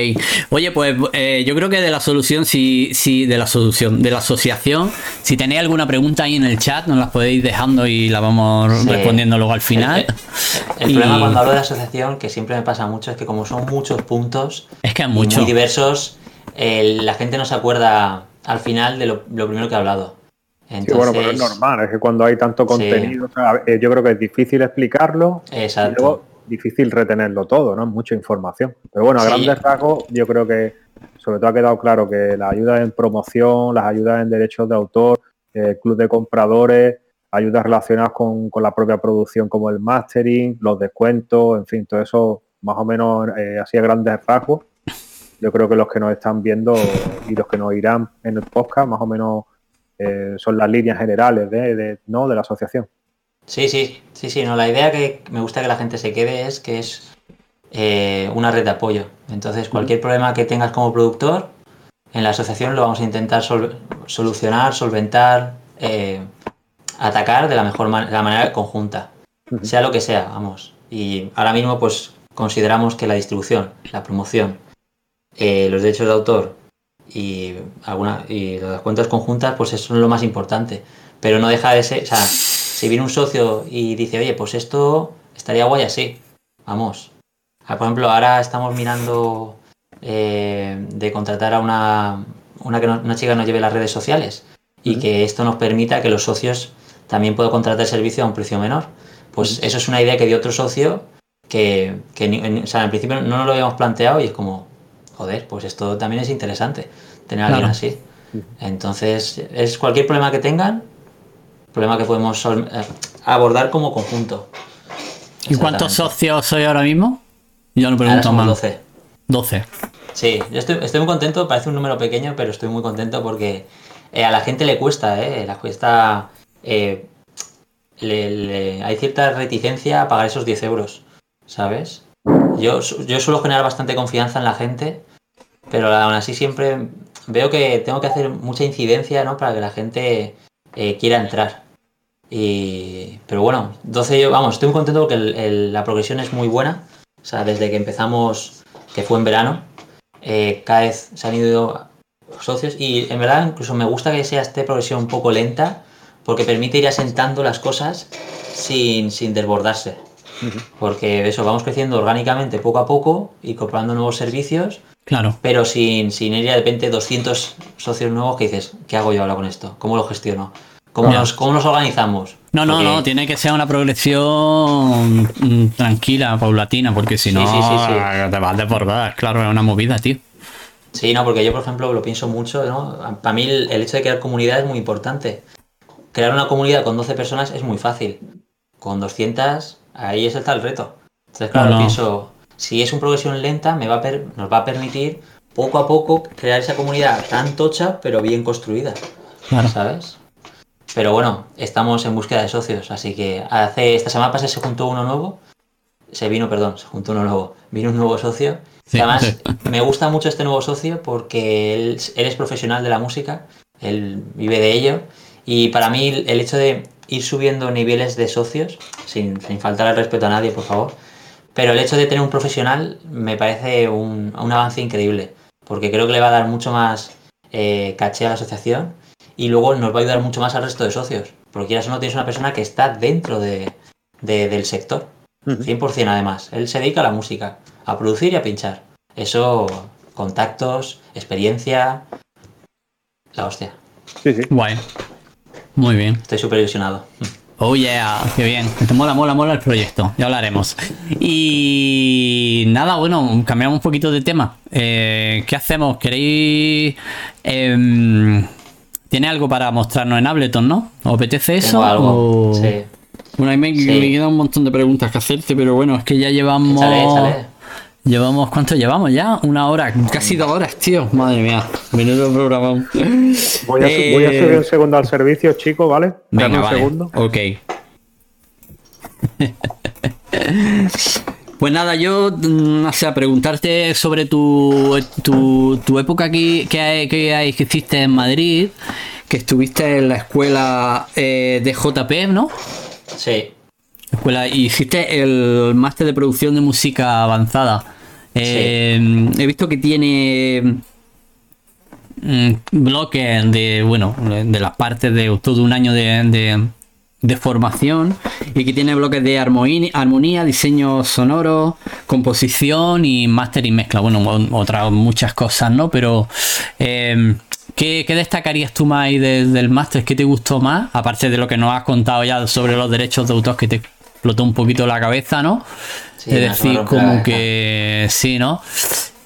Oye, pues eh, yo creo que de la solución, si, si de la solución, de la asociación, si tenéis alguna pregunta ahí en el chat, nos las podéis dejando y la vamos Sí. respondiendo luego al final. El Y- problema cuando hablo de asociación, que siempre me pasa mucho, es que como son muchos puntos, Es que mucho. muy diversos, eh, la gente no se acuerda al final de lo, lo primero que he hablado. Sí, Entonces, bueno, pero es normal, es que cuando hay tanto contenido, o sea, eh, yo creo que es difícil explicarlo y Exacto. luego difícil retenerlo todo, ¿no? Mucha información. Pero bueno, a Sí. grandes rasgos, yo creo que sobre todo ha quedado claro que las ayudas en promoción, las ayudas en derechos de autor, eh, club de compradores, ayudas relacionadas con, con la propia producción como el mastering, los descuentos, en fin, todo eso más o menos eh, así a grandes rasgos. Yo creo que los que nos están viendo y los que nos irán en el podcast, más o menos eh, son las líneas generales de, de- ¿no? de la asociación. Sí, sí, sí, sí. No, la idea que me gusta que la gente se quede es que es eh, una red de apoyo. Entonces, cualquier problema que tengas como productor, en la asociación lo vamos a intentar sol- solucionar, solventar, eh, atacar de la mejor man- la manera conjunta. Sea lo que sea, vamos. Y ahora mismo, pues, consideramos que la distribución, la promoción, eh, los derechos de autor y alguna y las cuentas conjuntas, pues eso es lo más importante. Pero no deja de ser, o sea, si viene un socio y dice, oye, pues esto estaría guay así, vamos. Ah, Por ejemplo, ahora estamos mirando eh, de contratar a una, una, que no- una chica que nos lleve las redes sociales y que esto nos permita que los socios también puedan contratar el servicio a un precio menor. Pues eso es una idea que dio otro socio que, que en, o sea, en principio no nos lo habíamos planteado y es como, joder, pues esto también es interesante, tener a alguien Claro. así. Entonces, es cualquier problema que tengan, problema que podemos eh, abordar como conjunto. ¿Y cuántos socios soy ahora mismo? Yo no Ahora pregunto somos más. 12. 12. Sí, yo estoy, estoy muy contento, parece un número pequeño, pero estoy muy contento porque eh, a la gente le cuesta, ¿eh? La cuesta... eh, le- le- hay cierta reticencia a pagar esos 10 euros, ¿sabes? Yo, yo suelo generar bastante confianza en la gente, pero aún así siempre veo que tengo que hacer mucha incidencia, ¿no? Para que la gente eh, quiera entrar. Y, pero bueno, 12 yo, vamos, estoy muy contento porque el- el- la progresión es muy buena. O sea, desde que empezamos, que fue en verano, eh, cada vez se han ido socios y en verdad incluso me gusta que sea esta progresión un poco lenta porque permite ir asentando las cosas sin, sin desbordarse. Porque eso, vamos creciendo orgánicamente poco a poco y comprando nuevos servicios, Claro. pero sin, sin ir de repente 200 socios nuevos que dices, ¿qué hago yo ahora con esto? ¿Cómo lo gestiono? ¿Cómo, Ya. nos, cómo nos organizamos? No, no, Porque- no, tiene que ser una progresión mm, tranquila, paulatina, porque si no sí, sí, sí. te vas a desbordar. Claro, es una movida, tío. Sí, no, porque yo, por ejemplo, lo pienso mucho, ¿no? Para mí el, el hecho de crear comunidad es muy importante. Crear una comunidad con 12 personas es muy fácil. Con 200, ahí es está el reto. Entonces, claro, No, no. pienso, si es una progresión lenta, me va a per- nos va a permitir poco a poco crear esa comunidad tan tocha, pero bien construida, Claro. ¿sabes? Pero bueno, estamos en búsqueda de socios, así que hace esta semana pasada se juntó uno nuevo, se vino, perdón, se juntó uno nuevo, vino un nuevo socio. Sí, además, sí. me gusta mucho este nuevo socio porque él, él es profesional de la música, él vive de ello, y para mí el hecho de ir subiendo niveles de socios, sin, sin faltar al respeto a nadie, por favor, pero el hecho de tener un profesional me parece un, un avance increíble, porque creo que le va a dar mucho más eh, caché a la asociación y luego nos va a ayudar mucho más al resto de socios, porque quieras o no tienes una persona que está dentro de- de- del sector, 100% además. Él se dedica a la música, a producir y a pinchar. Eso, contactos, experiencia, la hostia. Sí, sí. Guay. Muy bien. Estoy súper ilusionado. Oh yeah, qué bien. Te mola, mola, mola el proyecto. Ya hablaremos. Y nada, bueno, cambiamos un poquito de tema. Eh, ¿Qué hacemos? ¿Queréis... Em, ¿Tiene algo para mostrarnos en Ableton, no? ¿Os apetece eso? algo, sí. Bueno, ahí me, me, quedan un montón de preguntas que hacerte, pero bueno, es que ya llevamos... Échale, échale. Llevamos, ¿cuánto llevamos ya? Una hora, casi dos horas, tío. Madre mía, menudo programa. Voy a, voy a subir un segundo al servicio, chicos, ¿vale? Venga, un segundo. Ok. *laughs* Pues nada, yo, mm, o sea, preguntarte sobre tu, tu, época aquí que, que, que hiciste en Madrid, que estuviste en la escuela eh, de JP, ¿no? Sí. Escuela, hiciste el máster de producción de música avanzada. Eh, he visto que tiene mm, bloques de, bueno, de las partes de todo un año de, de, formación y que tiene bloques de armonía, armonía, diseño sonoro, composición y máster y mezcla. Bueno, otras muchas cosas, ¿no? Pero eh, ¿qué, destacarías tú más ahí del máster? ¿Qué te gustó más? Aparte de lo que nos has contado ya sobre los derechos de autor que te explotó un poquito la cabeza, ¿no? es decir, como que sí, ¿no?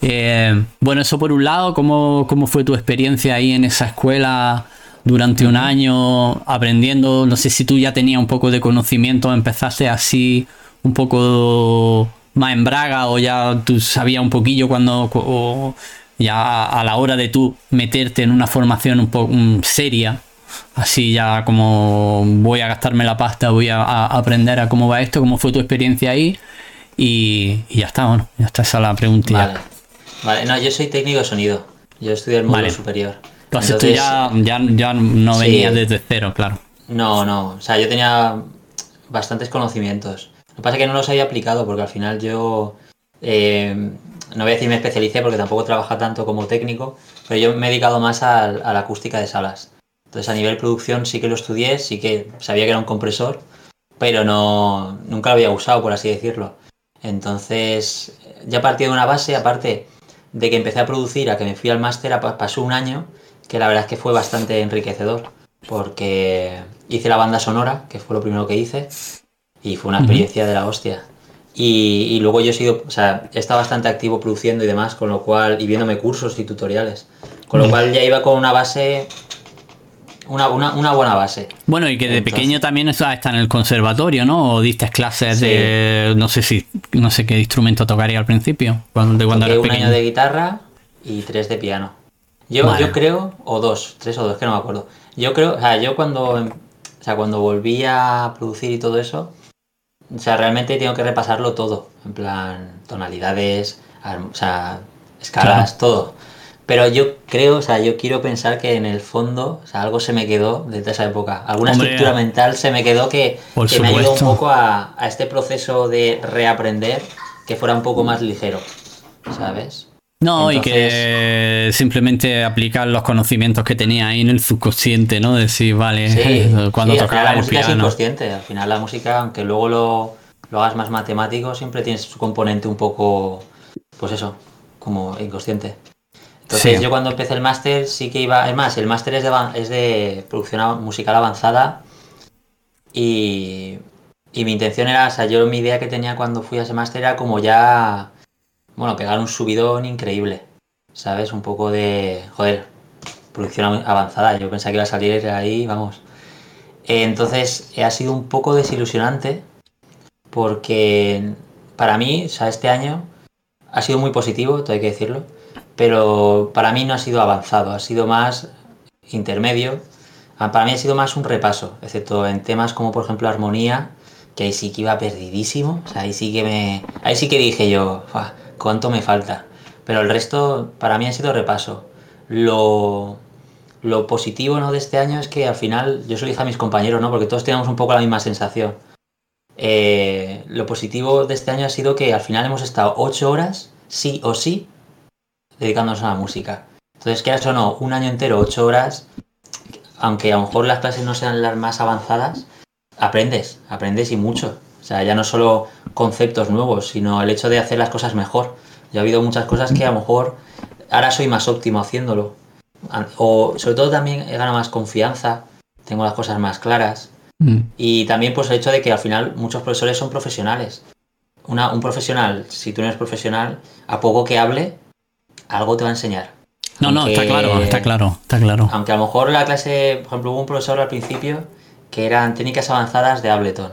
Eh, bueno, eso por un lado, ¿cómo, ¿cómo fue tu experiencia ahí en esa escuela durante un año aprendiendo? No sé si tú ya tenías un poco de conocimiento, empezaste así un poco más en braga o ya tú sabías un poquillo cuando ya a la hora de tú meterte en una formación un poco seria así ya como voy a gastarme la pasta, voy a, aprender a cómo va esto, cómo fue tu experiencia ahí y, ya está, bueno, ya está esa la pregunta. Vale. vale, no, yo soy técnico de sonido, yo estudié el módulo superior. Entonces, tú ya, ya, no venías desde cero, claro. No, no, o sea, yo tenía bastantes conocimientos. Lo que pasa es que no los había aplicado porque al final yo, eh, no voy a decir me especialicé porque tampoco trabaja tanto como técnico, pero yo me he dedicado más a la acústica de salas. Entonces a nivel producción sí que lo estudié, sí que sabía que era un compresor, pero no nunca lo había usado, por así decirlo. Entonces ya partí de una base, aparte de que empecé a producir, a que me fui al máster, pasó un año que la verdad es que fue bastante enriquecedor, porque hice la banda sonora, que fue lo primero que hice, y fue una experiencia de la hostia. Y, luego yo he sido, o sea, he estado bastante activo produciendo y demás, con lo cual, y viéndome cursos y tutoriales, con lo cual ya iba con una base una, buena base. Bueno, y que de pequeño también está, en el conservatorio, ¿no? O diste clases de. No sé si. No sé qué instrumento tocaría al principio. Cuando, de cuando eras un año de guitarra y tres de piano. Yo, yo creo. O dos, tres o dos, que no me acuerdo. Yo creo. O sea, yo cuando. O sea, cuando volví a producir y todo eso. O sea, realmente tengo que repasarlo todo. En plan, tonalidades, o sea, escalas, todo. Pero yo creo, o sea, yo quiero pensar que en el fondo, o sea, algo se me quedó desde esa época. Alguna estructura mental se me quedó que, me ayudó un poco a, este proceso de reaprender que fuera un poco más ligero, ¿sabes? No, y que simplemente aplicar los conocimientos que tenía ahí en el subconsciente, ¿no? Decir, vale, *laughs* cuando tocaba la música es inconsciente. Al final la música, aunque luego lo, lo hagas más matemático, siempre tienes su componente un poco, pues eso, como inconsciente. Entonces yo cuando empecé el máster sí que iba, es más, el máster es de, es de producción musical avanzada y, y mi intención era, o sea, yo mi idea que tenía cuando fui a ese máster era como ya, bueno, pegar un subidón increíble, ¿sabes? Un poco de, joder, producción avanzada, yo pensaba que iba a salir ahí, vamos. Entonces ha sido un poco desilusionante porque para mí, o sea, este año ha sido muy positivo, todo hay que decirlo pero para mí no ha sido avanzado, ha sido más intermedio. Ah, para mí ha sido más un repaso, excepto en temas como por ejemplo armonía, que ahí sí que iba perdidísimo, o sea, ahí sí que me ahí sí que dije yo, cuánto me falta. Pero el resto para mí ha sido repaso. Lo, lo positivo ¿no? de este año es que al final, yo soy hija a mis compañeros, ¿no? Porque todos tenemos un poco la misma sensación. Eh, lo positivo de este año ha sido que al final hemos estado ocho horas, sí o sí, dedicándonos a la música. Entonces, quieras o no, un año entero, ocho horas, aunque a lo mejor las clases no sean las más avanzadas, aprendes, aprendes y mucho. O sea, ya no solo conceptos nuevos, sino el hecho de hacer las cosas mejor. Ya ha habido muchas cosas que a lo mejor ahora soy más óptimo haciéndolo. O sobre todo también he ganado más confianza, tengo las cosas más claras. Mm. Y también pues el hecho de que al final muchos profesores son profesionales. Una- un profesional, si tú no eres profesional, a poco que hable, algo te va a enseñar. No, no, está claro, está claro, está claro. Aunque a lo mejor la clase, por ejemplo, hubo un profesor al principio que eran técnicas avanzadas de Ableton.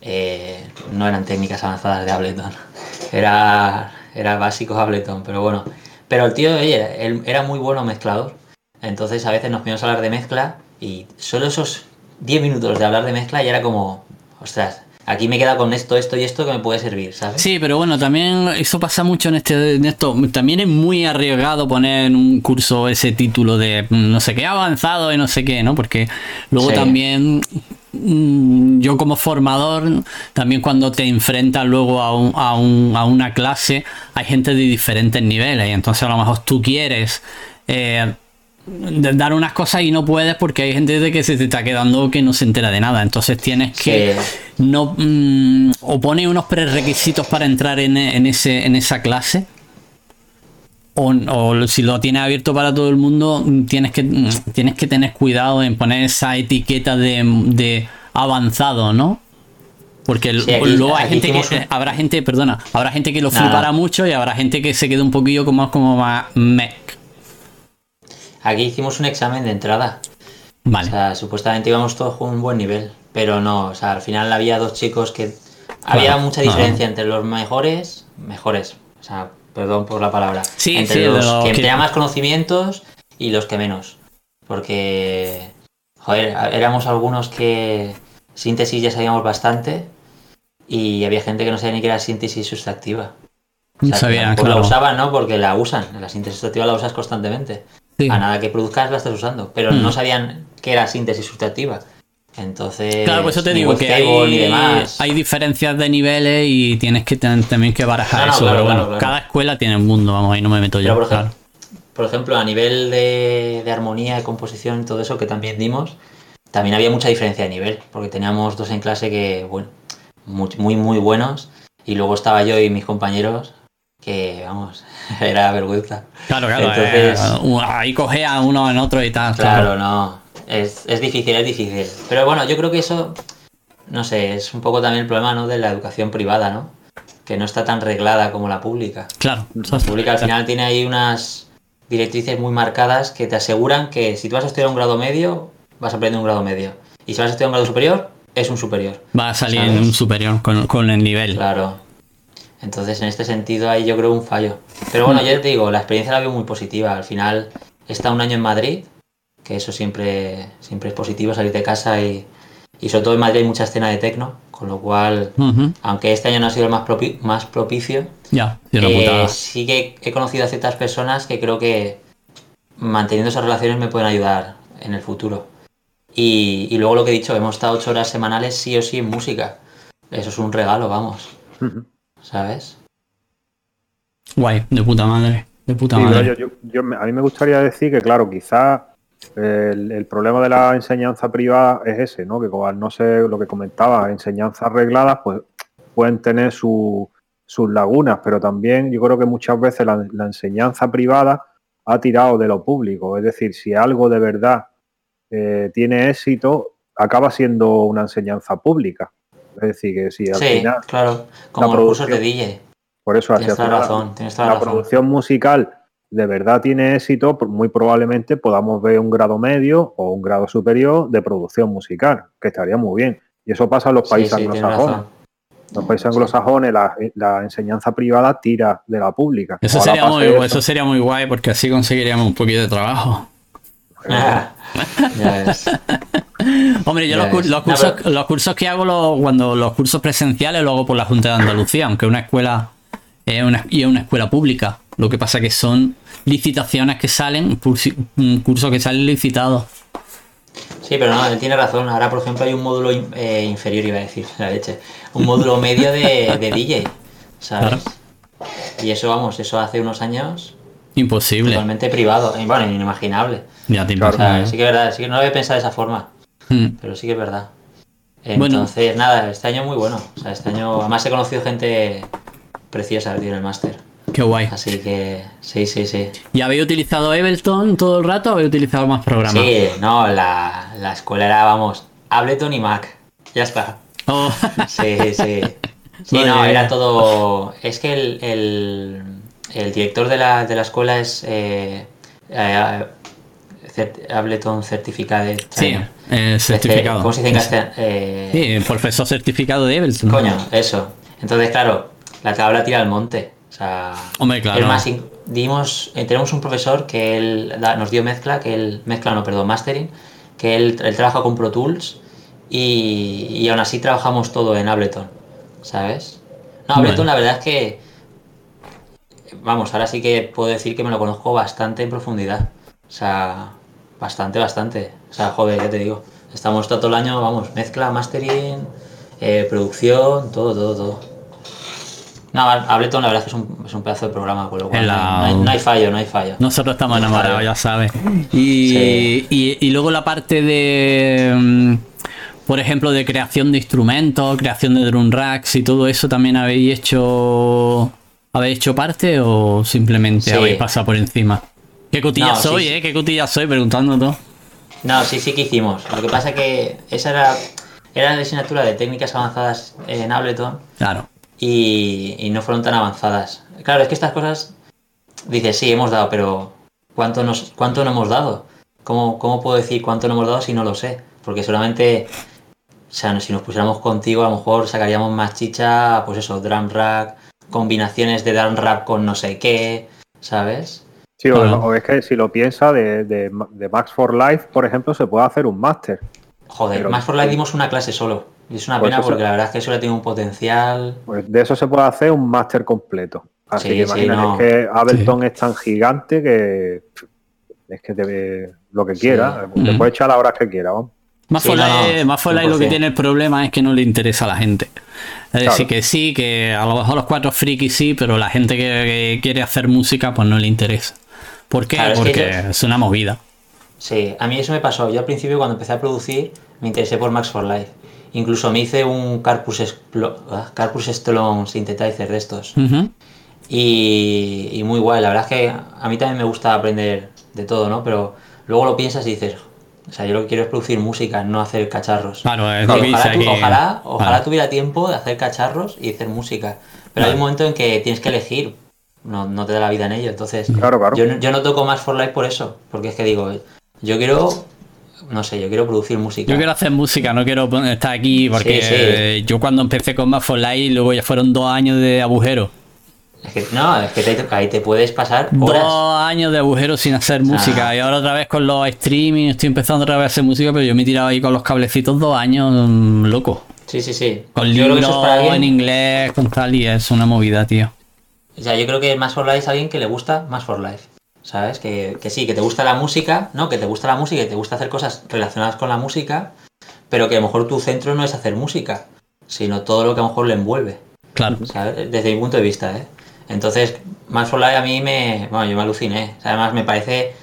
Eh, no eran técnicas avanzadas de Ableton. *laughs* Era, era básico Ableton, pero bueno. Pero el tío, oye, él era muy bueno mezclador. Entonces a veces nos poníamos a hablar de mezcla y solo esos 10 minutos de hablar de mezcla ya era como, ostras, aquí me queda con esto, esto y esto que me puede servir, ¿sabes? Sí, pero bueno, también eso pasa mucho en este en esto. También es muy arriesgado poner en un curso ese título de mm, no sé qué avanzado y no sé qué, ¿no? Porque luego Sí. también mm, yo como formador, también cuando te enfrentas luego a, un- a, un- a una clase, hay gente de diferentes niveles y entonces a lo mejor tú quieres eh, dar unas cosas y no puedes porque hay gente de que se te está quedando que no se entera de nada. Entonces tienes que Sí. no mm, o pone unos prerequisitos para entrar en, en ese en esa clase o, o si lo tienes abierto para todo el mundo mm, tienes que mm, tienes que tener cuidado en poner esa etiqueta de, de avanzado no porque Sí, aquí- luego hay gente que un- habrá gente perdona habrá gente que lo flipará mucho y habrá gente que se quede un poquillo como como más mec Aquí hicimos un examen de entrada. vale O sea, supuestamente íbamos todos con un buen nivel, pero no, o sea, al final había dos chicos que había Claro, mucha claro. diferencia entre los mejores, mejores, o sea, perdón por la palabra, Sí, entre sí, los lo que que- tenían más conocimientos y los que menos, porque joder, éramos algunos que síntesis ya sabíamos bastante y había gente que no sabía ni qué era síntesis sustractiva. O no sea, sabía claro la usaban, ¿no? Porque la usan, la síntesis sustractiva la usas constantemente Sí. a nada que produzcas la estás usando, pero Mm. no sabían qué era síntesis sustractiva. Entonces, Claro, por eso te digo que hay, hay diferencias de niveles y tienes que también que barajar No, no, eso. claro, pero bueno, claro, claro. cada escuela tiene un mundo, vamos, ahí no me meto yo. Por, ejemplo, por ejemplo, a nivel de, de armonía, de composición y todo eso que también dimos, también había mucha diferencia de nivel, porque teníamos dos en clase que, bueno, muy, muy, muy buenos, y luego estaba yo y mis compañeros que, vamos, *laughs* era vergüenza. Claro, claro. Entonces- eh, uh, ahí coge a uno en otro y tal. Claro, Claro. no. Es, es difícil, es difícil. Pero bueno, yo creo que eso, no sé, es un poco también el problema, ¿no? De la educación privada, ¿no? Que no está tan reglada como la pública. Claro. La pública al final tiene ahí unas directrices muy marcadas que te aseguran que si tú vas a estudiar un grado medio, vas a aprender un grado medio. Y si vas a estudiar un grado superior, es un superior. Va a salir ¿Sabes? en un superior con, con el nivel. Claro. Entonces, en este sentido, ahí yo creo un fallo. Pero bueno, yo te digo, la experiencia la veo muy positiva. Al final, he estado un año en Madrid, que eso siempre, siempre es positivo, salir de casa y, y sobre todo en Madrid hay mucha escena de tecno, con lo cual, Ujú. aunque este año no ha sido el más, propi- más propicio, Ya, eh, sí que he conocido a ciertas personas que creo que manteniendo esas relaciones me pueden ayudar en el futuro. Y, y luego lo que he dicho, hemos estado ocho horas semanales sí o sí en música. Eso es un regalo, vamos. ¿Sabes? Guay, de puta madre. De puta Sí, madre. yo, yo- yo me- a mí me gustaría decir que, claro, quizás el, el problema de la enseñanza privada es ese, ¿no? Que como al no ser lo que comentaba, enseñanzas regladas, pues pueden tener su- sus lagunas, pero también yo creo que muchas veces la, la enseñanza privada ha tirado de lo público. Es decir, si algo de verdad eh, tiene éxito, acaba siendo una enseñanza pública. Es decir, que si al Sí, final claro. Como la los cursos de DJ. por eso Tienes hacia toda la razón, tienes toda la la razón. producción musical de verdad tiene éxito, por- muy probablemente podamos ver un grado medio o un grado superior de producción musical, que estaría muy bien. Y eso pasa en los Sí, países sí, tienes anglosajones. los países anglosajones la, la enseñanza privada tira de la pública. Eso sería, muy, eso. eso sería muy guay porque así conseguiríamos un poquito de trabajo. Ya ves. Hombre, yo Ya los, los No, cursos, pero- los cursos que hago, los- cuando los cursos presenciales, lo hago por la Junta de Andalucía, aunque una escuela es una, y es una escuela pública. Lo que pasa que son licitaciones que salen, pulsi- un curso que sale licitado. Sí, pero no, él tiene razón. Ahora, por ejemplo, hay un módulo eh, inferior, iba a decir, *laughs* la leche. Un módulo medio de, de DJ, ¿sabes? Y eso, vamos, eso hace unos años Imposible. totalmente privado. Bueno, inimaginable. Ya te Claro. O sea, imaginas. sí que es verdad, sí que no lo había pensado de esa forma, Mm. pero sí que es verdad. Bueno. Entonces, nada, este año muy bueno. O sea, este año, además he conocido gente preciosa tío, en el máster. Qué guay. Así que, sí, sí, sí. ¿Y habéis utilizado Ableton todo el rato o habéis utilizado más programas? Sí, no, la, la escuela era, vamos, Ableton y Mac. Ya está. Oh. Sí, sí. *laughs* Sí, no, era todo. Es que el, el, el director de la, de la escuela es eh, eh, cert- Ableton Certificado. Sí, eh, certificado. ¿Cómo se dice en castellano? Eh, Sí, profesor certificado de Ableton. Coño, eso. Entonces, claro, la tabla tira al monte. O sea, Hombre, claro. es más, dimos, eh, tenemos un profesor que él da- nos dio mezcla, que él, mezcla no, perdón, mastering, que él, él trabaja con Pro Tools y, y aún así trabajamos todo en Ableton, ¿sabes? No, Ableton Bueno. la verdad es que, vamos, ahora sí que puedo decir que me lo conozco bastante en profundidad. O sea, bastante, bastante. O sea, joder, ya te digo, estamos todo el año, vamos, mezcla, mastering, eh, producción, todo, todo, todo. No, Ableton la verdad es que es un, es un pedazo de programa, con lo cual la- no, hay, no hay fallo, no hay fallo. Nosotros estamos No, enamorados, ya sabes. Y, Sí. y, y luego la parte de, mm, por ejemplo, de creación de instrumentos, creación de drum racks y todo eso, ¿también habéis hecho habéis hecho parte o simplemente Sí. habéis pasado por encima? ¿Qué cotilla No, soy, sí. eh? ¿Qué cotilla soy? Preguntando todo. No, sí, sí que hicimos. Lo que pasa que esa era, era la asignatura de técnicas avanzadas en Ableton Claro. y, y no fueron tan avanzadas. Claro, es que estas cosas, dices, sí, hemos dado, pero ¿cuánto, nos, cuánto no hemos dado? ¿Cómo, ¿Cómo puedo decir cuánto no hemos dado si no lo sé? Porque solamente, o sea, si nos pusiéramos contigo, a lo mejor sacaríamos más chicha, pues eso, drum rack, combinaciones de drum rap con no sé qué, ¿sabes? Sí, o, es que si lo piensa de, de, de Max for Life, por ejemplo, se puede hacer un máster. Joder, Pero- más por la dimos una clase solo. Y es una Pues pena porque la verdad es que eso le tiene un potencial. Pues de eso se puede hacer un máster completo. Así Sí, que sí, imagínate no. que Ableton es tan gigante que es que te ve lo que quiera. Sí. Te Mm. puedes echar las horas que quiera. vamos. Más Sí, for no, Life- no, más for Life lo que 100%. tiene el problema es que no le interesa a la gente. Es decir, que sí, que a lo mejor los cuatro frikis sí, pero la gente que, que quiere hacer música pues no le interesa. ¿Por qué? Claro, es que Porque yo- es una movida. Sí, a mí eso me pasó. Yo al principio cuando empecé a producir me interesé por Max for Life. Incluso me hice un Carpus, Explo- ah, Carpus Stone Synthetizer de estos. Y, y muy guay. La verdad es que a mí también me gusta aprender de todo, ¿no? Pero luego lo piensas y dices, o sea, yo lo que quiero es producir música, no hacer cacharros. Claro, es Y lo que ojalá, tu- ojalá, ojalá tuviera tiempo de hacer cacharros y hacer música. Pero hay un momento en que tienes que elegir. No, no te da la vida en ello. Entonces, Claro, claro. Yo, no- yo no toco más for life por eso. Porque es que digo, yo quiero, no sé, yo quiero producir música. Yo quiero hacer música, no quiero estar aquí porque Sí, sí. yo cuando empecé con Más for Life luego ya fueron dos años de agujero. Es que, no, es que te- ahí te puedes pasar horas. Dos años de agujero sin hacer música y ahora otra vez con los streaming estoy empezando otra vez a hacer música pero yo me he tirado ahí con los cablecitos dos años mm, loco. Sí, sí, sí. Con libros es en inglés, con tal y es una movida, tío. O sea, yo creo que más for life es alguien que le gusta más for life. ¿Sabes? Que, que sí, que te gusta la música, ¿no? Que te gusta la música y te gusta hacer cosas relacionadas con la música, pero que a lo mejor tu centro no es hacer música, sino todo lo que a lo mejor le envuelve. Claro. ¿sabes? Desde mi punto de vista, ¿eh? Entonces, Más for Life a mí me. Bueno, yo me aluciné. O sea, además me parece.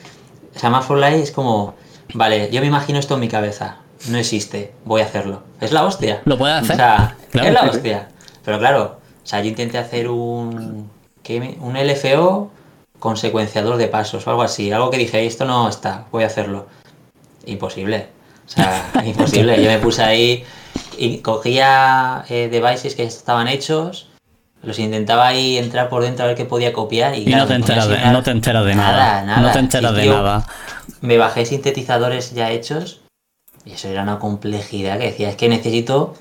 O sea, Más for Life es como. Vale, yo me imagino esto en mi cabeza. No existe, voy a hacerlo. Es la hostia. ¿Lo puedes hacer? O sea, Claro, es la hostia. Pero claro, o sea, yo intenté hacer un. ¿qué me- Un LFO con secuenciador de pasos o algo así. Algo que dije, esto no está, voy a hacerlo. Imposible. O sea, *laughs* imposible. Yo me puse ahí y cogía eh, devices que estaban hechos, los intentaba ahí entrar por dentro a ver qué podía copiar y, Y claro, no te enteras de, no te enteras de nada. Nada, nada. No te enteras Sí, de tío. nada. Me bajé sintetizadores ya hechos y eso era una complejidad que decía, es que necesito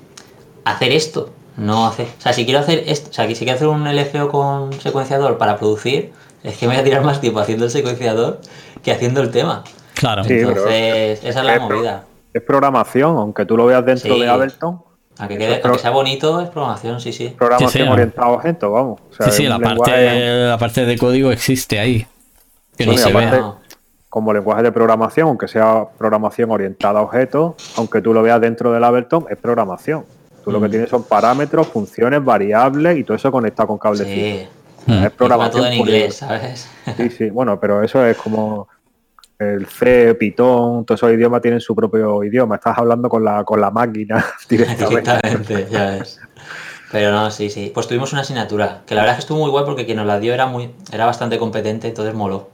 hacer esto, no hacer... O sea, si quiero hacer esto, o sea, que si quiero hacer un LFO con secuenciador para producir, es que me voy a tirar más tiempo haciendo el secuenciador que haciendo el tema. Claro. Sí, Entonces, esa es la es pro- movida. Es programación, aunque tú lo veas dentro Sí. de Ableton, A que, quede, a que sea bonito es programación, sí, sí. programación Sí, sí, orientada a objetos, vamos. O sea, Sí, sí, la parte, lenguaje la parte de código existe ahí. Que Sí, ni se aparte-. No. como lenguaje de programación, aunque sea programación orientada a objetos, aunque tú lo veas dentro del Ableton, es programación. Tú lo que Mm. tienes son parámetros, funciones, variables y todo eso conectado con cablecito. Sí. Mm. Es programación todo en inglés, ¿sabes? Sí, sí, bueno, pero eso es como el C, Python, todos esos idiomas tienen su propio idioma. Estás hablando con la, con la máquina *laughs* directamente. Directamente, ya *laughs* ves. Pero no, sí, sí. Pues tuvimos una asignatura, que la verdad es que estuvo muy guay porque quien nos la dio era muy, era bastante competente, entonces moló.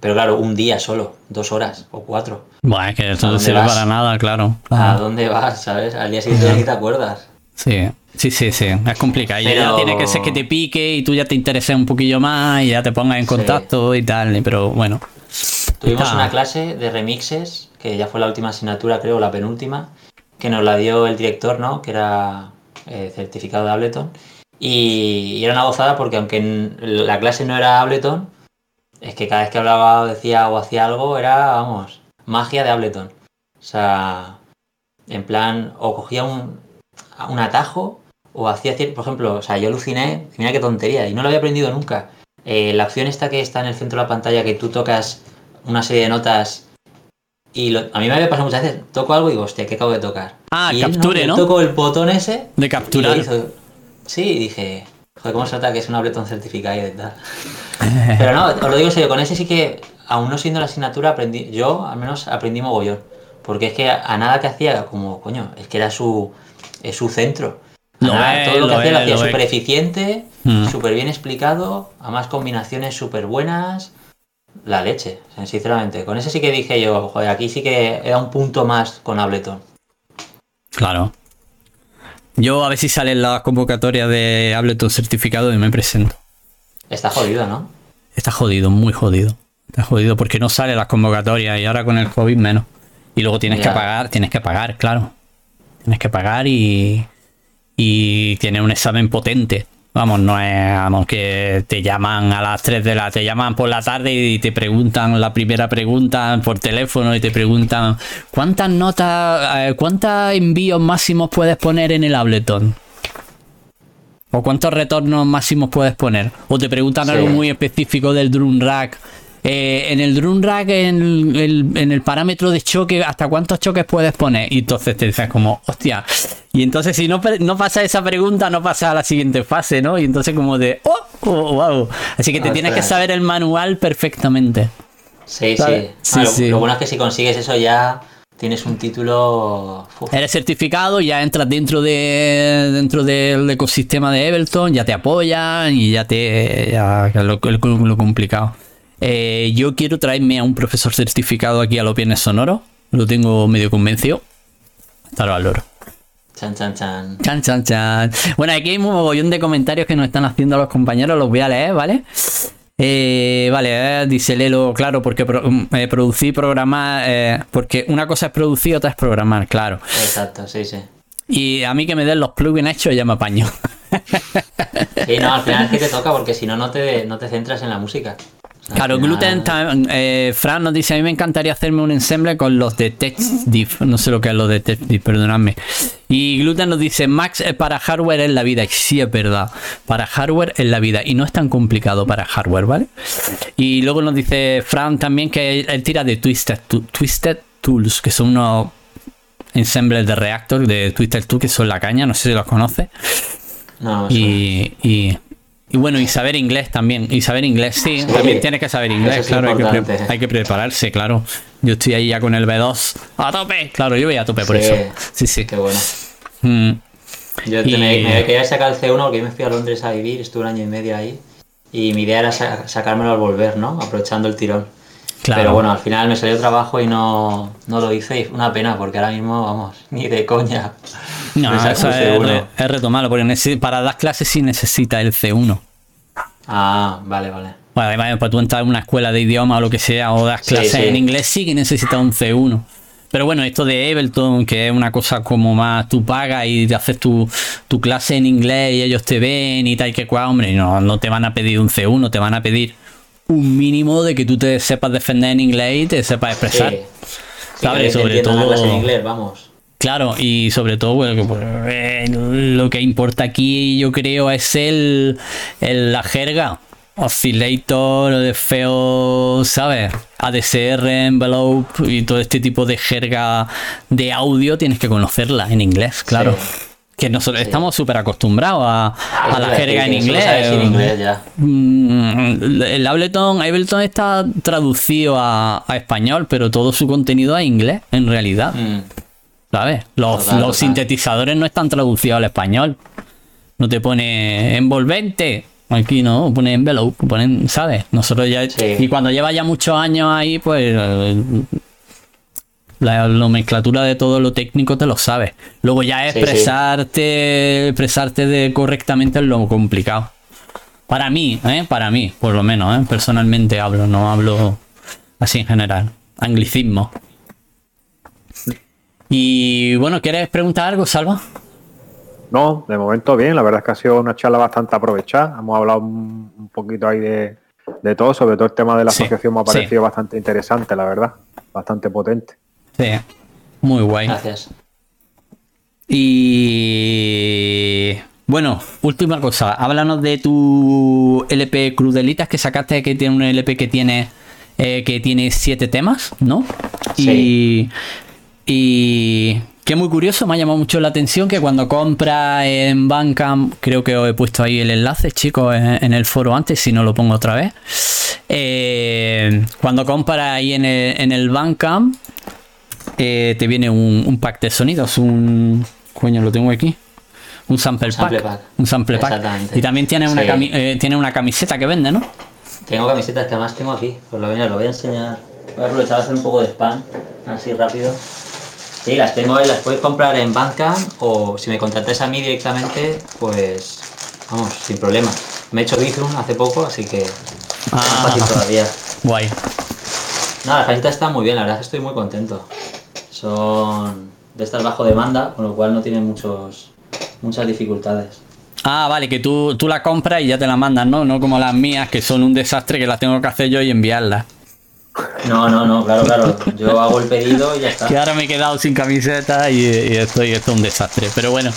Pero claro, un día solo, dos horas o cuatro. Bueno, es que eso no sirve vas? para nada, claro. ¿A dónde vas, sabes? Al día siguiente ni te acuerdas. Sí, sí, sí, sí. Es complicado. Y ya Pero- tiene que ser que te pique y tú ya te intereses un poquillo más y ya te pongas en Sí. contacto y tal. Pero bueno. Tuvimos Está- una clase de remixes, que ya fue la última asignatura, creo, la penúltima, que nos la dio el director, ¿no? Que era eh, certificado de Ableton. Y, y era una gozada porque aunque la clase no era Ableton, es que cada vez que hablaba o decía o hacía algo era, vamos, magia de Ableton. O sea, en plan, o cogía un, un atajo o hacía, por ejemplo, o sea, yo aluciné, mira qué tontería, y no lo había aprendido nunca. Eh, la opción esta que está en el centro de la pantalla, que tú tocas una serie de notas y lo- a mí me había pasado muchas veces, toco algo y digo, hostia, ¿qué acabo de tocar? Ah, y capture, él ¿no? Toco el botón ese De capturar. hizo. Sí, y dije, joder, ¿cómo se nota que es un Ableton certificado y tal? *laughs* Pero no, os lo digo en serio, con ese sí que, aún no siendo la asignatura, aprendí, yo al menos aprendí mogollón. Porque es que a, a nada que hacía, como, coño, es que era su, es su centro. Es, todo lo que hacía lo hacía súper eficiente, Mm. súper bien explicado, además combinaciones súper buenas. La leche, o sea, sinceramente. Con ese sí que dije yo, joder, aquí sí que era un punto más con Ableton. Claro. Yo a ver si sale la convocatoria de Ableton certificado y me presento. Está jodido, ¿no? Está jodido, muy jodido. Está jodido porque no sale las convocatorias y ahora con el COVID menos. Y luego tienes Ya. que pagar, tienes que pagar, claro. Tienes que pagar y. Y tiene un examen potente. Vamos, no es vamos, que te llaman a las 3 de la. Te llaman por la tarde y te preguntan la primera pregunta por teléfono y te preguntan ¿cuántas notas, eh, cuántos envíos máximos puedes poner en el Ableton? ¿O cuántos retornos máximos puedes poner? O te preguntan Sí. algo muy específico del drum rack. Eh, en el drum rack, en el, en el parámetro de choque, ¿hasta cuántos choques puedes poner? Y entonces te dices como, hostia. Y entonces si no, no pasa esa pregunta, no pasa a la siguiente fase, ¿no? Y entonces como de, oh, oh, wow. Así que te tienes que saber el manual perfectamente. Sí, sí. Sí, Ah, lo, sí. lo bueno es que si consigues eso ya tienes un título. uf, Eres certificado, ya entras dentro de dentro del ecosistema de Ableton, ya te apoyan y ya te ya, lo- lo complicado. Eh, yo quiero traerme a un profesor certificado aquí a los viernes sonoros. Lo tengo medio convencido. Hasta lo valoro. Chan, chan, chan. Chan, chan, chan. Bueno, aquí hay un mogollón de comentarios que nos están haciendo los compañeros, los voy a leer, ¿vale? Eh, vale, eh, dice Lelo, claro, porque pro- eh, producir, programar, eh, porque una cosa es producir, otra es programar, claro. Exacto, sí, sí. Y a mí que me den los plugins hechos ya me apaño. Sí, no, al final es que te *laughs* toca porque si no, no te, no te centras en la música. Claro, Gluten, eh, Fran nos dice, a mí me encantaría hacerme un ensemble con los de TextDiff. No sé lo que es lo de TextDiff, perdonadme. Y Gluten nos dice, Max, eh, para hardware es la vida. Y sí, es verdad. Para hardware es la vida. Y no es tan complicado para hardware, ¿vale? Y luego nos dice Fran también que él, él tira de Twisted, Tu- Twisted Tools, que son unos ensembles de Reactor, de Twisted Tools, que son la caña. No sé si los conoces. No. Y, y, y bueno, y saber inglés también. Y saber inglés, sí, Sí. también tienes que saber inglés, es claro, hay que, hay prepararse, claro. Yo estoy ahí ya con el B2 a tope. Claro, yo voy a tope por Sí. eso. Sí, sí. Qué bueno. Mm, Yo Y- me, me quería sacar el C1 porque yo me fui a Londres a vivir, estuve un año y medio ahí. Y mi idea era sa- sacármelo al volver, ¿no? Aprovechando el tirón. Claro. Pero bueno, al final me salió trabajo y no, no lo hice y una pena porque ahora mismo, vamos, *laughs* ni de coña. no, eso es, C1. re- es retomarlo, porque para dar clases sí necesita el C1. Ah, vale, vale. Bueno, además, para tú entrar en una escuela de idioma o lo que sea, o das clases sí. en inglés, sí que necesitas un C1. Pero bueno, esto de Ableton, que es una cosa como más, tú pagas y te haces tu, tu clase en inglés y ellos te ven y tal y que cual, hombre, no, no te van a pedir un C1, te van a pedir un mínimo de que tú te sepas defender en inglés y te sepas expresar. Sí. Sí, ¿Sabes? que- que Sobre entiendan la todo- clase en inglés, vamos. Claro, y sobre todo bueno, pues, eh, lo que importa aquí yo creo es el, el- la jerga. Oscillator, de feo, ¿sabes? ADCR, envelope y todo este tipo de jerga de audio tienes que conocerla en inglés, claro. Sí. Que nosotros estamos súper acostumbrados a, a la a jerga en inglés. en inglés ya. Mm, El Ableton, Ableton está traducido a, a español, pero todo su contenido es inglés, en realidad. Mm, ¿Sabes? Los, Total, los total. sintetizadores no están traducidos al español. No te pone envolvente, Aquí no, ponen envelope, ponen, ¿sabes? Nosotros ya. Sí. Y cuando lleva ya muchos años ahí, pues. La nomenclatura de todo lo técnico te lo sabes. Luego ya Sí, sí. expresarte, expresarte de correctamente es lo complicado. Para mí, ¿eh? Para mí, por lo menos, ¿eh? Personalmente hablo, no hablo así en general. Anglicismo. Y bueno, ¿quieres preguntar algo, Salva? No, de momento bien, la verdad es que ha sido una charla bastante aprovechada. Hemos hablado un, un poquito ahí de, de todo, sobre todo el tema de la Sí, asociación me ha sí. parecido bastante interesante, la verdad, bastante potente. Sí, muy guay. Gracias. Y bueno, última cosa, háblanos de tu LP Crudelitas que sacaste, que tiene un LP que tiene eh, que tiene siete temas, ¿no? Sí. Y, y que muy curioso, me ha llamado mucho la atención que cuando compra en Bandcamp, creo que os he puesto ahí el enlace, chicos, en, en el foro antes, si no lo pongo otra vez. Eh, cuando compra ahí en el, en el Bandcamp, eh, te viene un, un pack de sonidos, un... Coño, lo tengo aquí. Un sample, Un sample pack, pack. Un sample pack. Y también tiene una, Sí. cami- eh, tiene una camiseta que vende, ¿no? Tengo camisetas que además tengo aquí. Pues lo voy a, lo voy a enseñar. Voy a aprovechar a hacer un poco de spam, así rápido. Sí, las tengo ahí, las puedes comprar en Bandcamp o si me contratáis a mí directamente, pues vamos, sin problema. Me he hecho Bizum hace poco, así que Ah. fácil todavía. Guay. No, las camisetas están muy bien, la verdad es que estoy muy contento. Son de estas bajo demanda, con lo cual no tienen muchos, muchas dificultades. Ah, vale, que tú, tú la compras y ya te la mandan, ¿no? No como las mías, que son un desastre que las tengo que hacer yo y enviarlas. No, no, no, claro, claro. Yo hago el pedido y ya está. Que ahora me he quedado sin camiseta y, y estoy, esto es un desastre. Pero bueno,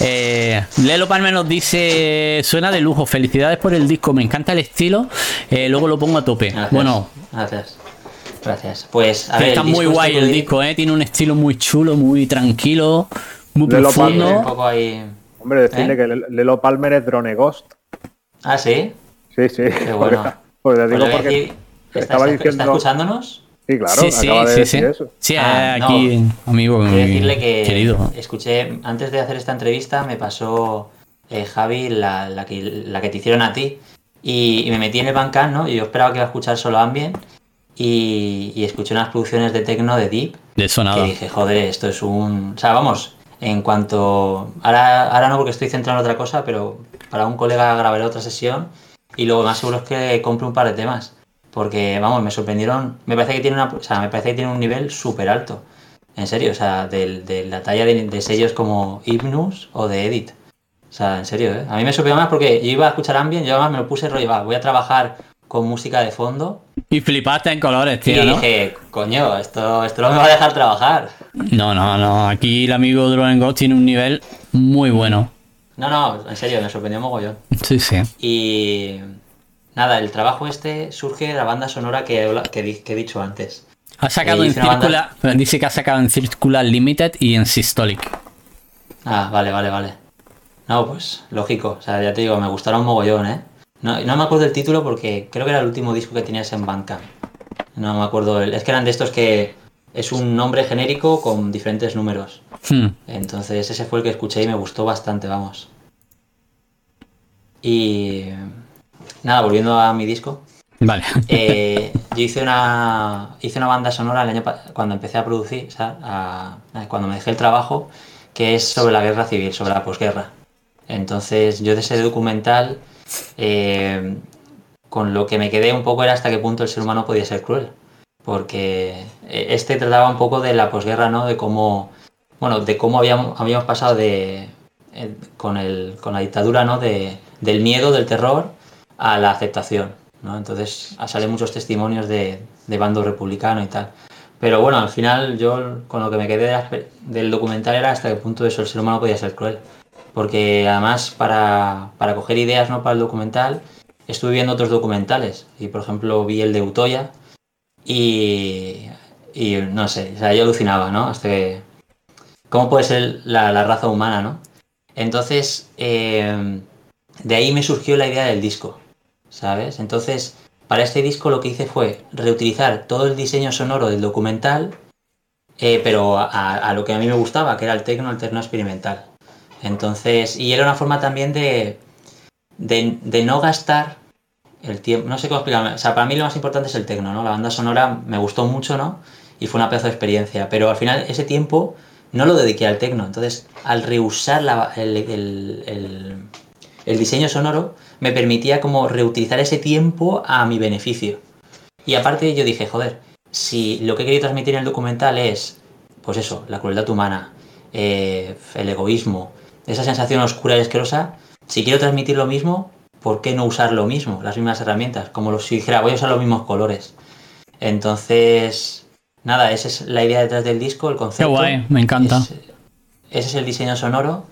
eh, Lelo Palme nos dice: Suena de lujo, felicidades por el disco, me encanta el estilo. eh, luego lo pongo a tope. Gracias. Bueno, Gracias. Gracias. Pues, a ver. está muy guay este el disco, ¿eh? Tiene un estilo muy chulo, muy tranquilo, muy Lelo Sí, Palmer. un profundo. poco ahí. Hombre, decirle ¿Eh? que Lelo- Palmer es Drone Ghost. Ah, sí. Sí, sí. Qué porque bueno. está- pues digo porque decir- ¿Está, estaba está- diciendo... está escuchándonos? Sí, claro, sí, sí, acaba de sí, decir sí. eso. Sí, Ah, eh, no. aquí, amigo Quiero decirle que querido. escuché, antes de hacer esta entrevista, me pasó eh, Javi la, la que, la que te hicieron a ti. Y, y me metí en el Bandcamp, ¿no? Y yo esperaba que iba a escuchar solo Ambient. Y, y escuché unas producciones de techno de Deep. De eso nada. Que dije, joder, esto es un. O sea, vamos, en cuanto. Ahora, ahora no porque estoy centrado en otra cosa, pero para un colega grabaré otra sesión. Y luego más seguro es que compre un par de temas. Porque, vamos, me sorprendieron. Me parece que tiene una. O sea, me parece que tiene un nivel súper alto. En serio, o sea, de, la talla de, de sellos como Hypnus o de Edit. O sea, en serio, ¿eh? A mí me sorprendió más porque yo iba a escuchar Ambient, yo además me lo puse rollo, va, voy a trabajar con música de fondo. Y flipaste en colores, Y tío, ¿no? dije, coño, esto, esto no me va a dejar trabajar. No, no, no. Aquí el amigo Drone Ghost tiene un nivel muy bueno. No, no, en serio, me sorprendió mogollón. Sí, sí. Y nada, el trabajo este surge de la banda sonora que, que, he dicho antes. Ha sacado en Circular. Dice que ha sacado en Circular Limited y en Systolic. Ah, vale, vale, vale. No, pues lógico, o sea, ya te digo, me gustaron mogollón, ¿eh? No, no me acuerdo el título porque creo que era el último disco que tenías en Bandcamp. No me acuerdo, el- es que eran de estos que es un nombre genérico con diferentes números. Hmm. Entonces ese fue el que escuché y me gustó bastante, vamos. Y nada, volviendo a mi disco. Vale. *laughs* Eh, yo hice una hice una banda sonora el año cuando empecé a producir, o sea, a- a- cuando me dejé el trabajo, que es sobre la guerra civil, sobre la posguerra. Entonces yo de ese documental, eh, con lo que me quedé un poco era hasta qué punto el ser humano podía ser cruel. Porque eh, este trataba un poco de la posguerra, ¿no? De cómo, bueno, de cómo habíamos, habíamos pasado de, eh, con, el, con la dictadura, ¿no? De, del miedo, del terror, a la aceptación, ¿no? Entonces salen muchos testimonios de, de bando republicano y tal. Pero bueno, al final yo con lo que me quedé del documental era hasta qué punto eso, el ser humano podía ser cruel. Porque además para, para coger ideas ¿no? para el documental estuve viendo otros documentales y por ejemplo vi el de Utoya y, y no sé, o sea, yo alucinaba, ¿no? Hasta que, ¿Cómo puede ser la, la raza humana, no? Entonces, eh, de ahí me surgió la idea del disco, ¿sabes? Entonces, para este disco lo que hice fue reutilizar todo el diseño sonoro del documental, eh, pero a, a lo que a mí me gustaba, que era el tecno, el tecno experimental. Entonces, y era una forma también de, de, no gastar el tiempo, no sé cómo explicarme, o sea, para mí lo más importante es el tecno, ¿no? La banda sonora me gustó mucho, ¿no? Y fue una pedazo de experiencia, pero al final ese tiempo no lo dediqué al tecno, entonces al reusar el, el diseño sonoro me permitía como reutilizar ese tiempo a mi beneficio. Y aparte yo dije, joder, si lo que he querido transmitir en el documental es, pues eso, la crueldad humana, eh, el egoísmo, esa sensación oscura y asquerosa, si quiero transmitir lo mismo, ¿por qué no usar lo mismo, las mismas herramientas? Como si dijera, voy a usar los mismos colores. Entonces, nada, esa es la idea detrás del disco, el concepto. Qué guay, me encanta. ese es el diseño sonoro.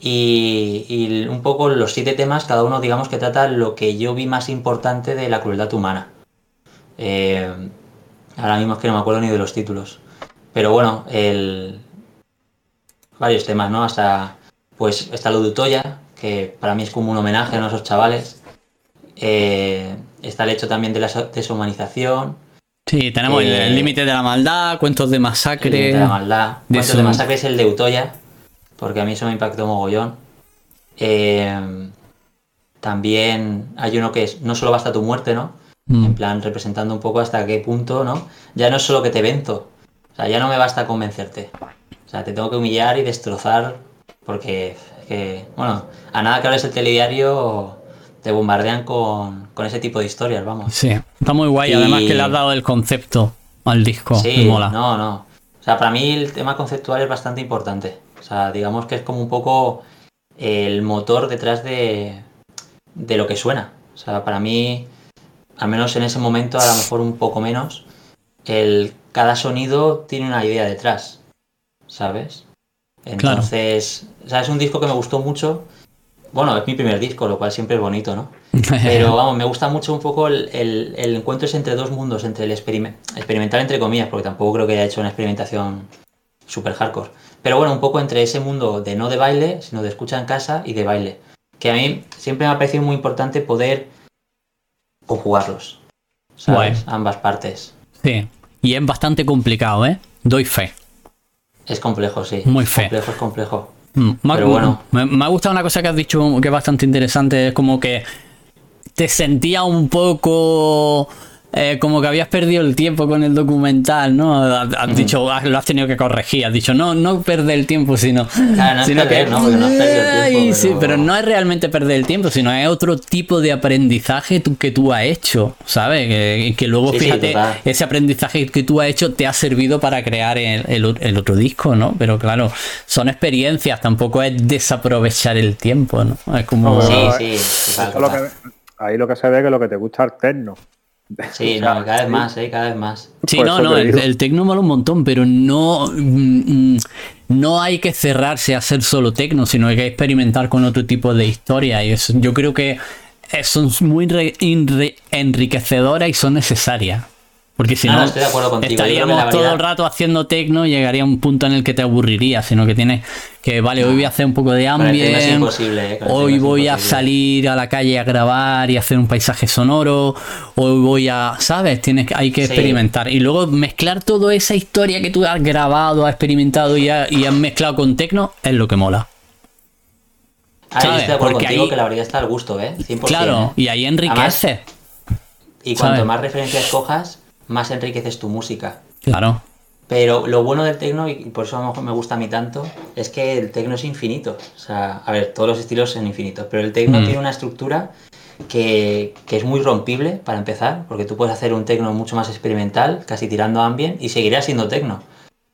Y, un poco los siete temas, cada uno digamos que trata lo que yo vi más importante de la crueldad humana. Eh, ahora mismo es que no me acuerdo ni de los títulos. Pero bueno, el, varios temas, ¿no? Hasta, pues, está lo de Utoya, que para mí es como un homenaje a esos chavales. Eh, está el hecho también de la deshumanización. Sí, tenemos el eh, límite de la maldad, cuentos de masacre. El de la maldad. Cuentos de masacre es el de Utoya, porque a mí eso me impactó mogollón. Eh, también hay uno que es No solo basta tu muerte, ¿no? Mm. En plan, representando un poco hasta qué punto, ¿no? Ya no es solo que te vento. O sea, ya no me basta convencerte. O sea, te tengo que humillar y destrozar porque, bueno, a nada que hables el telediario te bombardean con, ese tipo de historias, vamos. Sí, está muy guay. Además que le has dado el concepto al disco. Sí, mola. no, no. O sea, para mí el tema conceptual es bastante importante. O sea, digamos que es como un poco el motor detrás de, de lo que suena. O sea, para mí, al menos en ese momento, a lo mejor un poco menos, el, cada sonido tiene una idea detrás. ¿sabes? Entonces, o sea, es un disco que me gustó mucho. Bueno, es mi primer disco, lo cual siempre es bonito, ¿no? *laughs* Pero vamos, me gusta mucho un poco el, el, encuentro entre dos mundos, entre el experimental entre comillas, porque tampoco creo que haya hecho una experimentación super hardcore. Pero bueno, un poco entre ese mundo de no de baile, sino de escucha en casa y de baile. Que a mí siempre me ha parecido muy importante poder conjugarlos. ¿Sabes? Ambas partes. Sí. Y es bastante complicado, ¿eh? Doy fe. Es complejo, sí. Muy feo. Complejo, es complejo. Mm, Pero bueno. Me, ha gustado una cosa que has dicho que es bastante interesante. Es como que te sentía un poco eh, como que habías perdido el tiempo con el documental, ¿no? Has, dicho, lo has tenido que corregir, has dicho, no, no perder el tiempo, sino, sino que... No, no el tiempo, Sí, pero no es realmente perder el tiempo, sino es otro tipo de aprendizaje que tú has hecho, ¿sabes? Que, luego, fíjate, ese aprendizaje que tú has hecho te ha servido para crear el, otro disco, ¿no? Pero claro, son experiencias, tampoco es desaprovechar el tiempo, ¿no? Es como... Sí, sí, ahí lo que se ve que lo que te gusta es terno. Sí, no, *laughs* cada vez más, ¿eh? cada vez más. Sí, no, no, el, el, tecno mola un montón, pero no, mm, no hay que cerrarse a hacer solo tecno, sino hay que experimentar con otro tipo de historia. Y eso, yo creo que son muy enriquecedoras y son necesarias. Porque si no, estaríamos todo el rato haciendo tecno y llegaría un punto en el que te aburriría, sino que tienes que, vale, hoy voy a hacer un poco de ambiente, eh, hoy voy a salir a la calle a grabar y hacer un paisaje sonoro, hoy voy a, ¿sabes? Tienes, hay que experimentar. Y luego mezclar toda esa historia que tú has grabado, has experimentado y, has mezclado con tecno es lo que mola. Ah, estoy de Porque ahí, que la verdad está al gusto, ¿eh? Claro, y ahí enriquece. y cuanto más referencias cojas, más enriqueces tu música. Claro. Pero lo bueno del tecno, y por eso a lo mejor me gusta a mí tanto, es que el tecno es infinito. O sea, a ver, todos los estilos son infinitos, pero el tecno mm. tiene una estructura que, es muy rompible para empezar, porque tú puedes hacer un tecno mucho más experimental, casi tirando a ambient, y seguirá siendo tecno.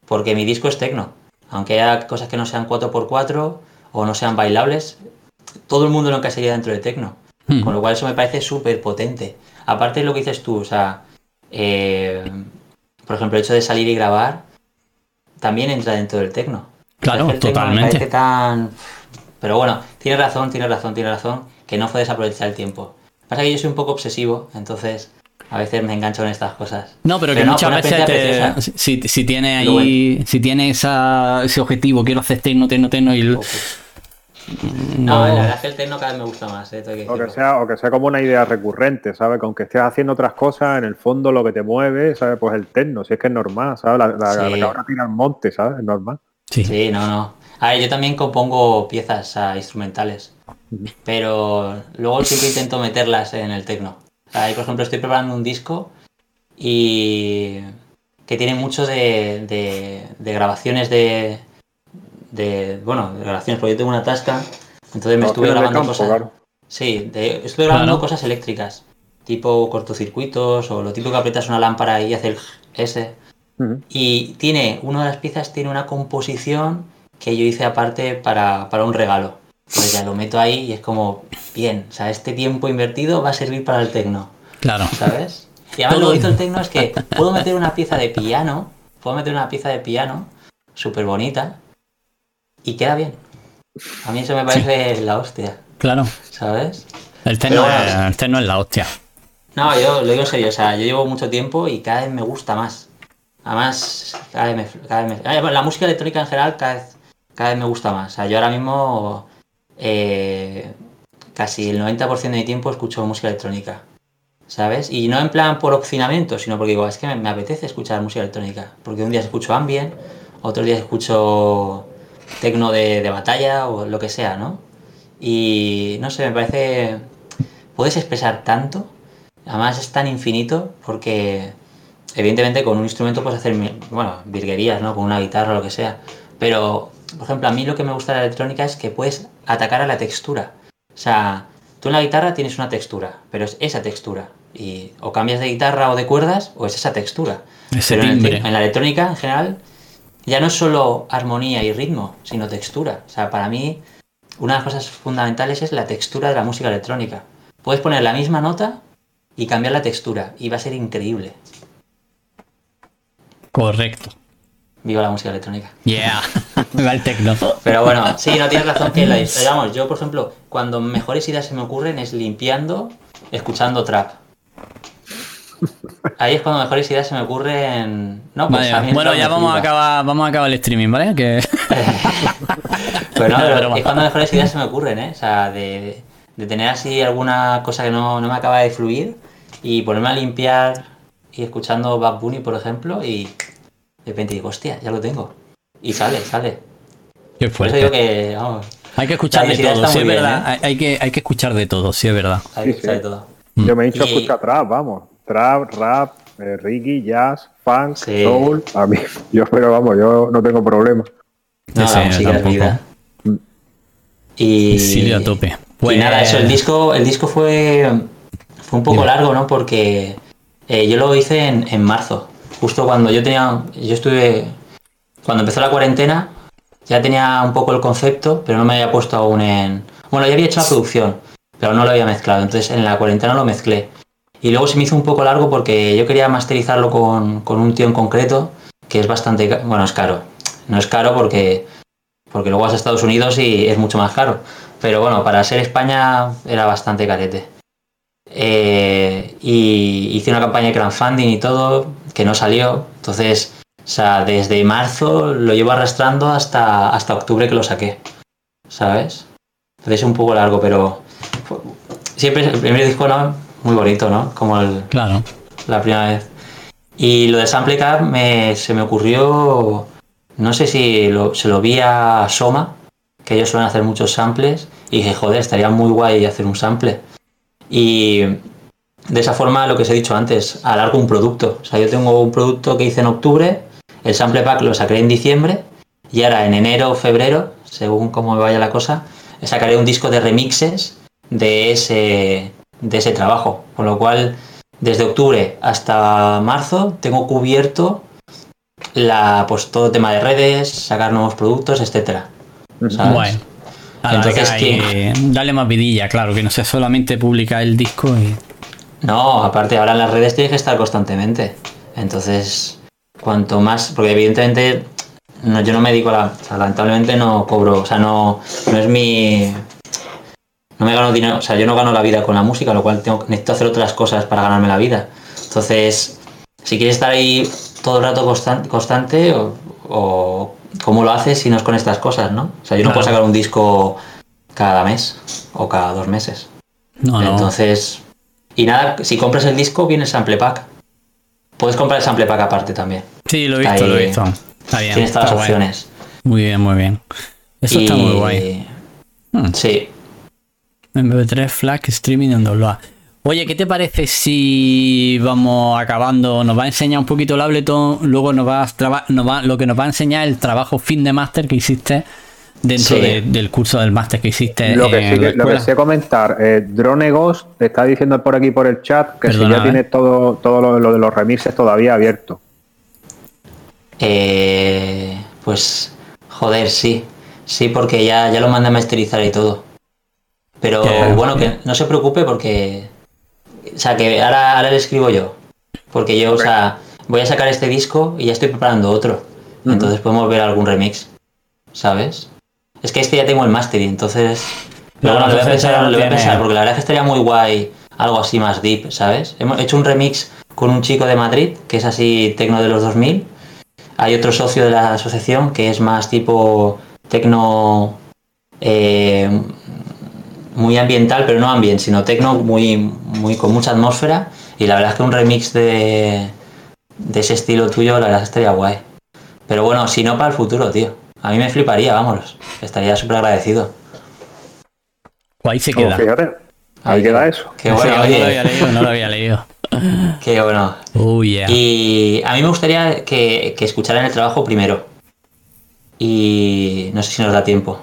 Porque mi disco es tecno. Aunque haya cosas que no sean 4x4 o no sean bailables, todo el mundo lo encasaría dentro del tecno. Mm. Con lo cual eso me parece súper potente. Aparte de lo que dices tú, o sea, eh, por ejemplo, el hecho de salir y grabar también entra dentro del tecno. Claro, totalmente. Tan... Pero bueno, tiene razón, tiene razón, tiene razón, que no puedes aprovechar el tiempo. Pasa que yo soy un poco obsesivo, entonces a veces me engancho en estas cosas. No, pero, que muchas veces si, tiene ahí, si tiene ese objetivo, quiero hacer tecno, tecno, tecno y... No, la verdad es que el techno cada vez me gusta más. Eh, o, que sea, o que sea como una idea recurrente, ¿sabes? Que aunque estés haciendo otras cosas, en el fondo lo que te mueve, ¿sabes? Pues el techno, si es que es normal, ¿sabes? La, la, cabra tira al monte, ¿sabes? Es normal. Sí. sí, no, no. A ver, yo también compongo piezas instrumentales. pero luego siempre intento meterlas en el tecno. Ahí, por ejemplo, estoy preparando un disco y que tiene mucho de, de, grabaciones de, de, bueno, de grabaciones, porque yo tengo una tasca, entonces me estuve grabando cosas. Sí, estuve grabando cosas eléctricas, tipo cortocircuitos o lo tipo que aprietas una lámpara y hace el S. Y tiene, una de las piezas tiene una composición que yo hice aparte para, para un regalo. Pues ya lo meto ahí y es como, bien, o sea, este tiempo invertido va a servir para el tecno. Claro. ¿Sabes? Y además lo que hizo el *laughs* tecno es que puedo meter una pieza de piano, puedo meter una pieza de piano súper bonita y queda bien. A mí eso me parece la hostia. Claro. ¿Sabes? El tecno, es, es la hostia. No, yo lo digo en serio, o sea, yo llevo mucho tiempo y cada vez me gusta más. Además, cada vez me, cada vez me, la música electrónica en general cada vez, cada vez me gusta más. O sea, yo ahora mismo eh, casi el 90% de mi tiempo escucho música electrónica. ¿Sabes? Y no en plan por obstinamiento, sino porque digo, es que me, apetece escuchar música electrónica. Porque un día escucho ambient, otro día escucho tecno de, de batalla o lo que sea, ¿no? Y no sé, me parece. Puedes expresar tanto, además es tan infinito, porque evidentemente con un instrumento puedes hacer, bueno, virguerías, ¿no? Con una guitarra o lo que sea. Pero, por ejemplo, a mí lo que me gusta de la electrónica es que puedes atacar a la textura. O sea, tú en la guitarra tienes una textura, pero es esa textura. Y o cambias de guitarra o de cuerdas, o es esa textura. pero en, en, la electrónica, en general, ya no es solo armonía y ritmo, sino textura. O sea, para mí, una de las cosas fundamentales es la textura de la música electrónica. Puedes poner la misma nota y cambiar la textura, y va a ser increíble. Correcto. Viva la música electrónica. Yeah, *laughs* viva el techno. Pero bueno, sí, no tienes razón que la, *laughs* digamos, yo por ejemplo, cuando mejores ideas se me ocurren es limpiando, escuchando trap. Ahí es cuando mejores ideas se me ocurren. No, pues bueno, ya vamos a acabar, vamos a acabar el streaming, ¿vale? Que... *laughs* *laughs* pues no, es cuando mejores ideas se me ocurren, ¿eh? O sea, de, de tener así alguna cosa que no, no me acaba de fluir y ponerme a limpiar y escuchando Bad Bunny, por ejemplo, y de repente digo, hostia, ya lo tengo. Y sale, sale. Qué fuerte. digo que, hay que escuchar de todo, sí es verdad. ¿eh? Hay, que, hay que escuchar de todo, sí es verdad. Hay que escuchar de todo. Yo me he dicho escuchar trap, vamos. Trap, rap, eh, reggae, jazz, funk, soul. A mí, *laughs* yo, pero vamos, yo no tengo problema. No, la música es vida. Y, sí, a tope. Pues... Y nada, eso, el disco, el disco fue, fue un poco largo, ¿no? Porque eh, yo lo hice en, marzo, justo cuando yo tenía, yo estuve, cuando empezó la cuarentena, ya tenía un poco el concepto, pero no me había puesto aún en... Bueno, ya había hecho la producción, pero no lo había mezclado, entonces en la cuarentena lo mezclé. Y luego se me hizo un poco largo porque yo quería masterizarlo con, un tío en concreto, que es bastante, bueno, es caro. No es caro porque, porque luego vas a Estados Unidos y es mucho más caro. Pero bueno, para ser España era bastante carete. Eh, y hice una campaña de crowdfunding y todo, que no salió. Entonces, o sea, desde marzo lo llevo arrastrando hasta, hasta octubre que lo saqué. ¿Sabes? Entonces es un poco largo, pero siempre el primer disco no, muy bonito, ¿no? Como el, claro. la primera vez. Y lo de Samplecar me, se me ocurrió, no sé si se lo vi a Soma, que ellos suelen hacer muchos samples, y dije, joder, estaría muy guay hacer un sample. Y de esa forma, lo que os he dicho antes, alargo un producto. O sea, yo tengo un producto que hice en octubre, el sample pack lo sacaré en diciembre, y ahora en enero o febrero, según cómo me vaya la cosa, sacaré un disco de remixes de ese, de ese trabajo. Con lo cual, desde octubre hasta marzo, tengo cubierto la, pues, todo el tema de redes, sacar nuevos productos, etcétera. Entonces, dale más vidilla, claro, que no sea solamente publicar el disco y. No, aparte, ahora en las redes tienes que estar constantemente. Entonces, cuanto más. Porque evidentemente, no, yo no me dedico a la. lamentablemente no cobro. O sea, no, no es mi. No me gano dinero. O sea, yo no gano la vida con la música, lo cual tengo, necesito hacer otras cosas para ganarme la vida. Entonces, si quieres estar ahí todo el rato constante, constante o ¿cómo lo haces si no es con estas cosas, no? O sea, yo no puedo sacar un disco cada mes o cada dos meses. No, Entonces, y nada, si compras el disco, viene el sample pack. Puedes comprar el sample pack aparte también. Sí, lo he visto, lo he visto. Está bien. Tienes todas las opciones. Muy bien, muy bien. Eso está muy guay. Hmm. Sí. MP3, Flash, streaming en download. Oye, ¿qué te parece si vamos acabando? Nos va a enseñar un poquito el Ableton, luego nos va, a traba- nos va lo que nos va a enseñar el trabajo fin de máster que hiciste dentro Sí. de- del curso del máster que hiciste Lo que, en sí la lo que sé comentar, eh, Drone Ghost te está diciendo por aquí por el chat que Perdona, si ya ¿eh? tienes todo, todo lo, lo de los remixes todavía abierto. Eh, pues, joder, sí. Sí, porque ya, ya lo manda a masterizar y todo. Pero bueno, que no se preocupe porque... O sea, que ahora, ahora le escribo yo. Porque yo, o sea, voy a sacar este disco y ya estoy preparando otro. Entonces podemos ver algún remix. ¿Sabes? Es que este ya tengo el mastering, entonces... Pero Claro, bueno, lo voy a pensar, lo voy a pensar, porque la verdad es que estaría muy guay algo así más deep, ¿sabes? Hemos hecho un remix con un chico de Madrid, que es así tecno de los 2000. Hay otro socio de la asociación que es más tipo tecno eh, muy ambiental, pero no ambient, sino tecno muy, muy con mucha atmósfera. Y la verdad es que un remix de, de ese estilo tuyo, la verdad estaría guay. Pero bueno, si no para el futuro, tío. A mí me fliparía, vámonos. Estaría súper agradecido. Ahí se queda. fíjate, ahí Ahí queda eso. Qué Sí, bueno, no lo había leído, no lo había leído. *laughs* Qué bueno. Oh, yeah. Y a mí me gustaría que, que escucharan el trabajo primero. Y no sé si nos da tiempo.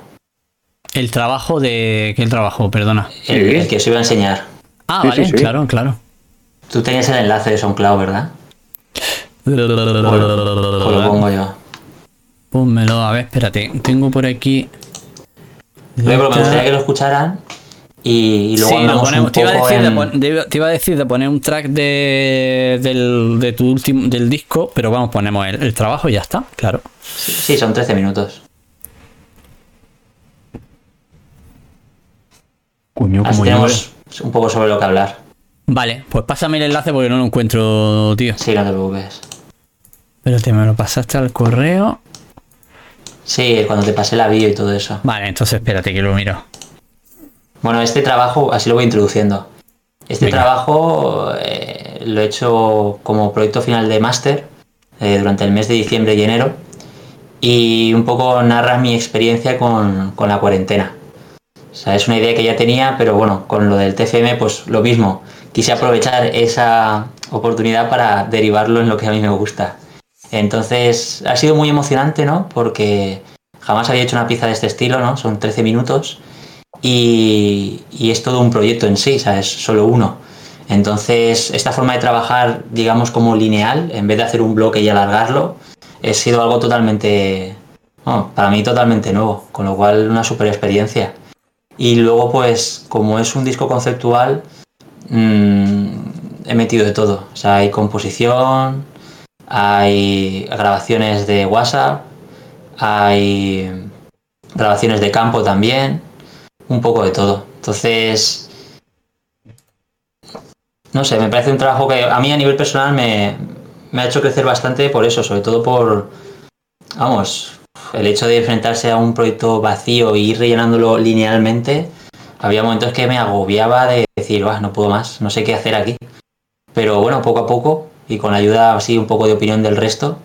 El trabajo de... ¿Qué el trabajo? Perdona. El, que os iba a enseñar. Ah, Sí, vale, sí, sí. claro, claro. Tú tenías el enlace de SoundCloud, ¿verdad? Pues lo pongo yo. Pónmelo, a ver, espérate. Tengo por aquí. Oye, pero me gustaría que lo escucharan y, y luego Sí, lo ponemos. un Te iba, a poco decir de en- de- te iba a decir de poner un track de, del, de tu último del disco, pero vamos, ponemos el, el trabajo y ya está, claro. Sí, son 13 minutos. Coño, Así como yo. tenemos un poco sobre lo que hablar. Vale, pues pásame el enlace porque no lo encuentro, tío. Sí, no te preocupes. Espérate, me lo pasaste al correo. Sí, cuando te pasé la bio y todo eso. Vale, entonces espérate que lo miro. Bueno, este trabajo, así lo voy introduciendo. Este Venga. trabajo eh, lo he hecho como proyecto final de máster eh, durante el mes de diciembre y enero. Y un poco narra mi experiencia con, con la cuarentena. O sea, es una idea que ya tenía, pero bueno, con lo del TFM, pues lo mismo. Quise aprovechar esa oportunidad para derivarlo en lo que a mí me gusta. Entonces, ha sido muy emocionante, ¿no? Porque jamás había hecho una pieza de este estilo, ¿no? Son 13 minutos y, y es todo un proyecto en sí, ¿sabes? Solo uno. Entonces, esta forma de trabajar, digamos, como lineal, en vez de hacer un bloque y alargarlo, ha sido algo totalmente, bueno, para mí totalmente nuevo, con lo cual una super experiencia. Y luego, pues, como es un disco conceptual, mm, he metido de todo. O sea, hay composición, hay grabaciones de WhatsApp, hay grabaciones de campo también, un poco de todo. Entonces, no sé, me parece un trabajo que a mí a nivel personal me, me ha hecho crecer bastante por eso, sobre todo por, vamos, el hecho de enfrentarse a un proyecto vacío e ir rellenándolo linealmente. Había momentos que me agobiaba de decir, "Buah, no puedo más, no sé qué hacer aquí. Pero bueno, poco a poco y con la ayuda así un poco de opinión del resto,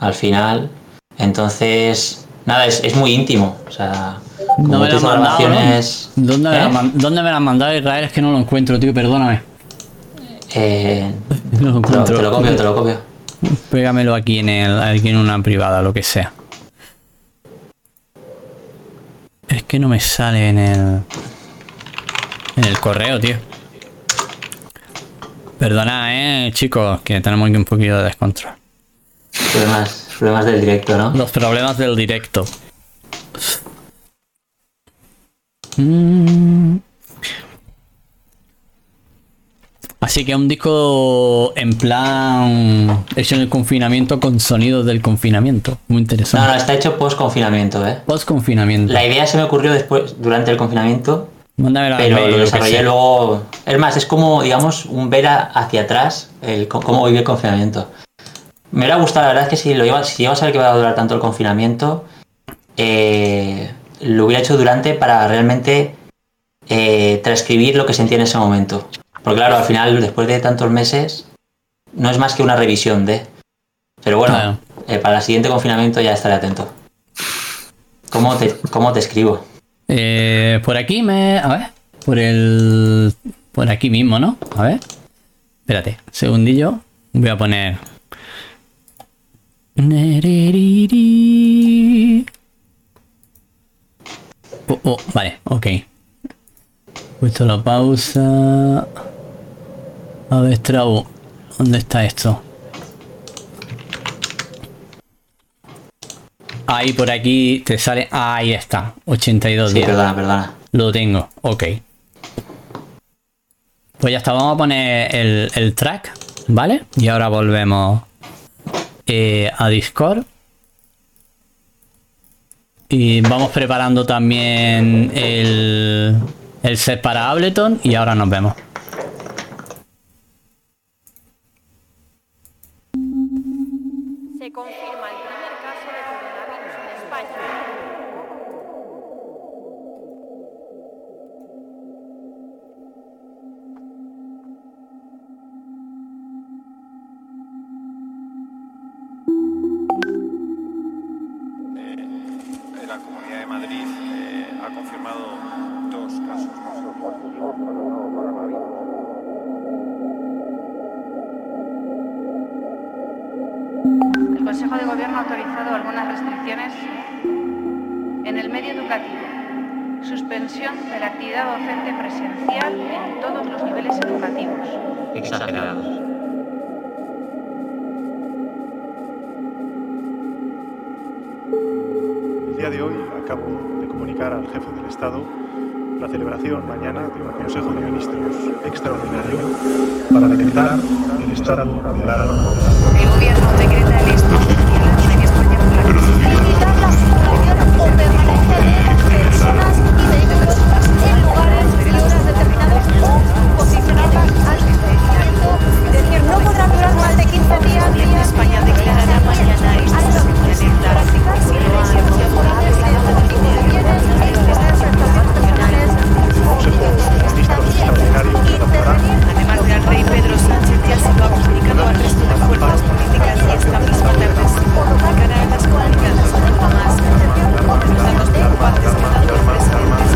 al final, entonces, nada, es, es muy íntimo. O sea, como No me mandado, ¿no? ¿Dónde, me ¿Eh? ¿Dónde me la mandado Israel? Es que no lo encuentro, tío, perdóname. Eh, *laughs* No lo te, lo, encuentro. te lo copio, te lo copio. Pégamelo aquí en el, aquí en una privada, lo que sea. Es que no me sale en el en el correo, tío. Perdona, eh, chicos, que tenemos aquí un poquito de descontrol. Problemas, problemas del directo, ¿no? Los problemas del directo. Mm. Así que un disco en plan hecho en el confinamiento con sonidos del confinamiento. Muy No, interesante. no, está hecho post confinamiento, ¿eh? Post confinamiento. La idea se me ocurrió después, durante el confinamiento, Mándamelo al pero mail, lo desarrollé luego. Es más, es como, digamos, un ver hacia atrás el cómo vive el confinamiento. Me hubiera gustado, la verdad es que si lo iba, si iba a saber que iba a durar tanto el confinamiento, eh, lo hubiera hecho durante para realmente eh, transcribir lo que sentía en ese momento. Porque claro, al final, después de tantos meses, no es más que una revisión de. Pero bueno, Claro. eh, para el siguiente confinamiento ya estaré atento. ¿Cómo te, cómo te escribo? Eh, por aquí me. A ver. por el... Por aquí mismo, ¿no? A ver. Espérate, segundillo. Voy a poner... Oh, oh, vale, ok. Puesto la pausa. A ver, Strabo. ¿Dónde está esto? Ahí por aquí te sale. Ahí está. 82 Sí, días. perdona, perdona. Lo tengo. Ok. Pues ya está. Vamos a poner el, el track. ¿Vale? Y ahora volvemos eh, a Discord. Y vamos preparando también el, el set para Ableton. Y ahora nos vemos. Actividad docente presencial en todos los niveles educativos. Exagerados. El día de hoy acabo de comunicar al jefe del Estado la celebración mañana de un Consejo de Ministros extraordinario para decretar el estado de alarma. El Gobierno decreta el estado de alarma en España por la crisis. limitar la circulación o permanencia de personas al decir, no podrá durar más de 15 días. De España declarará mañana esta en lo ha de Además del rey Pedro Sánchez ya se lo ha comunicado al resto de fuerzas políticas y esta misma tarde se comunicará a las comunidades autónomas. Los datos preocupantes que ha dado el presidente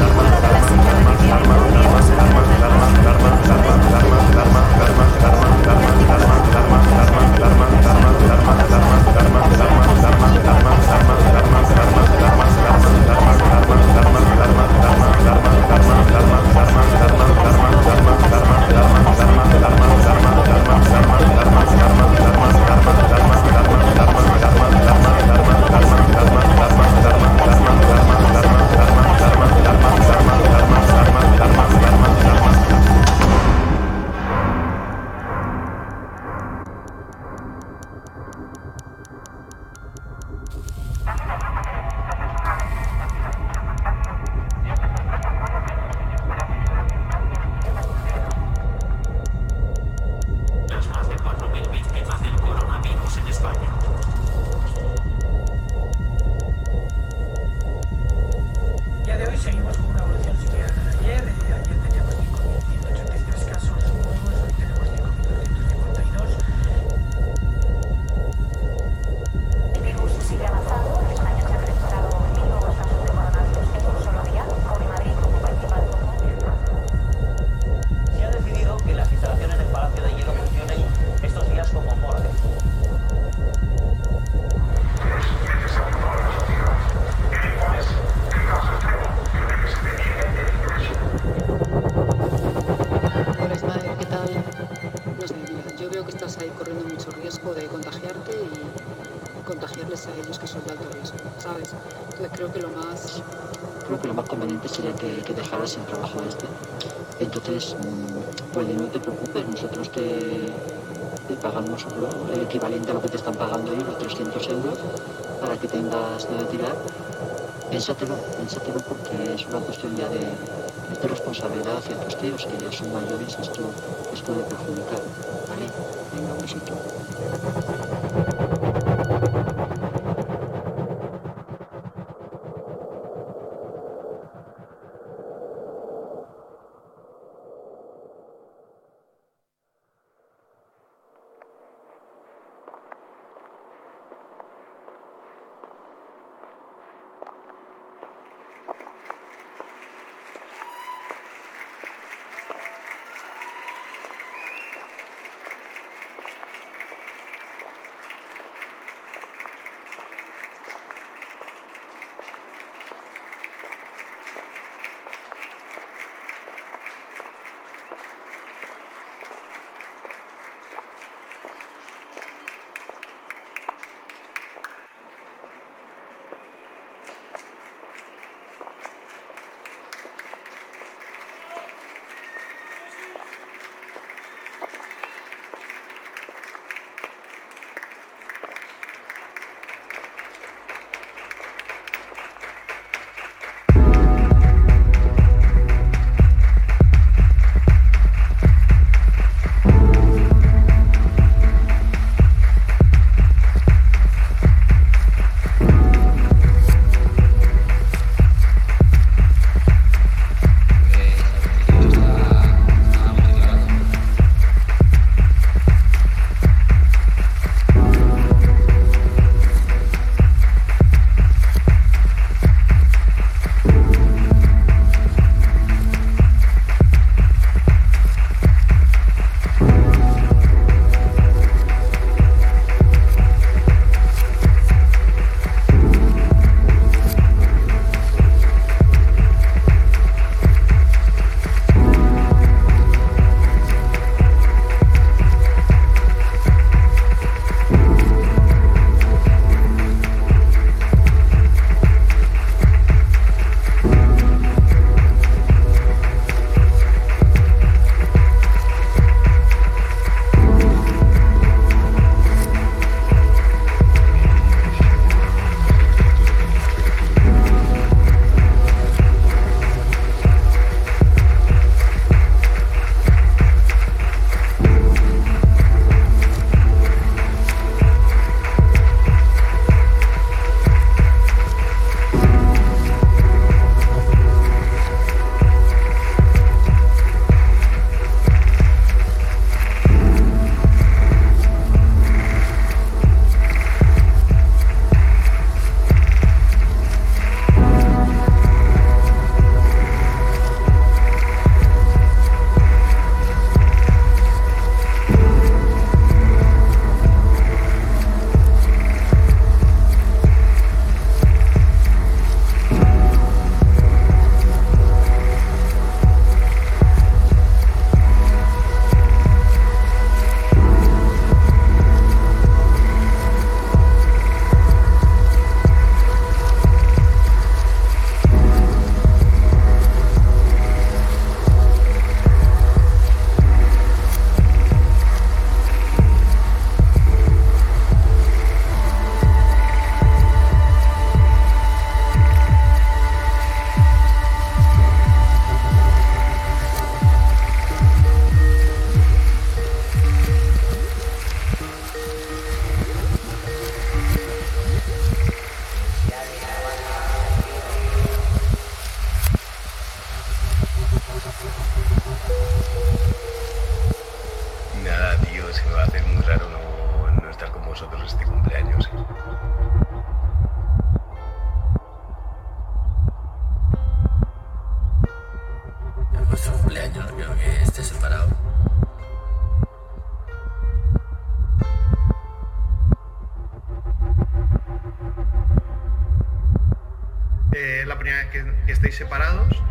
estáis separados.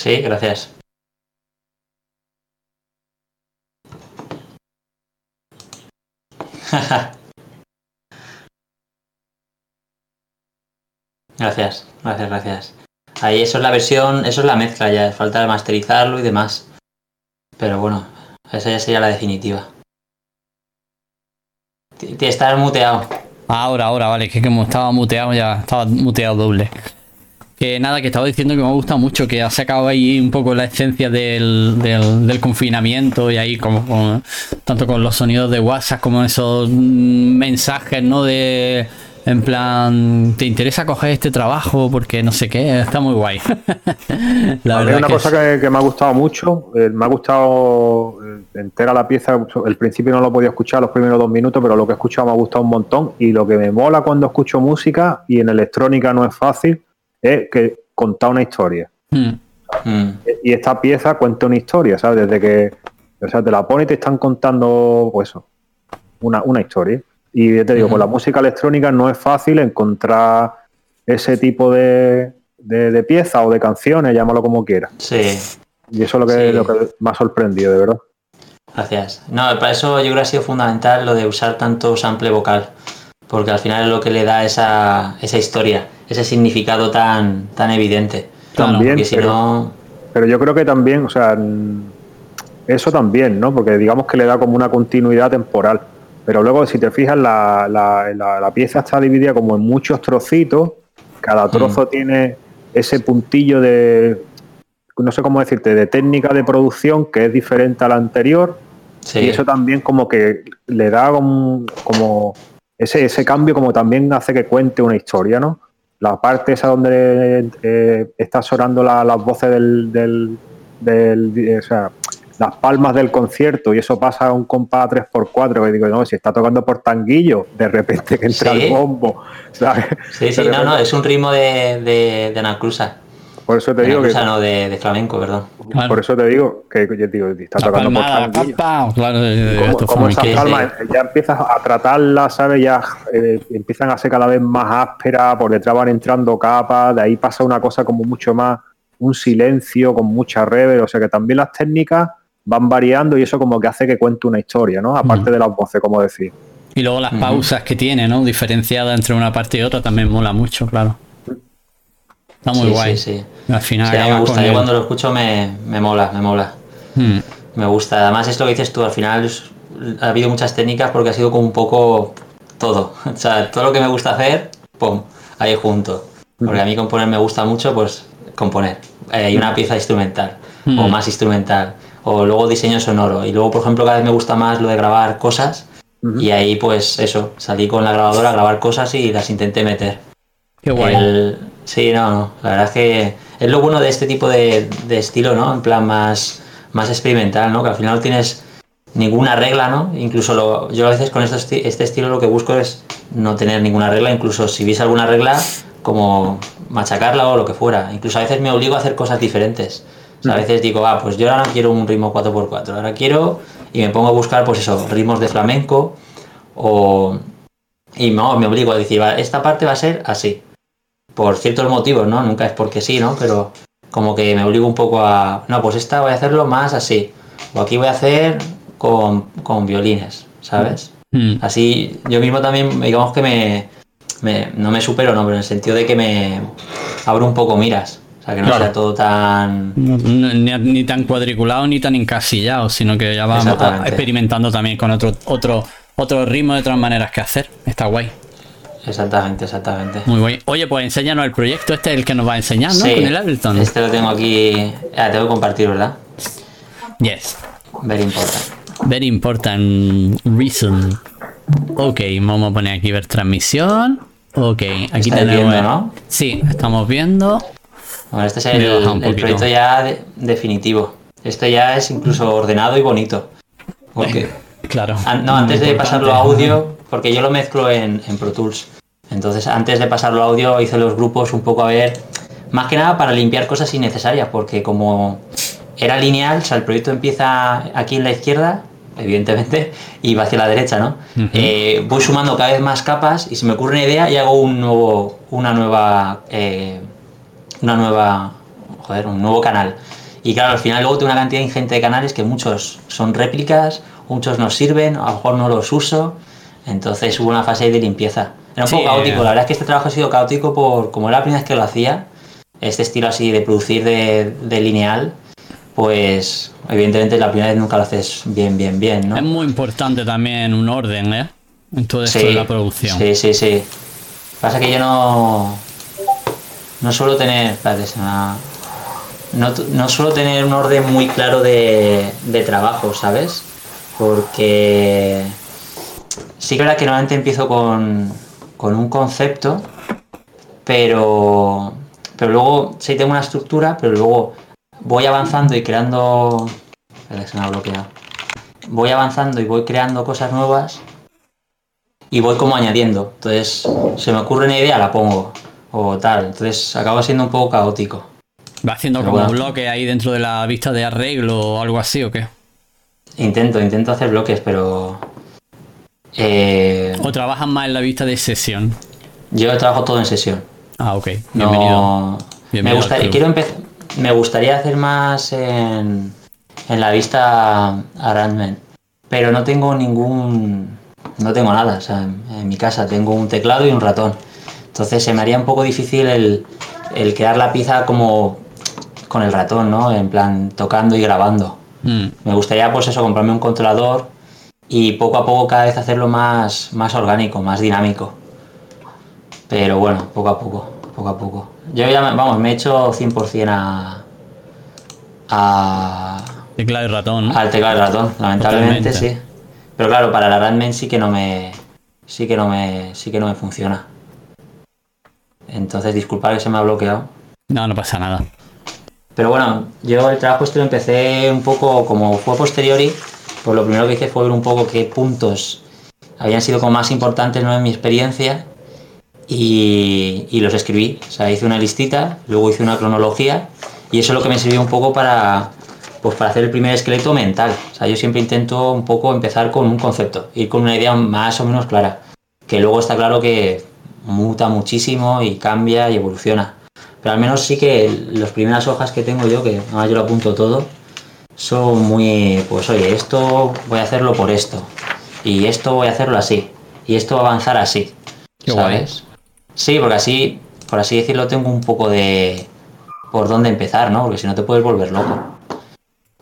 Sí, gracias. *laughs* gracias, gracias, gracias. Ahí eso es la versión, eso es la mezcla ya, falta masterizarlo y demás. Pero bueno, esa ya sería la definitiva. T- t- Estar muteado. Ahora, ahora, vale, que como estaba muteado ya, estaba muteado doble. Que nada, que estaba diciendo que me gusta mucho, que ha sacado ahí un poco la esencia del, del, del confinamiento y ahí como con- tanto con los sonidos de WhatsApp como esos mm, mensajes, ¿no? De en plan, ¿te interesa coger este trabajo? Porque no sé qué, está muy guay. *laughs* la verdad una que cosa que, que me ha gustado mucho, eh, me ha gustado eh, entera la pieza, el principio no lo podía escuchar los primeros dos minutos, pero lo que he escuchado me ha gustado un montón y lo que me mola cuando escucho música y en electrónica no es fácil, es que contar una historia. Mm. Mm, Y esta pieza cuenta una historia, ¿sabes? Desde que, o sea, te la pones y te están contando, pues eso, una, una historia. Y te digo, con la música electrónica no es fácil encontrar ese tipo de, de, de piezas o de canciones, llámalo como quieras. Sí, Y eso es lo que, Sí. lo que me ha sorprendido, de verdad. gracias. No, para eso yo creo que ha sido fundamental lo de usar tanto sample vocal. Porque al final es lo que le da esa, esa historia, ese significado tan, tan evidente. También, si pero- no. Pero yo creo que también, o sea, mm, eso también, ¿no? Porque digamos que le da como una continuidad temporal. Pero luego, si te fijas, la, la- la- la pieza está dividida como en muchos trocitos. Cada trozo tiene ese puntillo de, no sé cómo decirte, de técnica de producción que es diferente a la anterior. Sí. Y eso también como que le da como, como ese, ese cambio como también hace que cuente una historia, ¿no? La parte esa donde eh, está sonando la- las voces del, del, del- eh, o sea, las palmas del concierto y eso pasa a un compás 3x4 que digo, no, si está tocando por tanguillo, de repente que entra Sí. el bombo, ¿sabes? Sí, sí, no, no, es un ritmo de, de, de. Por eso te digo que no, de, de flamenco, perdón. por eso te digo que yo digo, está La tocando por palmada, pa, claro, esas palmas ya empiezas a tratarlas, ¿sabes? Ya eh, empiezan a ser cada vez más ásperas, por detrás van entrando capas, de ahí pasa una cosa como mucho más, un silencio con mucha reverb, o sea que también las técnicas van variando y eso como que hace que cuente una historia, ¿no? Aparte de las voces, como decir. Y luego las pausas que tiene, ¿no? Diferenciada entre una parte y otra también mola mucho, claro. Está muy Sí, guay. sí, sí. Al final mí me gusta, yo el- cuando lo escucho me, me mola, me mola. Hmm. Me gusta. Además es lo que dices tú, al final es- ha habido muchas técnicas porque ha sido como un poco todo. *laughs* O sea, todo lo que me gusta hacer, pum, ahí junto. Porque a mí componer me gusta mucho, pues componer. Eh, Hay una pieza instrumental o más instrumental. O luego diseño sonoro. Y luego, por ejemplo, cada vez me gusta más lo de grabar cosas. Y ahí, pues eso, salí con la grabadora a grabar cosas y las intenté meter. Qué guay. El- Sí, no, no. La verdad es que es lo bueno de este tipo de, de estilo, ¿no? En plan más, más experimental, ¿no? Que al final no tienes ninguna regla, ¿no? Incluso lo- yo a veces con estos esti- este estilo lo que busco es no tener ninguna regla, incluso si vis alguna regla, como machacarla o lo que fuera. Incluso a veces me obligo a hacer cosas diferentes. O sea, a veces digo, ah, pues yo ahora no quiero un ritmo 4x4, ahora quiero y me pongo a buscar, pues eso, ritmos de flamenco o... Y no, me obligo a decir, "Va, esta parte va a ser así por ciertos motivos, ¿no? Nunca es porque sí, ¿no? Pero como que me obligo un poco a, no, pues esta voy a hacerlo más así, o aquí voy a hacer con, con violines, ¿sabes? Hmm. Así yo mismo también, digamos que me, me- no me supero, no, pero en el sentido de que me abro un poco miras, o sea, que no Claro. sea todo tan... Ni, ni tan cuadriculado ni tan encasillado, sino que ya vamos experimentando también con otro, otro, otro ritmo de otras maneras que hacer. Está guay. Exactamente, exactamente. Muy guay. Oye, pues enséñanos el proyecto, este es el que nos va a enseñar, ¿no? Sí, Con el Ableton. este lo tengo aquí, ah, tengo que compartir, ¿verdad? Yes. Very important. Very important reason. Ok, vamos a poner aquí ver transmisión. Ok, aquí tenemos. viendo, ¿no? Sí, estamos viendo. Bueno, este es el, proyecto ya de- definitivo. Este ya es incluso ordenado y bonito. Porque, *laughs* Claro. an- no, antes de pasarlo a audio, porque yo lo mezclo en, en Pro Tools. Entonces, antes de pasarlo a audio, hice los grupos un poco a ver, más que nada para limpiar cosas innecesarias, porque como era lineal, o sea, el proyecto empieza aquí en la izquierda, evidentemente, *laughs* y va hacia la derecha, ¿no? Eh, voy sumando cada vez más capas y se me ocurre una idea y hago un nuevo, una nueva, eh, una nueva, joder, un nuevo canal. Y claro, al final luego tengo una cantidad ingente de canales que muchos son réplicas, muchos no sirven, a lo mejor no los uso. Entonces hubo una fase de limpieza. Era un Sí, poco caótico, la verdad es que este trabajo ha sido caótico por como era la primera vez que lo hacía, este estilo así de producir de, de lineal, pues evidentemente la primera vez nunca lo haces bien, bien, bien, ¿no? Es muy importante también un orden, ¿eh? En todo esto Sí, de la producción. Sí, sí, sí. Pasa que yo no. No suelo tener. espérate, no, suelo tener un orden muy claro de, de trabajo, ¿sabes? Porque. Sí que es verdad que normalmente empiezo con, con un concepto, pero. Pero luego sí tengo una estructura, pero luego voy avanzando y creando. Espera, se me ha bloqueado. Voy avanzando y voy creando cosas nuevas y voy como añadiendo. Entonces, se me ocurre una idea, la pongo. O tal. Entonces, acaba siendo un poco caótico. Va haciendo Pero como bueno. bloques ahí dentro de la vista de arreglo o algo así, ¿o qué? Intento, intento hacer bloques, pero. Eh, O trabajas más en la vista de sesión. yo trabajo todo en sesión. Ah, ok. Bienvenido. No. Me, Bienvenido gustaría, quiero empezar. Me gustaría hacer más en, en la vista arrangement. Pero no tengo ningún. No tengo nada. O sea, en, en mi casa tengo un teclado y un ratón. Entonces se me haría un poco difícil el, el crear la pieza como con el ratón, ¿no? En plan tocando y grabando. Mm. Me gustaría, pues eso, comprarme un controlador y poco a poco cada vez hacerlo más, más orgánico, más dinámico. Pero bueno, poco a poco, poco a poco. Yo ya, me- vamos, me he hecho 100% a, a, Teclado y ratón. ¿no? al teclado y ratón, lamentablemente Totalmente. sí. Pero claro, para la Radman sí que no me sí que no me sí que no me funciona. Entonces, disculpad que se me ha bloqueado. No, no pasa nada. Pero bueno, yo el trabajo este lo empecé un poco como fue posteriori, pues lo primero que hice fue ver un poco qué puntos habían sido como más importantes ¿no? en mi experiencia y, y los escribí. O sea, hice una listita, luego hice una cronología y eso es lo que me sirvió un poco para, pues para hacer el primer esqueleto mental. O sea, yo siempre intento un poco empezar con un concepto, ir con una idea más o menos clara, que luego está claro que muta muchísimo y cambia y evoluciona. Pero al menos sí que las primeras hojas que tengo yo, que además yo lo apunto todo, son muy, pues oye, esto voy a hacerlo por esto, y esto voy a hacerlo así, y esto va a avanzar así, Qué guay. ¿sabes? Sí, porque así, por así decirlo, tengo un poco de por dónde empezar, ¿no? Porque si no te puedes volver loco.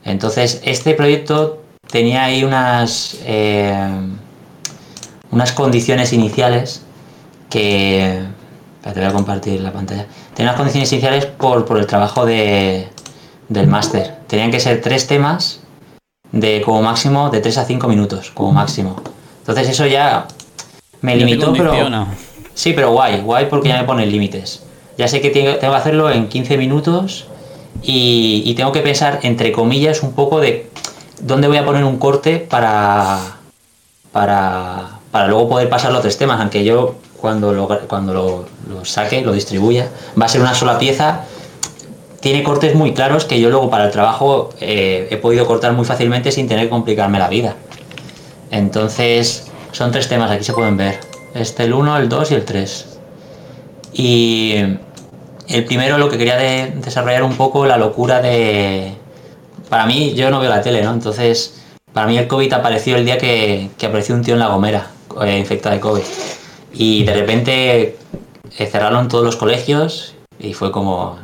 Entonces, este proyecto tenía ahí unas, eh, unas condiciones iniciales que... Espérate, voy a compartir la pantalla. Tenía unas condiciones iniciales por, por el trabajo de, del máster. Tenían que ser tres temas de como máximo de 3 a 5 minutos, como máximo. Entonces eso ya me Ya limitó, pero... Sí, pero guay, guay porque ya me pone límites. Ya sé que tengo, que hacerlo en 15 minutos y, y tengo que pensar, entre comillas, un poco de dónde voy a poner un corte para, para, para luego poder pasarlo a tres temas, aunque yo cuando lo, cuando lo, lo saque, lo distribuya, va a ser una sola pieza. Tiene cortes muy claros que yo luego para el trabajo eh, he podido cortar muy fácilmente sin tener que complicarme la vida. Entonces, son tres temas, aquí se pueden ver. Este, el 1, el 2 y el 3. Y el primero lo que quería de- desarrollar un poco la locura de... Para mí, yo no veo la tele, ¿no? Entonces, para mí el COVID apareció el día que, que apareció un tío en La Gomera, eh, infectado de COVID. Y de repente eh, cerraron todos los colegios y fue como,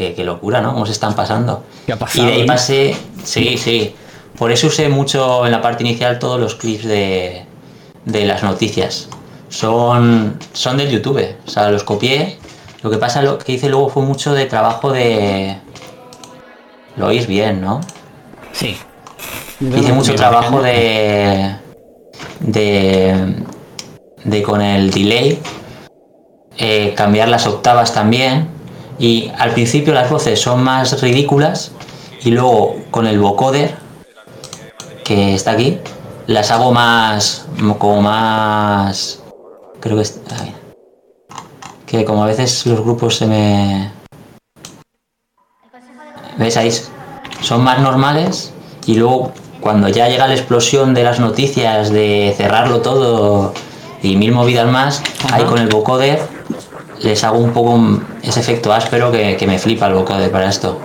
qué, qué locura, ¿no? ¿Cómo se están pasando? ¿Qué ha pasado? Y de ahí no? pasé, sí, sí. Por eso usé mucho en la parte inicial todos los clips de, de las noticias. Son, son del YouTube, o sea, los copié. Lo que pasa, lo que hice luego fue mucho de trabajo de... Lo oís bien, ¿no? Sí. Hice mucho trabajo de... de... de con el delay, eh, cambiar las octavas también. Y al principio las voces son más ridículas y luego con el vocoder, que está aquí, las hago más... como más... creo que... que como a veces los grupos se me... ¿Ves ahí? Son más normales y luego cuando ya llega la explosión de las noticias, de cerrarlo todo y mil movidas más, ahí con el vocoder les hago un poco ese efecto áspero que, que me flipa el vocoder para esto.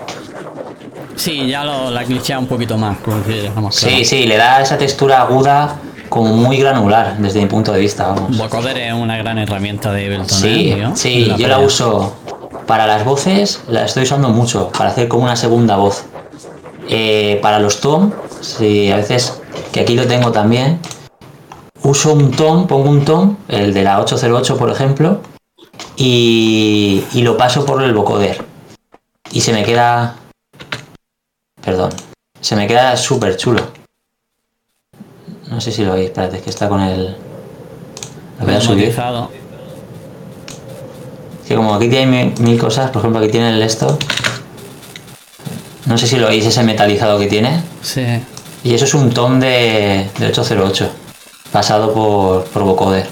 Sí, ya lo, la glitchea un poquito más. porque dejamos claro. Sí, sí, le da esa textura aguda como muy granular desde mi punto de vista, vamos. Vocoder es una gran herramienta de Ableton. Sí, ¿eh, sí, yo la uso para las voces, la estoy usando mucho, para hacer como una segunda voz. Eh, para los tom, sí, a veces, que aquí lo tengo también, uso un tom, pongo un tom, el de la 808 por ejemplo, y, y lo paso por el vocoder. Y se me queda... Perdón. Se me queda súper chulo. No sé si lo veis, espérate, es que está con el... Lo voy a subir. Que como aquí tiene mil, mil cosas, por ejemplo aquí tiene el esto. No sé si lo veis ese metalizado que tiene. Sí. Y eso es un tom de, de 808. Pasado por, por vocoder.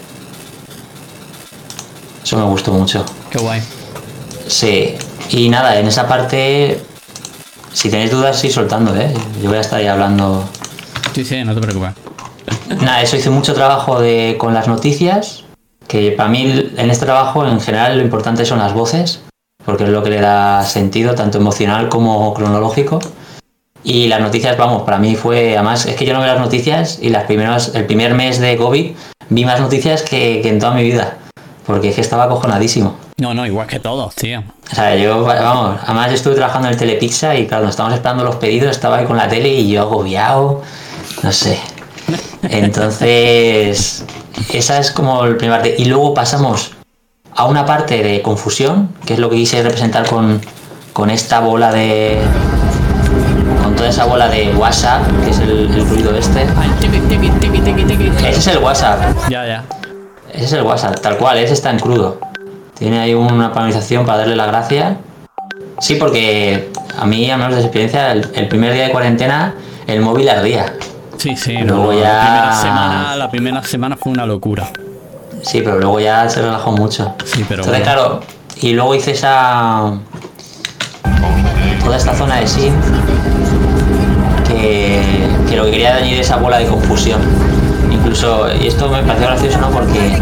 Eso me gustó mucho. Qué guay. Sí. Y nada, en esa parte. Si tenéis dudas, sí soltando, ¿eh? Yo voy a estar ahí hablando. Sí, sí, no te preocupes. Nada, eso hice mucho trabajo de, con las noticias, que para mí en este trabajo en general lo importante son las voces, porque es lo que le da sentido, tanto emocional como cronológico. Y las noticias, vamos, para mí fue, además, es que yo no veo las noticias y las primeras, el primer mes de COVID vi más noticias que, que en toda mi vida, porque es que estaba acojonadísimo. No, no, igual que todos, tío. O sea, yo, vamos, además yo estuve trabajando en el Telepizza y claro, nos estábamos esperando los pedidos, estaba ahí con la tele y yo agobiado, no sé. Entonces, esa es como el primer parte. Y luego pasamos a una parte de confusión, que es lo que quise representar con, con esta bola de... Con toda esa bola de WhatsApp, que es el, el ruido este. Ese es el WhatsApp. Ya, ya. Ese es el WhatsApp, tal cual, ese está en crudo. Tiene ahí una panelización para darle la gracia. Sí, porque a mí, a menos de experiencia, el, el primer día de cuarentena, el móvil ardía. Sí, sí. Luego no, ya- La primera semana, la primera semana fue una locura. Sí, pero luego ya se relajó mucho. Sí, pero Entonces, bueno. claro, y luego hice esa. toda esta zona de synth que, que lo que quería añadir esa bola de confusión. Incluso, y esto me pareció gracioso, ¿no? Porque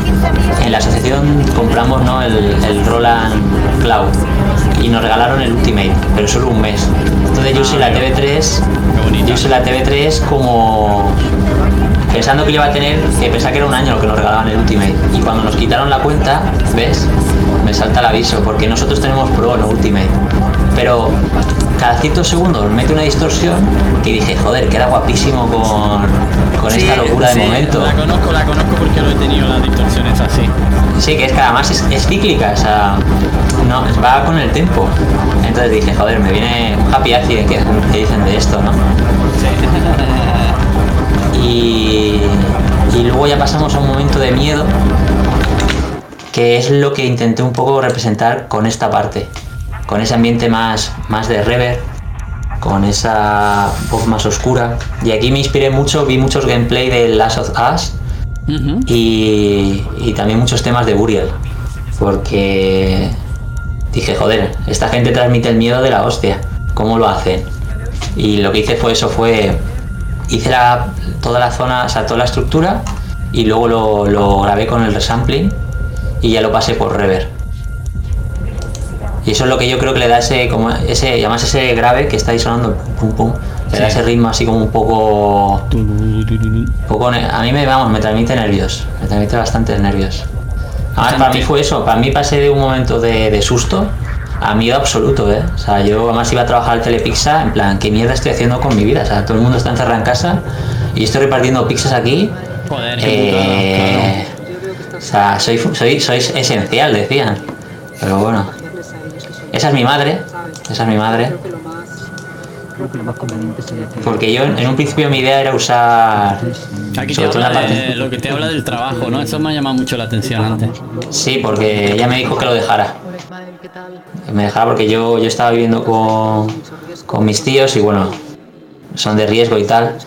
en la asociación compramos ¿no? el, el Roland Cloud y nos regalaron el Ultimate, pero solo un mes. Entonces yo usé la TV3, yo usé la TV3 como pensando que iba a tener, que pensaba que era un año lo que nos regalaban el Ultimate. Y cuando nos quitaron la cuenta, ¿ves? Me salta el aviso, porque nosotros tenemos Pro, no Ultimate. Pero cada ciertos segundos mete una distorsión que dije, joder, queda guapísimo con, con esta locura de sí, momento. La conozco, la conozco porque lo he tenido las distorsiones así. Sí, que es que además es, es cíclica, o sea, no, va con el tiempo. Entonces dije, joder, me viene un happy accident que, que dicen de esto, ¿no? Y, y luego ya pasamos a un momento de miedo, que es lo que intenté un poco representar con esta parte, con ese ambiente más, más de reverb, con esa voz más oscura. Y aquí me inspiré mucho, vi muchos gameplay de Last of Us y, y también muchos temas de Burial, porque dije, joder, esta gente transmite el miedo de la hostia, ¿cómo lo hacen? Y lo que hice fue eso, fue, hice la- toda la zona, o sea, toda la estructura y luego lo, lo grabé con el resampling y ya lo pasé por reverb. Y eso es lo que yo creo que le da ese, como ese, y además ese grave que está ahí sonando, pum pum, le da ese ritmo así como un poco, poco ne- a mí me, vamos, me transmite nervios, me transmite bastantes nervios. Además, para mí fue eso, para mí pasé de un momento de, de susto a miedo absoluto, ¿eh? O sea, yo además iba a trabajar al Telepizza, en plan, ¿qué mierda estoy haciendo con mi vida? O sea, todo el mundo está encerrado en casa y estoy repartiendo pizzas aquí. Joder, Eh, o sea, soy, soy, sois esencial, decían. Pero bueno. Esa es mi madre. Esa es mi madre. Porque yo en un principio mi idea era usar. Aquí te sobre todo en habla la parte- de lo que te habla del trabajo, ¿no? Eso me ha llamado mucho la atención antes. Sí, porque ella me dijo que lo dejara. Que me dejara porque yo, yo estaba viviendo con, con mis tíos y bueno, son de riesgo y tal.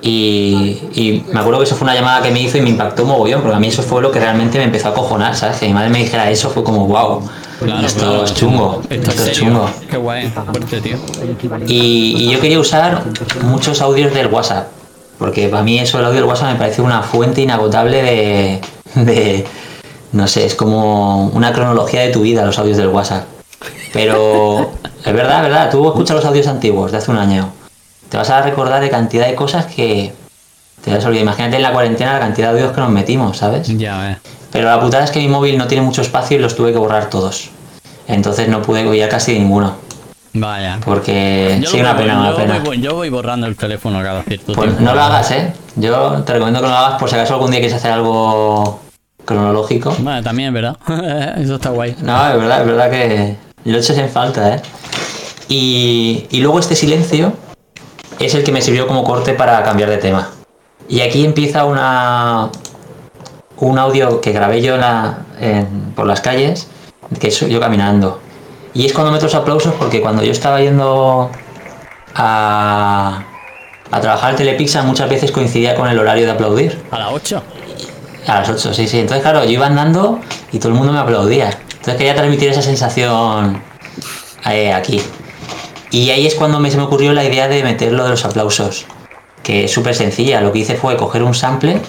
Y, y me acuerdo que eso fue una llamada que me hizo y me impactó mogollón, porque a mí eso fue lo que realmente me empezó a cojonar, ¿sabes? Que mi madre me dijera eso fue como wow. Claro, esto es chungo. Esto Esto es chungo. Qué guay, fuerte, tío. Y, y yo quería usar muchos audios del WhatsApp, porque para mí eso del audio del WhatsApp me parece una fuente inagotable de, de- no sé, es como una cronología de tu vida los audios del WhatsApp. Pero *laughs* es verdad, es verdad, tú escuchas los audios antiguos de hace un año, te vas a recordar de cantidad de cosas que te vas a olvidar. Imagínate en la cuarentena la cantidad de audios que nos metimos, ¿sabes? Ya, eh. Pero la putada es que mi móvil no tiene mucho espacio y los tuve que borrar todos. Entonces no pude oír casi ninguno. Vaya. Porque Yo sí, una voy- pena, una yo pena. voy- yo voy borrando el teléfono cada cierto Pues tiempo. no lo hagas, ¿eh? Yo te recomiendo que no lo hagas por si acaso algún día quieres hacer algo cronológico. Bueno, también es verdad. *laughs* Eso está guay. No, es verdad, es verdad que lo echas en falta, ¿eh? Y, y luego este silencio es el que me sirvió como corte para cambiar de tema. Y aquí empieza una un audio que grabé yo en la- en- por las calles, que soy yo caminando. Y es cuando meto los aplausos porque cuando yo estaba yendo a, a trabajar al Telepizza muchas veces coincidía con el horario de aplaudir. A las 8. A las 8, sí, sí. Entonces, claro, yo iba andando y todo el mundo me aplaudía. Entonces quería transmitir esa sensación eh, aquí. Y ahí es cuando me, se me ocurrió la idea de meter lo de los aplausos. Que es súper sencilla. Lo que hice fue coger un sample,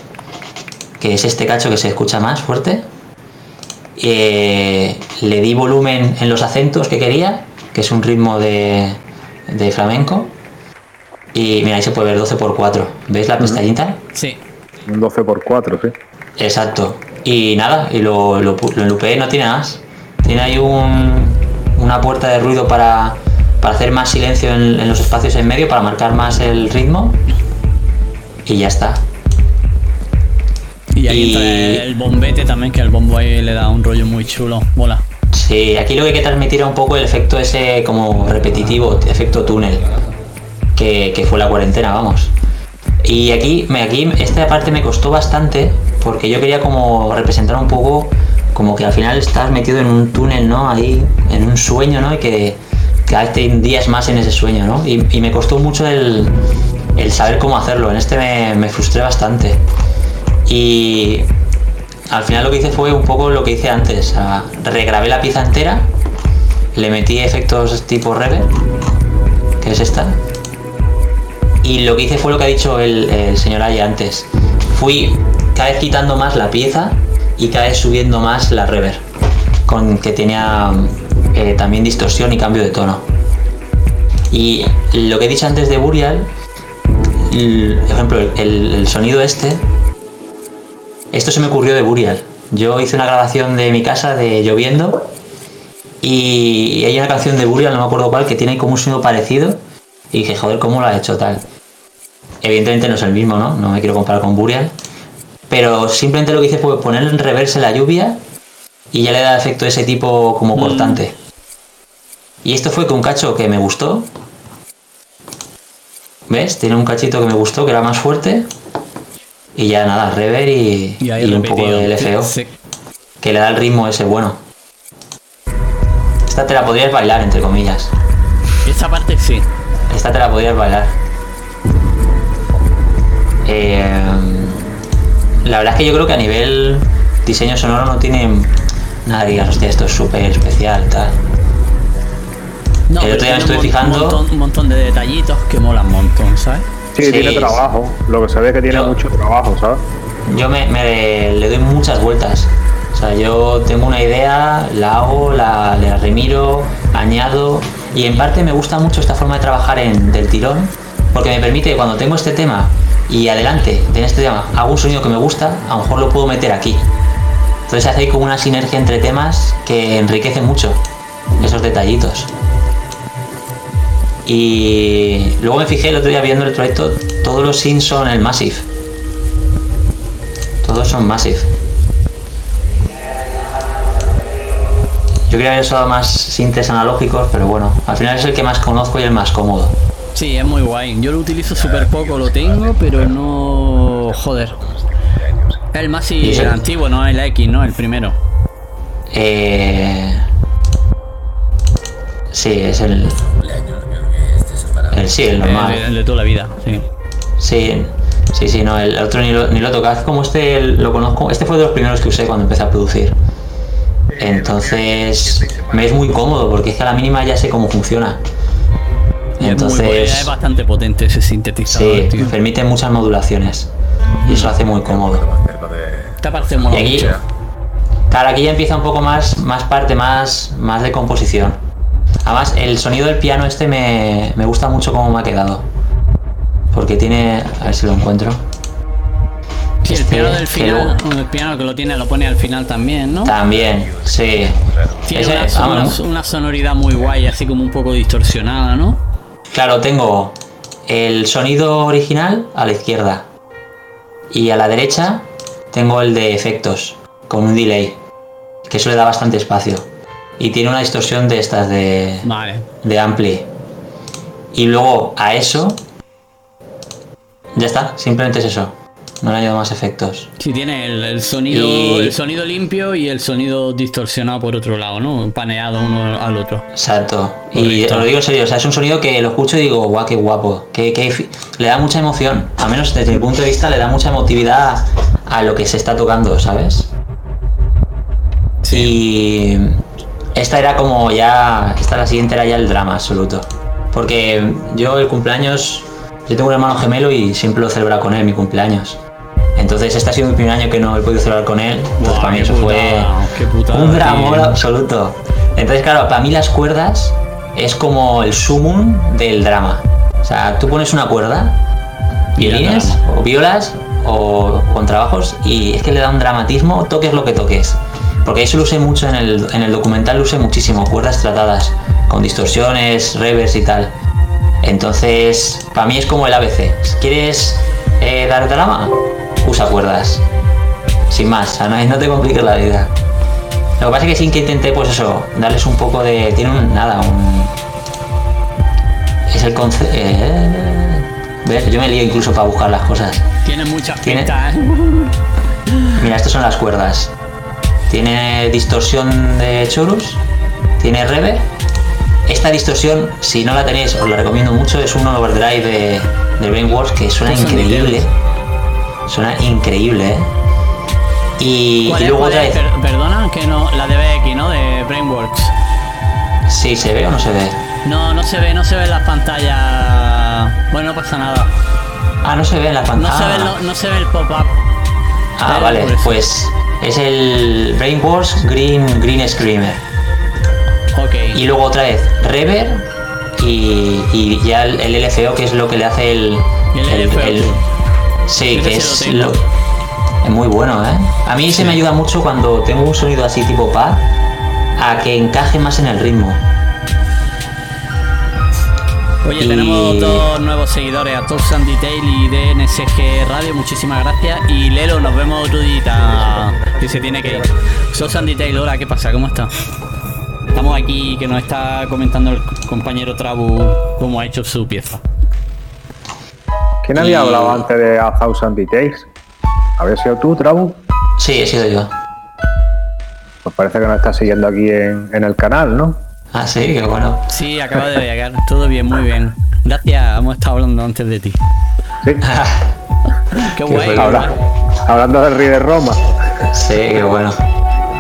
que es este cacho que se escucha más fuerte. eh, le di volumen en los acentos que quería, que es un ritmo de, de flamenco. Y mira, ahí se puede ver 12 por 4 ¿Veis la pestañita? Sí. Un 12 por 4, sí. Exacto. Y nada, y lo, lo, lo enlupeé, no tiene más. Tiene ahí un, una puerta de ruido para, para hacer más silencio en, en los espacios en medio, para marcar más el ritmo. Y ya está. Y ahí entra el bombete también, que el bombo ahí le da un rollo muy chulo. Mola. Sí, aquí lo que hay que transmitir es un poco el efecto ese como repetitivo, efecto túnel, que, que fue la cuarentena, vamos. Y aquí, me, aquí esta parte me costó bastante porque yo quería como representar un poco como que al final estás metido en un túnel, ¿no? Ahí, en un sueño, ¿no? Y que cada vez te hundías más en ese sueño, ¿no? Y, y me costó mucho el, el saber cómo hacerlo. En este me, me frustré bastante. Y al final lo que hice fue un poco lo que hice antes. regrabé la pieza entera, le metí efectos tipo reverb, que es esta. Y lo que hice fue lo que ha dicho el, señor Aya antes. Fui cada vez quitando más la pieza y cada vez subiendo más la reverb, con que tenía eh, también distorsión y cambio de tono. Y lo que he dicho antes de Burial, por ejemplo, el sonido este, esto se me ocurrió de Burial. Yo hice una grabación de mi casa de lloviendo y hay una canción de Burial, no me acuerdo cuál, que tiene como un sonido parecido y dije, joder, ¿cómo lo ha hecho tal? Evidentemente no es el mismo, ¿no? No me quiero comparar con Burial. Pero simplemente lo que hice fue poner en reverse la lluvia y ya le da efecto ese tipo como cortante. Y esto fue con un cacho que me gustó. ¿Ves? Tiene un cachito que me gustó, que era más fuerte. Y ya nada, rever y, Y ahí y un poco de LFO. Sí. Que le da el ritmo ese bueno. Esta te la podrías bailar, entre comillas. Esa parte sí. Esta te la podrías bailar. Eh, la verdad es que yo creo que a nivel diseño sonoro no tiene nada digas, hostia, esto es súper especial, tal. No, El otro día me estuve un, fijando- montón, un montón de detallitos que molan un montón, ¿sabes? Sí, tiene trabajo. Lo que se ve es que tiene mucho trabajo, ¿sabes? Yo me, me- le doy muchas vueltas. O sea, yo tengo una idea, la hago, la, la remiro, añado. Y en parte me gusta mucho esta forma de trabajar en, del tirón, porque me permite cuando tengo este tema y adelante en este tema hago un sonido que me gusta, a lo mejor lo puedo meter aquí. Entonces hace como una sinergia entre temas que enriquece mucho esos detallitos. Y luego me fijé el otro día viendo el proyecto, todos los synths son el Massive. Todos son Massive. Yo quería haber usado más sintes analógicos, pero bueno, al final es el que más conozco y el más cómodo. Sí, es muy guay. Yo lo utilizo súper poco, lo tengo, pero no. Joder. El más ¿Y ese? antiguo, no el X, ¿no? El primero. Eh... Sí, es el... el sí, el normal. El, el de toda la vida, sí. Sí, sí, sí, no, el otro ni lo, ni lo como este lo conozco. Este fue de los primeros que usé cuando empecé a producir. Entonces, me es muy cómodo porque es que a la mínima ya sé cómo funciona. Entonces, es bastante potente ese sintetizador, sí, permite muchas modulaciones y eso lo hace muy cómodo. Esta parte mola claro, aquí ya empieza un poco más, más parte más, más de composición. Además, el sonido del piano este me, me gusta mucho cómo me ha quedado. Porque tiene. A ver si lo encuentro. Sí, el Este, piano del final, el piano que lo tiene, lo pone al final también, ¿no? También, sí. Tiene Ese- una, son- vamos, una- una sonoridad muy guay, así como un poco distorsionada, ¿no? Claro, tengo el sonido original a la izquierda. Y a la derecha tengo el de efectos, con un delay. Que eso le da bastante espacio. Y tiene una distorsión de estas de, Vale. de ampli. Y luego a eso. Ya está, simplemente es eso. No le añado más efectos. Sí, tiene el, el sonido Y- el sonido limpio y el sonido distorsionado por otro lado, ¿no? Paneado uno al otro. Exacto. Y Correcto. os lo digo en serio, o sea, es un sonido que lo escucho y digo, guau, qué guapo. Fi- le da mucha emoción. Al menos desde mi punto de vista, le da mucha emotividad a lo que se está tocando, ¿sabes? Y esta era como ya. Esta la siguiente era ya el drama absoluto. Porque yo el cumpleaños. Yo tengo un hermano gemelo y siempre lo celebra con él, mi cumpleaños. Entonces este ha sido mi primer año que no he podido celebrar con él. Entonces para mí eso fue putada, qué putada, un dramón tío. absoluto. Entonces claro, para mí las cuerdas es como el sumum del drama. O sea, tú pones una cuerda, violines o violas o contrabajos y es que le da un dramatismo, toques lo que toques. Porque eso lo usé mucho en el, en el documental, lo usé muchísimo, cuerdas tratadas, con distorsiones, reverbs y tal. Entonces, para mí es como el ABC. Si quieres eh, dar drama, usa cuerdas. Sin más, no, no te compliques la vida. Lo que pasa es que sí que intenté, pues eso, darles un poco de. Tiene un. Nada, un. Es el concepto. ¿Ves? Yo me lío incluso para buscar las cosas. Tiene muchas Tiene- ¿eh? *laughs* Mira, estas son las cuerdas. Tiene distorsión de chorus, tiene reverb. Esta distorsión, si no la tenéis, os la recomiendo mucho. Es un overdrive de, de Brainworks que suena son increíble. Suena increíble, ¿eh? Y, ¿Cuál y es, luego otra vez. Per- perdona, que no, la de BX, ¿no? De Brainworks. Sí, ¿se ve o no se ve? No, no se ve, no se ve en las pantallas. Bueno, no pasa nada. Ah, no se ve en la No pantalla. se ve, lo- no se ve el pop-up. Ah, vale, pues es el Brainworks Green, Green Screamer. Ok. Y luego otra vez Reverb y, y ya el, el LFO que es lo que le hace el... Sí, que es lo. Es muy bueno, ¿eh? A mí se me ayuda mucho cuando tengo un sonido así tipo pad a que encaje más en el ritmo. Oye, Y- tenemos dos nuevos seguidores, a Tops and Detail y DNSG Radio, muchísimas gracias. Y Lelo, nos vemos otro día, que se tiene que ir. Tops and Detail, hola, ¿qué pasa? ¿Cómo está? Estamos aquí, que nos está comentando el compañero Trabu cómo ha hecho su pieza. ¿Quién había Y- hablado antes de A Thousand Details? ¿Había sido tú, Trabu? Sí, he sido yo. Pues parece que nos estás siguiendo aquí en, en el canal, ¿no? Ah, sí, qué bueno. Sí, acaba de llegar, todo bien, muy bien. Gracias, hemos estado hablando antes de ti. Sí. *laughs* Qué guay. qué Habla- guay. hablando del Rey de Roma. Sí, qué bueno.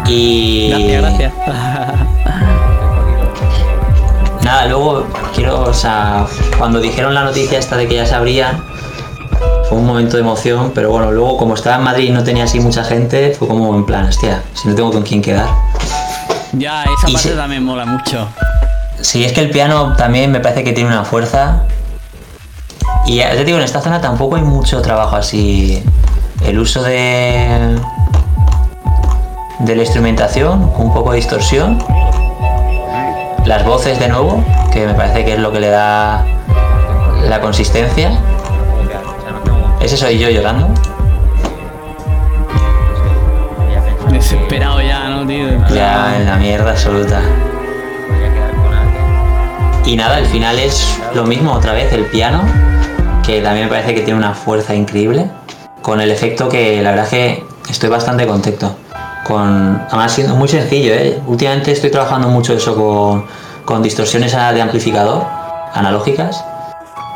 Y... Gracias, gracias. Nada, luego quiero, o sea, cuando dijeron la noticia esta de que ya se abrían, fue un momento de emoción, pero bueno, luego como estaba en Madrid y no tenía así mucha gente, fue como en plan, hostia, si no tengo con quién quedar. Ya, esa Y parte también mola mucho. Sí, es que el piano también me parece que tiene una fuerza. Y ya te digo, en esta zona tampoco hay mucho trabajo así. El uso de. de la instrumentación, un poco de distorsión. Las voces de nuevo, que me parece que es lo que le da la consistencia. Ese soy yo llorando. Desesperado ya, ¿no, tío? Ya en la mierda absoluta. Y nada, el final es lo mismo otra vez, el piano, que también me parece que tiene una fuerza increíble, con el efecto que la verdad es que estoy bastante contento. Con, además siendo muy sencillo, ¿eh? últimamente estoy trabajando mucho eso con, con distorsiones de amplificador, analógicas,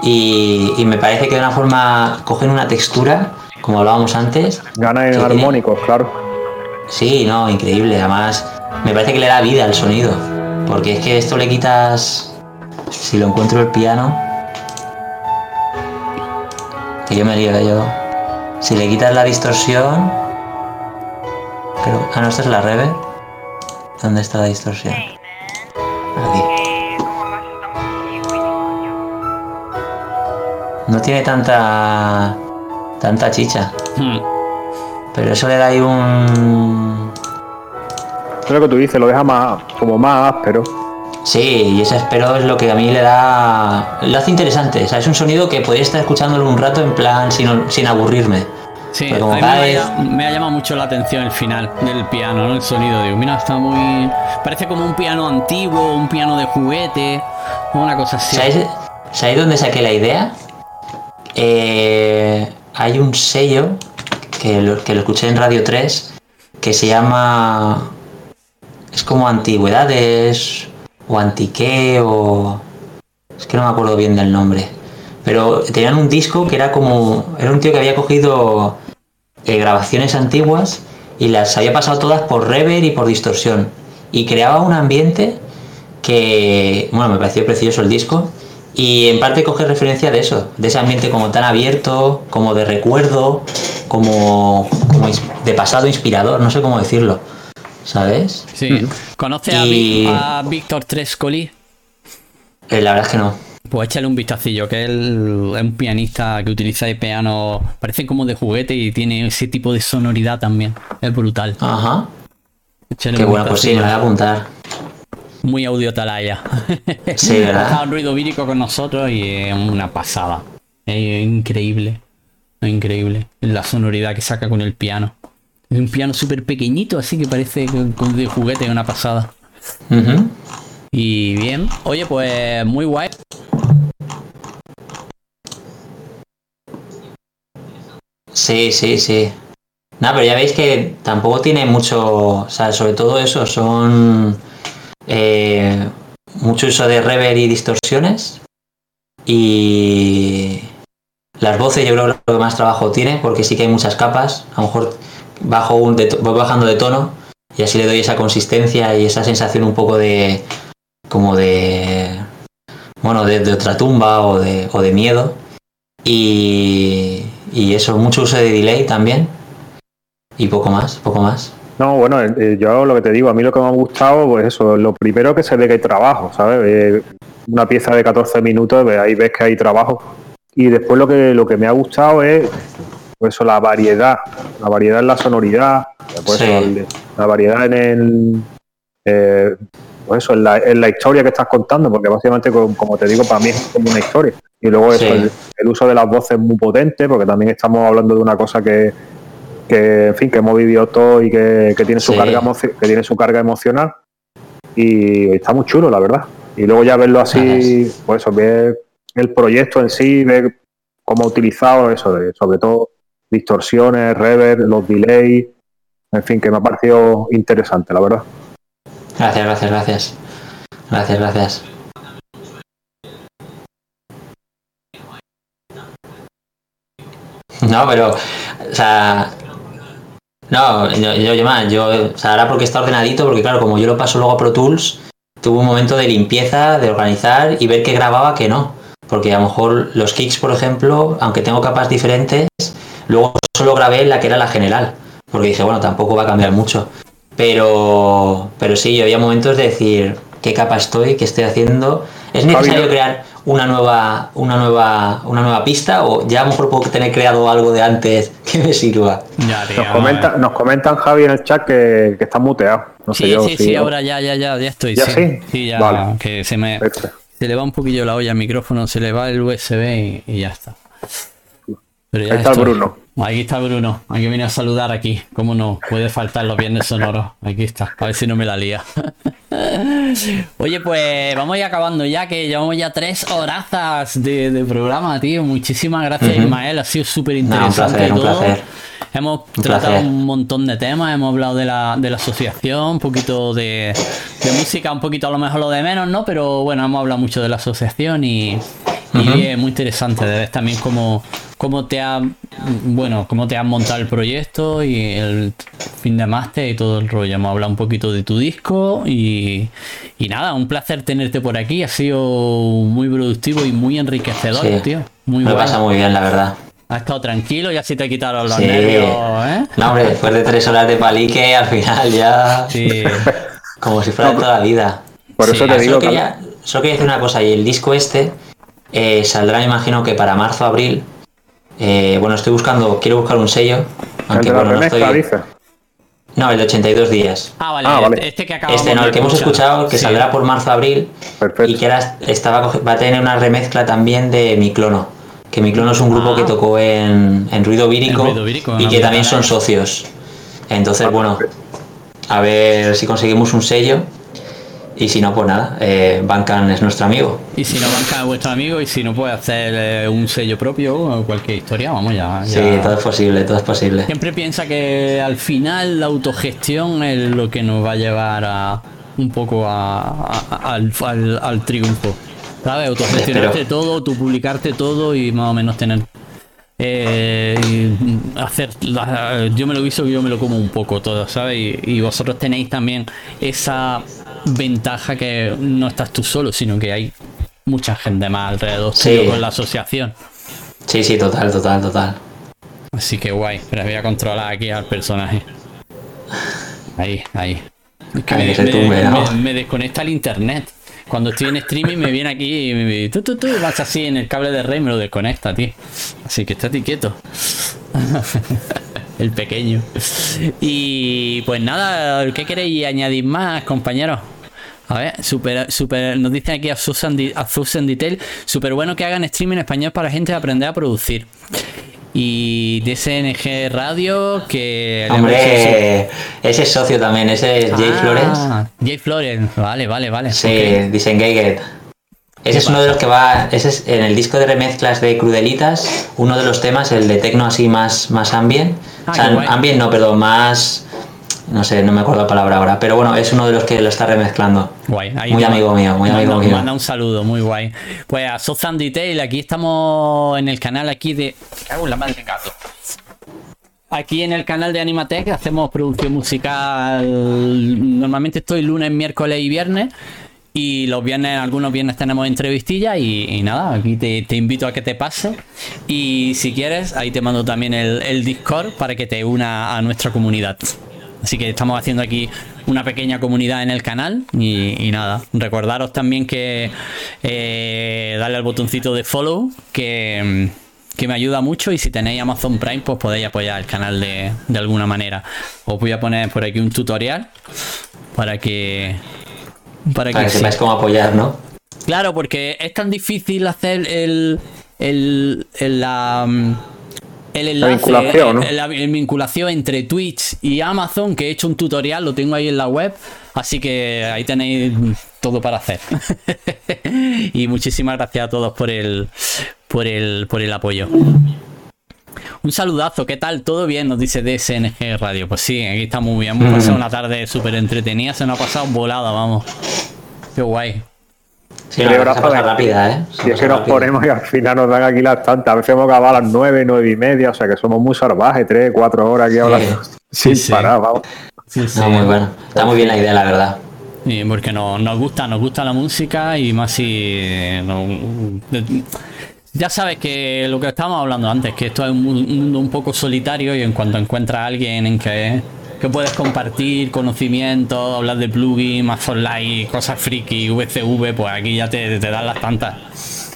y, y me parece que de una forma cogen una textura, como hablábamos antes. Gana en armónicos, claro. Sí, no, increíble. Además, me parece que le da vida al sonido. Porque es que esto le quitas. Si lo encuentro el piano. Que yo me lío, que yo. Si le quitas la distorsión. Creo. Ah, no, esta es la reverb. ¿Dónde está la distorsión? Aquí. No tiene tanta. tanta chicha. Hmm. Pero eso le da ahí un. Es lo que tú dices, lo deja más, como más áspero. Sí, y ese espero es lo que a mí le da. lo hace interesante. O sea, es un sonido que podría estar escuchándolo un rato en plan sin, sin aburrirme. Sí, Pero como a mí cada me, vez- ha, me ha llamado mucho la atención el final del piano, ¿no? El sonido. Digo, mira, está muy. Parece como un piano antiguo, un piano de juguete, una cosa así. ¿Sabéis, ¿Sabéis dónde saqué la idea? Eh, hay un sello que lo, que lo escuché en Radio 3 que se llama. Es como Antigüedades o Antiqué o. Es que no me acuerdo bien del nombre. Pero tenían un disco que era como. Era un tío que había cogido eh, grabaciones antiguas y las había pasado todas por reverb y por distorsión. Y creaba un ambiente que, bueno, me pareció precioso el disco. Y en parte coge referencia de eso, de ese ambiente como tan abierto, como de recuerdo, como, como de pasado inspirador, no sé cómo decirlo. ¿Sabes? Sí. ¿Conoce a, Y- a Víctor Trescoli? Eh, la verdad es que no. Pues échale un vistacillo, que él es un pianista que utiliza el piano, parece como de juguete y tiene ese tipo de sonoridad también. Es brutal. Ajá. Échale Qué un bueno, pues sí, me voy a apuntar. Muy audio talaya. Sí, ¿verdad? *laughs* En ruido vírico con nosotros y es una pasada. Es increíble. Es increíble. La sonoridad que saca con el piano. Es un piano súper pequeñito, así que parece de juguete, una pasada. Y bien. Oye, pues muy guay. Sí, sí, sí. No, pero ya veis que tampoco tiene mucho, o sea, sobre todo eso, son eh, mucho uso de reverb y distorsiones y las voces yo creo que lo que más trabajo tiene porque sí que hay muchas capas, a lo mejor bajo un voy bajando de tono y así le doy esa consistencia y esa sensación un poco de como de bueno, de, de otra tumba o de, o de miedo y, y eso, mucho uso de delay también. Y poco más, poco más. No, bueno, eh, yo lo que te digo, a mí lo que me ha gustado, pues eso, lo primero que se ve que hay trabajo, ¿sabes? Eh, una pieza de 14 minutos, pues ahí ves que hay trabajo. Y después lo que, lo que me ha gustado es, pues eso, la variedad, la variedad en la sonoridad, pues Sí. eso, el- la variedad en el... eh, pues eso, en la, en la historia que estás contando, porque básicamente, como, te digo, para mí es como una historia. Y luego eso, el uso de las voces muy potente, porque también estamos hablando de una cosa que, que en fin, que hemos vivido todo y que, que tiene su Sí. carga que tiene su carga emocional. Y está muy chulo, la verdad. Y luego ya verlo así, pues eso, ver el proyecto en sí, ver cómo ha utilizado eso, de, sobre todo distorsiones, reverb, los delays, en fin, que me ha parecido interesante, la verdad. Gracias, gracias, gracias. Gracias, gracias. No, pero, o sea, no, yo, yo, yo, man, yo, o sea, ahora porque está ordenadito, porque claro, como yo lo paso luego a Pro Tools, tuve un momento de limpieza, de organizar y ver qué grababa, que no. Porque a lo mejor los kicks, por ejemplo, aunque tengo capas diferentes, luego solo grabé la que era la general. Porque dije, bueno, tampoco va a cambiar mucho. Pero, pero sí, yo había momentos de decir, ¿qué capa estoy? ¿Qué estoy haciendo? ¿Es necesario Javi, crear una nueva, una nueva, una nueva pista? ¿O ya a lo mejor puedo tener creado algo de antes *laughs* que me sirva? Ya, tío. Nos, comenta, nos comentan, Javi, en el chat que, que está muteado. No sé Sí, yo sí, si- sí, ahora ya, ya, ya, ya estoy. ¿Ya sí, sí? ya, Vale. que se me, Perfecto. se le va un poquillo la olla al micrófono, se le va el USB y, y ya está. Pero ya Ahí está el estoy. Bruno. Aquí está Bruno. Aquí viene a saludar aquí. ¿Cómo no? Puede faltar los viernes sonoros. Aquí está. A ver si no me la lía. *laughs* Oye, pues vamos a ir acabando ya, que llevamos ya tres horazas de, de programa, tío. Muchísimas gracias, Ujú. Ismael. Ha sido súper interesante todo. placer. Hemos Un tratado placer. un montón de temas, hemos hablado de la, de la asociación, un poquito de, de música, un poquito a lo mejor lo de menos, ¿no? Pero bueno, hemos hablado mucho de la asociación y, y bien, muy interesante de ver también cómo, cómo te ha, bueno, cómo te has montado el proyecto y el fin de máster y todo el rollo. Hemos hablado un poquito de tu disco y, y nada, un placer tenerte por aquí. Ha sido muy productivo y muy enriquecedor, Sí. tío. Muy Me pasa muy bien, la verdad. Has estado tranquilo, ya se te quitaron los Sí. nervios, ¿eh? No, hombre, después de tres horas de palique, al final ya. Sí. *laughs* Como si fuera de toda la vida. Por eso te Ah, digo Solo que- quería, solo quería decir una cosa, y el disco este eh, saldrá, me imagino que para marzo abril. Eh, bueno, estoy buscando, quiero buscar un sello. El Aunque de la bueno, no estoy. No, el de 82 días. Ah, vale, Ah, vale. este que acabamos Este no, el que hemos escuchado, que Sí. saldrá por marzo-abril y que ahora estaba, coge- va a tener una remezcla también de Mi Clono. Que Mi Clono es un grupo Ah. que tocó en, en Ruido Vírico, En Ruido Vírico, y que también son socios. Entonces, bueno, a ver si conseguimos un sello y si no, pues nada, eh, Bancan es nuestro amigo. Y si no banca a vuestro amigo y si no puede hacer eh, un sello propio o cualquier historia, vamos ya. Sí, todo es posible, todo es posible. Siempre piensa que al final la autogestión es lo que nos va a llevar a un poco a- a- al, al- al triunfo. ¿Sabes? Autogestionarte todo, tú publicarte todo y más o menos tener. eh, hacer. la- yo me lo guiso, yo me lo como un poco todo, ¿sabes? Y, y vosotros tenéis también esa ventaja que no estás tú solo, sino que hay mucha gente más alrededor Sí. con la asociación. Sí, sí, total, total, total. Así que guay, pero voy a controlar aquí al personaje. Ahí, ahí. Es que me, desconecta el internet. Cuando estoy en streaming me viene aquí y me tú, tú, tú, vas así en el cable de red y me lo desconecta, tío. Así que estate quieto. *laughs* el pequeño. Y pues nada, ¿qué queréis añadir más, compañeros? A ver, super, super, nos dicen aquí a Susan, Di- a Susan Detail, súper bueno que hagan streaming en español para gente aprender a producir. Y DSNG Radio, que... Hombre, ese es socio también, ese es Jay Ah, Florence. Jay Florence, vale, vale, vale. Sí, ok. Disengaged. Ese es uno de los que va, ese es en el disco de remezclas de Crudelitas, uno de los temas, el de tecno así más, más ambient. Ah, o sea, ambient no, perdón, más, no sé, no me acuerdo la palabra ahora, pero bueno, es uno de los que lo está remezclando. Guay, ahí Muy amigo mío, muy manda- amigo mío. Manda un saludo, muy guay. Pues a Sozan Detail, aquí estamos en el canal aquí de. Cago la madre gato. Aquí en el canal de Animatech hacemos producción musical. Normalmente estoy lunes, miércoles y viernes. Y los viernes, algunos viernes tenemos entrevistillas y, y nada, aquí te, te invito a que te pases. Y si quieres, ahí te mando también el, el Discord para que te una a nuestra comunidad. Así que estamos haciendo aquí una pequeña comunidad en el canal y, y nada, recordaros también que eh, darle al botoncito de follow que, que me ayuda mucho y si tenéis Amazon Prime pues podéis apoyar el canal de, de alguna manera. Os voy a poner por aquí un tutorial para que... Para Para que sepáis cómo apoyar, ¿no? Claro, porque es tan difícil hacer el, el, el, la, el enlace, vinculación, ¿no? el- la vinculación entre Twitch y Amazon, que he hecho un tutorial, lo tengo ahí en la web, así que ahí tenéis todo para hacer. *laughs* y muchísimas gracias a todos por el, por el, por el apoyo. Un saludazo, ¿qué tal? ¿Todo bien? Nos dice DSNG Radio. Pues sí, aquí está muy bien. Hemos pasado una tarde súper entretenida, se nos ha pasado volada, vamos. Qué guay. Sí, pasa rápida, ¿eh? Si es que nos ponemos y al final nos dan aquí las tantas. A veces hemos acabado a las nueve, nueve y media, o sea que somos muy salvajes, tres, cuatro horas aquí hablando sin sí. parar, vamos. No, muy bueno. Está muy bien la idea, la verdad. Sí, porque no- nos gusta, nos gusta la música y más si no- ya sabes que lo que estábamos hablando antes, que esto es un mundo un poco solitario y en cuanto encuentras a alguien en que, que puedes compartir conocimiento, hablar de plugin, más online, cosas friki, VCV, pues aquí ya te, te dan las tantas.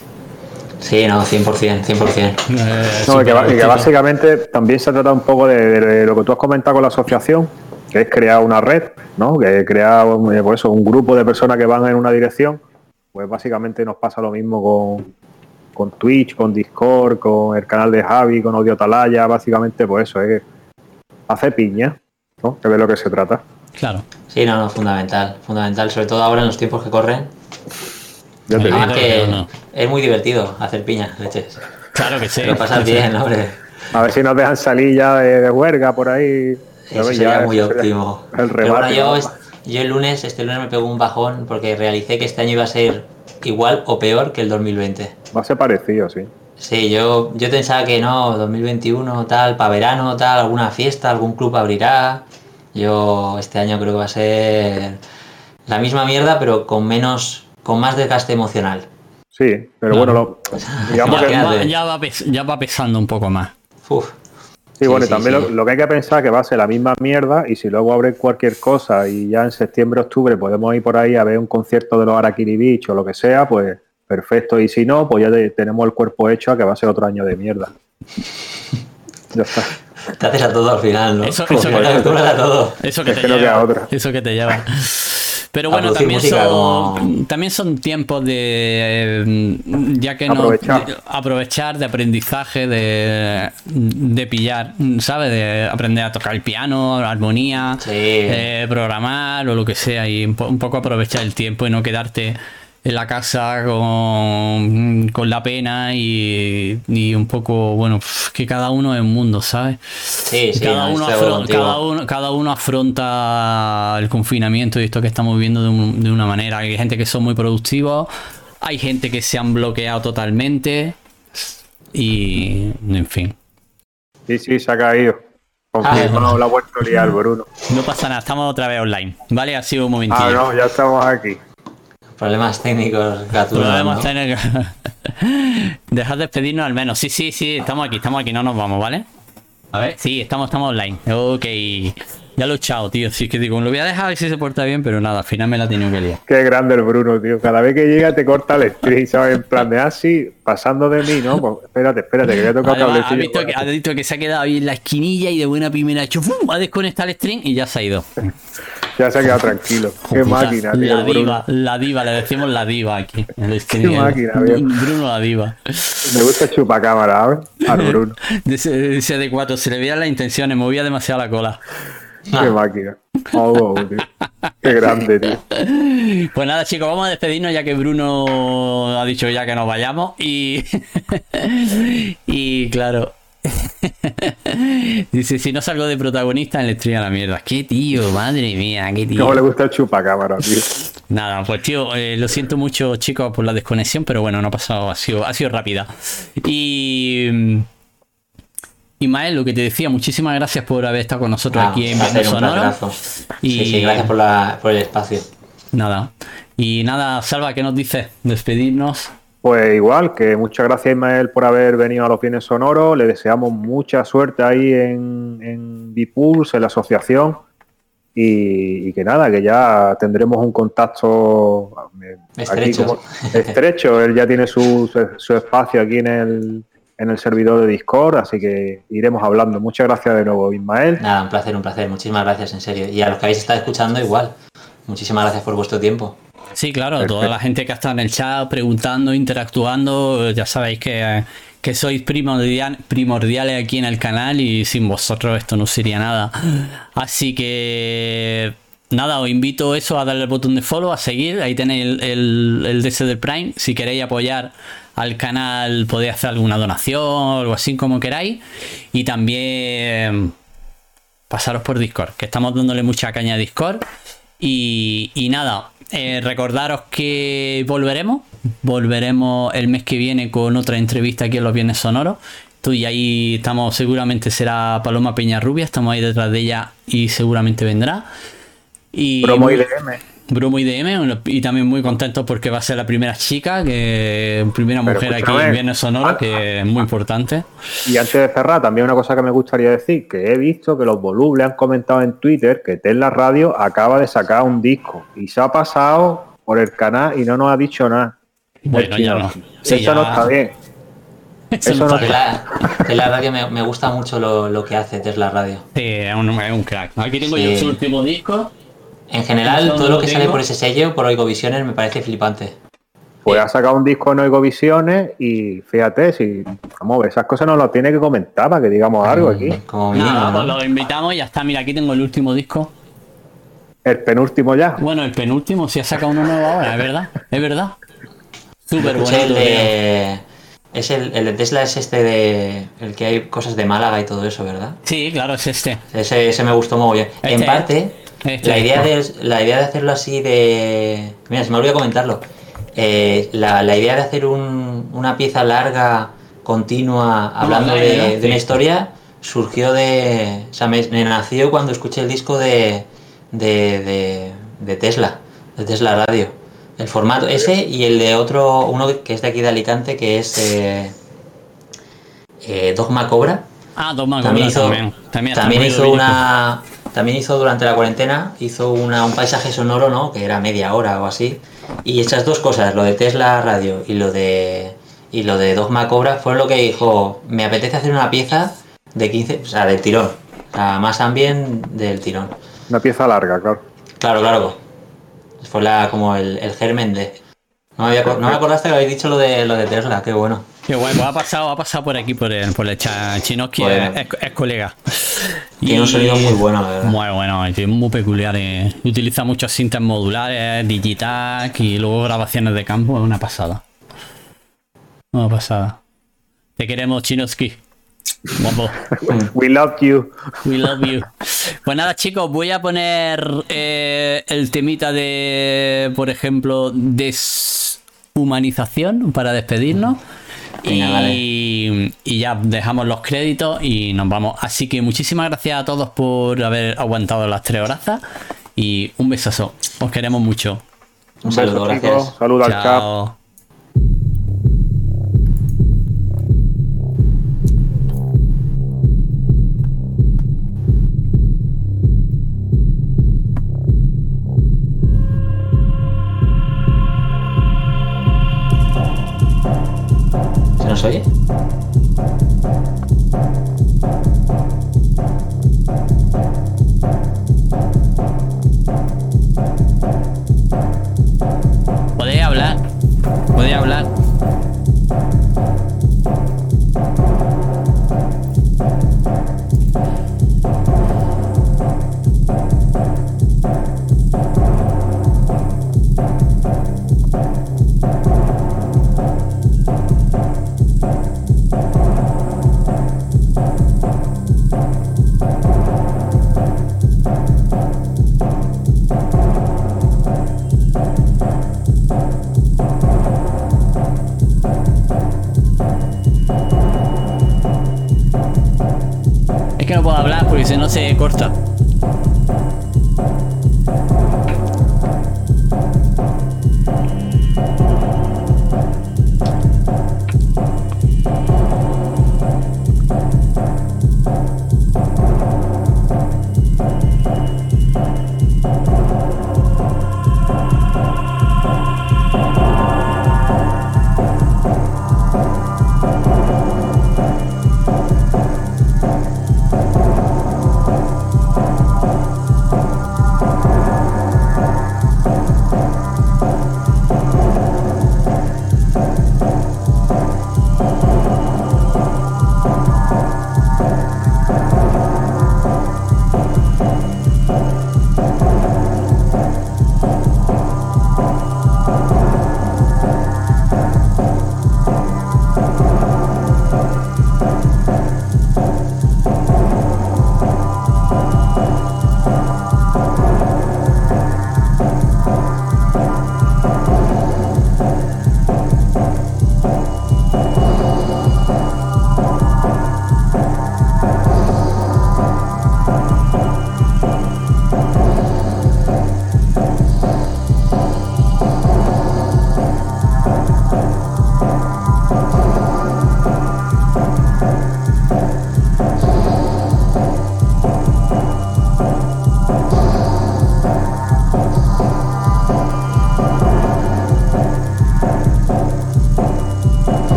Sí, no, 100%, 100%. Eh, No, y que, básicamente también se trata un poco de, de lo que tú has comentado con la asociación, que es crear una red, ¿no? Que crear un, eh, pues eso, un grupo de personas que van en una dirección. Pues básicamente nos pasa lo mismo con, con Twitch, con Discord, con el canal de Javi, con Audio Atalaya, básicamente pues eso, es hace piña, ¿no? Que de lo que se trata. Claro. Sí, no, no, fundamental. Fundamental, sobre todo ahora en los tiempos que corren. Ya te Además digo. que no. es muy divertido hacer piña, leches. Claro que sí. Lo pasas bien, *laughs* hombre. A ver si nos dejan salir ya de, de huelga por ahí. Eso sería muy eso sería óptimo. El Pero bueno, remate. yo, yo el lunes, este lunes me pegó un bajón porque realicé que este año iba a ser igual o peor que el 2020. Va a ser parecido, sí. Sí, yo, yo pensaba que no, 2021 tal, para verano tal, alguna fiesta, algún club abrirá. Yo este año creo que va a ser la misma mierda, pero con menos, con más desgaste emocional. Sí, pero bueno, lo- *laughs* digamos Ya, que... va, ya va pes- ya va pesando un poco más. Uf, Sí, bueno, y también sí. Lo, lo que hay que pensar es que va a ser la misma mierda y si luego abre cualquier cosa y ya en septiembre, octubre podemos ir por ahí a ver un concierto de los Araquiri Beach o lo que sea, pues perfecto. Y si no, pues ya te- tenemos el cuerpo hecho a que va a ser otro año de mierda. *laughs* Ya está. te haces a todo al final, ¿no? Eso, que te acostumbras a todo. eso que Es te que no lleva. Eso que te lleva. Pero bueno, también música son, como- también son tiempos de. eh, ya que no. Aprovechar. de- aprovechar, de aprendizaje, de, de pillar, ¿sabes? De aprender a tocar el piano, armonía, Sí. eh, programar o lo que sea. Y un, po- un poco aprovechar el tiempo y no quedarte en la casa con, con la pena y, y un poco, bueno, que cada uno es un mundo, ¿sabes? Sí, sí, cada, no, uno estoy de acuerdo afron- contigo. cada, uno, cada uno afronta el confinamiento y esto que estamos viviendo de, un- de una manera. Hay gente que son muy productivos, hay gente que se han bloqueado totalmente y, en fin. Sí, sí, se ha caído. Confirmado la vuelta a liar, Bruno. No pasa nada, estamos otra vez online. ¿Vale? Ha sido un momentillo. Ah, no, ya estamos aquí. Problemas técnicos, Gatuno, tener que- Dejad de despedirnos al menos. Sí, sí, sí, estamos aquí, estamos aquí, no nos vamos, ¿vale? A ver, sí, estamos, estamos online. Ok. Ya lo he echado, tío. Sí, que digo, lo voy a dejar a ver si se porta bien, pero nada, al final me la he tenido que liar. Qué grande el Bruno, tío. Cada vez que llega te corta el stream, ¿sabes? En plan de así, pasando de mí, ¿no? Pues espérate, espérate, que voy a tocar Además, ha visto, que, ha visto que se ha quedado ahí en la esquinilla y de buena primera ha hecho ¡fum! ha desconectado el stream y ya se ha ido. *laughs* Ya se ha quedado tranquilo. Qué Puta, máquina, tío. La diva, la diva, le decimos la diva aquí. En el stream. máquina. Bruno la diva. Me gusta chupacámara, ¿sabes? Al *laughs* Bruno. Dice, dice de cuatro, se le veían las intenciones, movía demasiado la cola. Qué máquina. Oh, oh, tío. Qué grande, tío. *laughs* Pues nada, chicos, vamos a despedirnos ya que Bruno ha dicho ya que nos vayamos. Y. *laughs* y claro. *laughs* Dice: Si no salgo de protagonista en el stream a la mierda. Qué tío, madre mía, qué tío. ¿Cómo le gusta el chupacámara, tío? *laughs* Nada, pues tío, eh, lo siento mucho, chicos, por la desconexión, pero bueno, no ha pasado, ha sido, ha sido rápida. Y. mm, Ismael, lo que te decía, muchísimas gracias por haber estado con nosotros Ah, aquí en un Sonoro. Y Sí, sí, gracias por, la, por el espacio. nada. Y nada, Salva, ¿qué nos dices? Despedirnos. Pues igual, que muchas gracias Ismael por haber venido a los bienes sonoros. Le deseamos mucha suerte ahí en, en Bipulse, en la asociación. Y, y que nada, que ya tendremos un contacto eh, Estrecho. como- estrecho. Él ya tiene su, su- su espacio aquí en el, en el servidor de Discord, así que iremos hablando. Muchas gracias de nuevo, Ismael. Nada, un placer, un placer. Muchísimas gracias, en serio. Y a los que habéis estado escuchando, igual. Muchísimas gracias por vuestro tiempo. Sí, claro, Perfecto. toda la gente que ha estado en el chat preguntando, interactuando, ya sabéis que, que sois primordial- primordiales aquí en el canal y sin vosotros esto no sería nada. Así que nada, os invito eso a darle el botón de follow, a seguir, ahí tenéis el, el, el DC del Prime. Si queréis apoyar al canal podéis hacer alguna donación o algo así como queráis. Y también pasaros por Discord, que estamos dándole mucha caña a Discord. Y, y nada, eh, recordaros que volveremos. Volveremos el mes que viene con otra entrevista aquí en los Viernes Sonoros. Tú y ahí estamos, seguramente será Paloma Peñarrubia, estamos ahí detrás de ella y seguramente vendrá. Y Promo muy- IDM. Bromo IDM y también muy contentos porque va a ser la primera chica, que primera Pero mujer aquí en Viernes Sonoro, ah, que es muy importante. Y antes de cerrar, también una cosa que me gustaría decir, que he visto que los volubles han comentado en Twitter que Tesla Radio acaba de sacar un disco y se ha pasado por el canal y no nos ha dicho nada. Bueno, ya no. Sí, Eso no ya- está bien. *laughs* Eso Eso no está Que la, que la radio me, me gusta mucho lo, lo que hace Tesla Radio. Sí, es un, es un crack. Aquí tengo Sí. yo su último disco. En general, todo lo que lo sale por ese sello, por Oigovisiones, me parece flipante. Pues ha sacado un disco en Oigo Visiones y fíjate, si vamos a ver, esas cosas nos las tiene que comentar para que digamos algo aquí. Como Nada, ¿no? pues lo invitamos y ya está. Mira, aquí tengo el último disco. El penúltimo ya. Bueno, el penúltimo, si ha sacado uno nuevo ahora, es verdad. Es verdad. Súper Escuché el de. Es el, el de Tesla es este de. El que hay cosas de Málaga y todo eso, ¿verdad? Sí, claro, es este. Ese, ese me gustó muy bien. Este, en parte, este. la, idea de, la idea de hacerlo así de. Mira, se me olvidó comentarlo. Eh, la, la idea de hacer un- una pieza larga continua hablando de, de una historia surgió de. O sea, me, me nació cuando escuché el disco de, de, de, de Tesla, de Tesla Radio. El formato ese y el de otro, uno que es de aquí de Alicante, que es eh, eh, Dogma Cobra. Ah, Dogma También Cobra hizo, también. También está también hizo una. También hizo durante la cuarentena, hizo una, un paisaje sonoro, ¿no? Que era media hora o así. Y esas dos cosas, lo de Tesla Radio y lo de. Y lo de Dogma Cobra, fue lo que dijo, me apetece hacer una pieza de 15, o sea, del tirón. O sea, más ambient del tirón. Una pieza larga, claro. Claro, claro. Fue la, como el, el germen de. No me, había acor- no me acordaste que habéis dicho lo de lo de Tesla, qué bueno. Qué guay, pues ha pasado, ha pasado por aquí, por el, por el chat. Chinoski Bueno. es, es colega. Tiene un sonido muy bueno, la verdad. Muy bueno, es muy peculiar. eh. Utiliza muchos cintas modulares, digitac y luego grabaciones de campo. Es una pasada. Una pasada. Te queremos, Chinoski. Guapo. *laughs* We love you. We love you. Pues nada, chicos, voy a poner eh, el temita de, por ejemplo, deshumanización para despedirnos. Venga, Y, y ya dejamos los créditos y nos vamos. Así que muchísimas gracias a todos por haber aguantado las tres horas. Y un besazo. Os queremos mucho. Un saludo, Besos, gracias. chicos. Saludos al cap. Nos oye?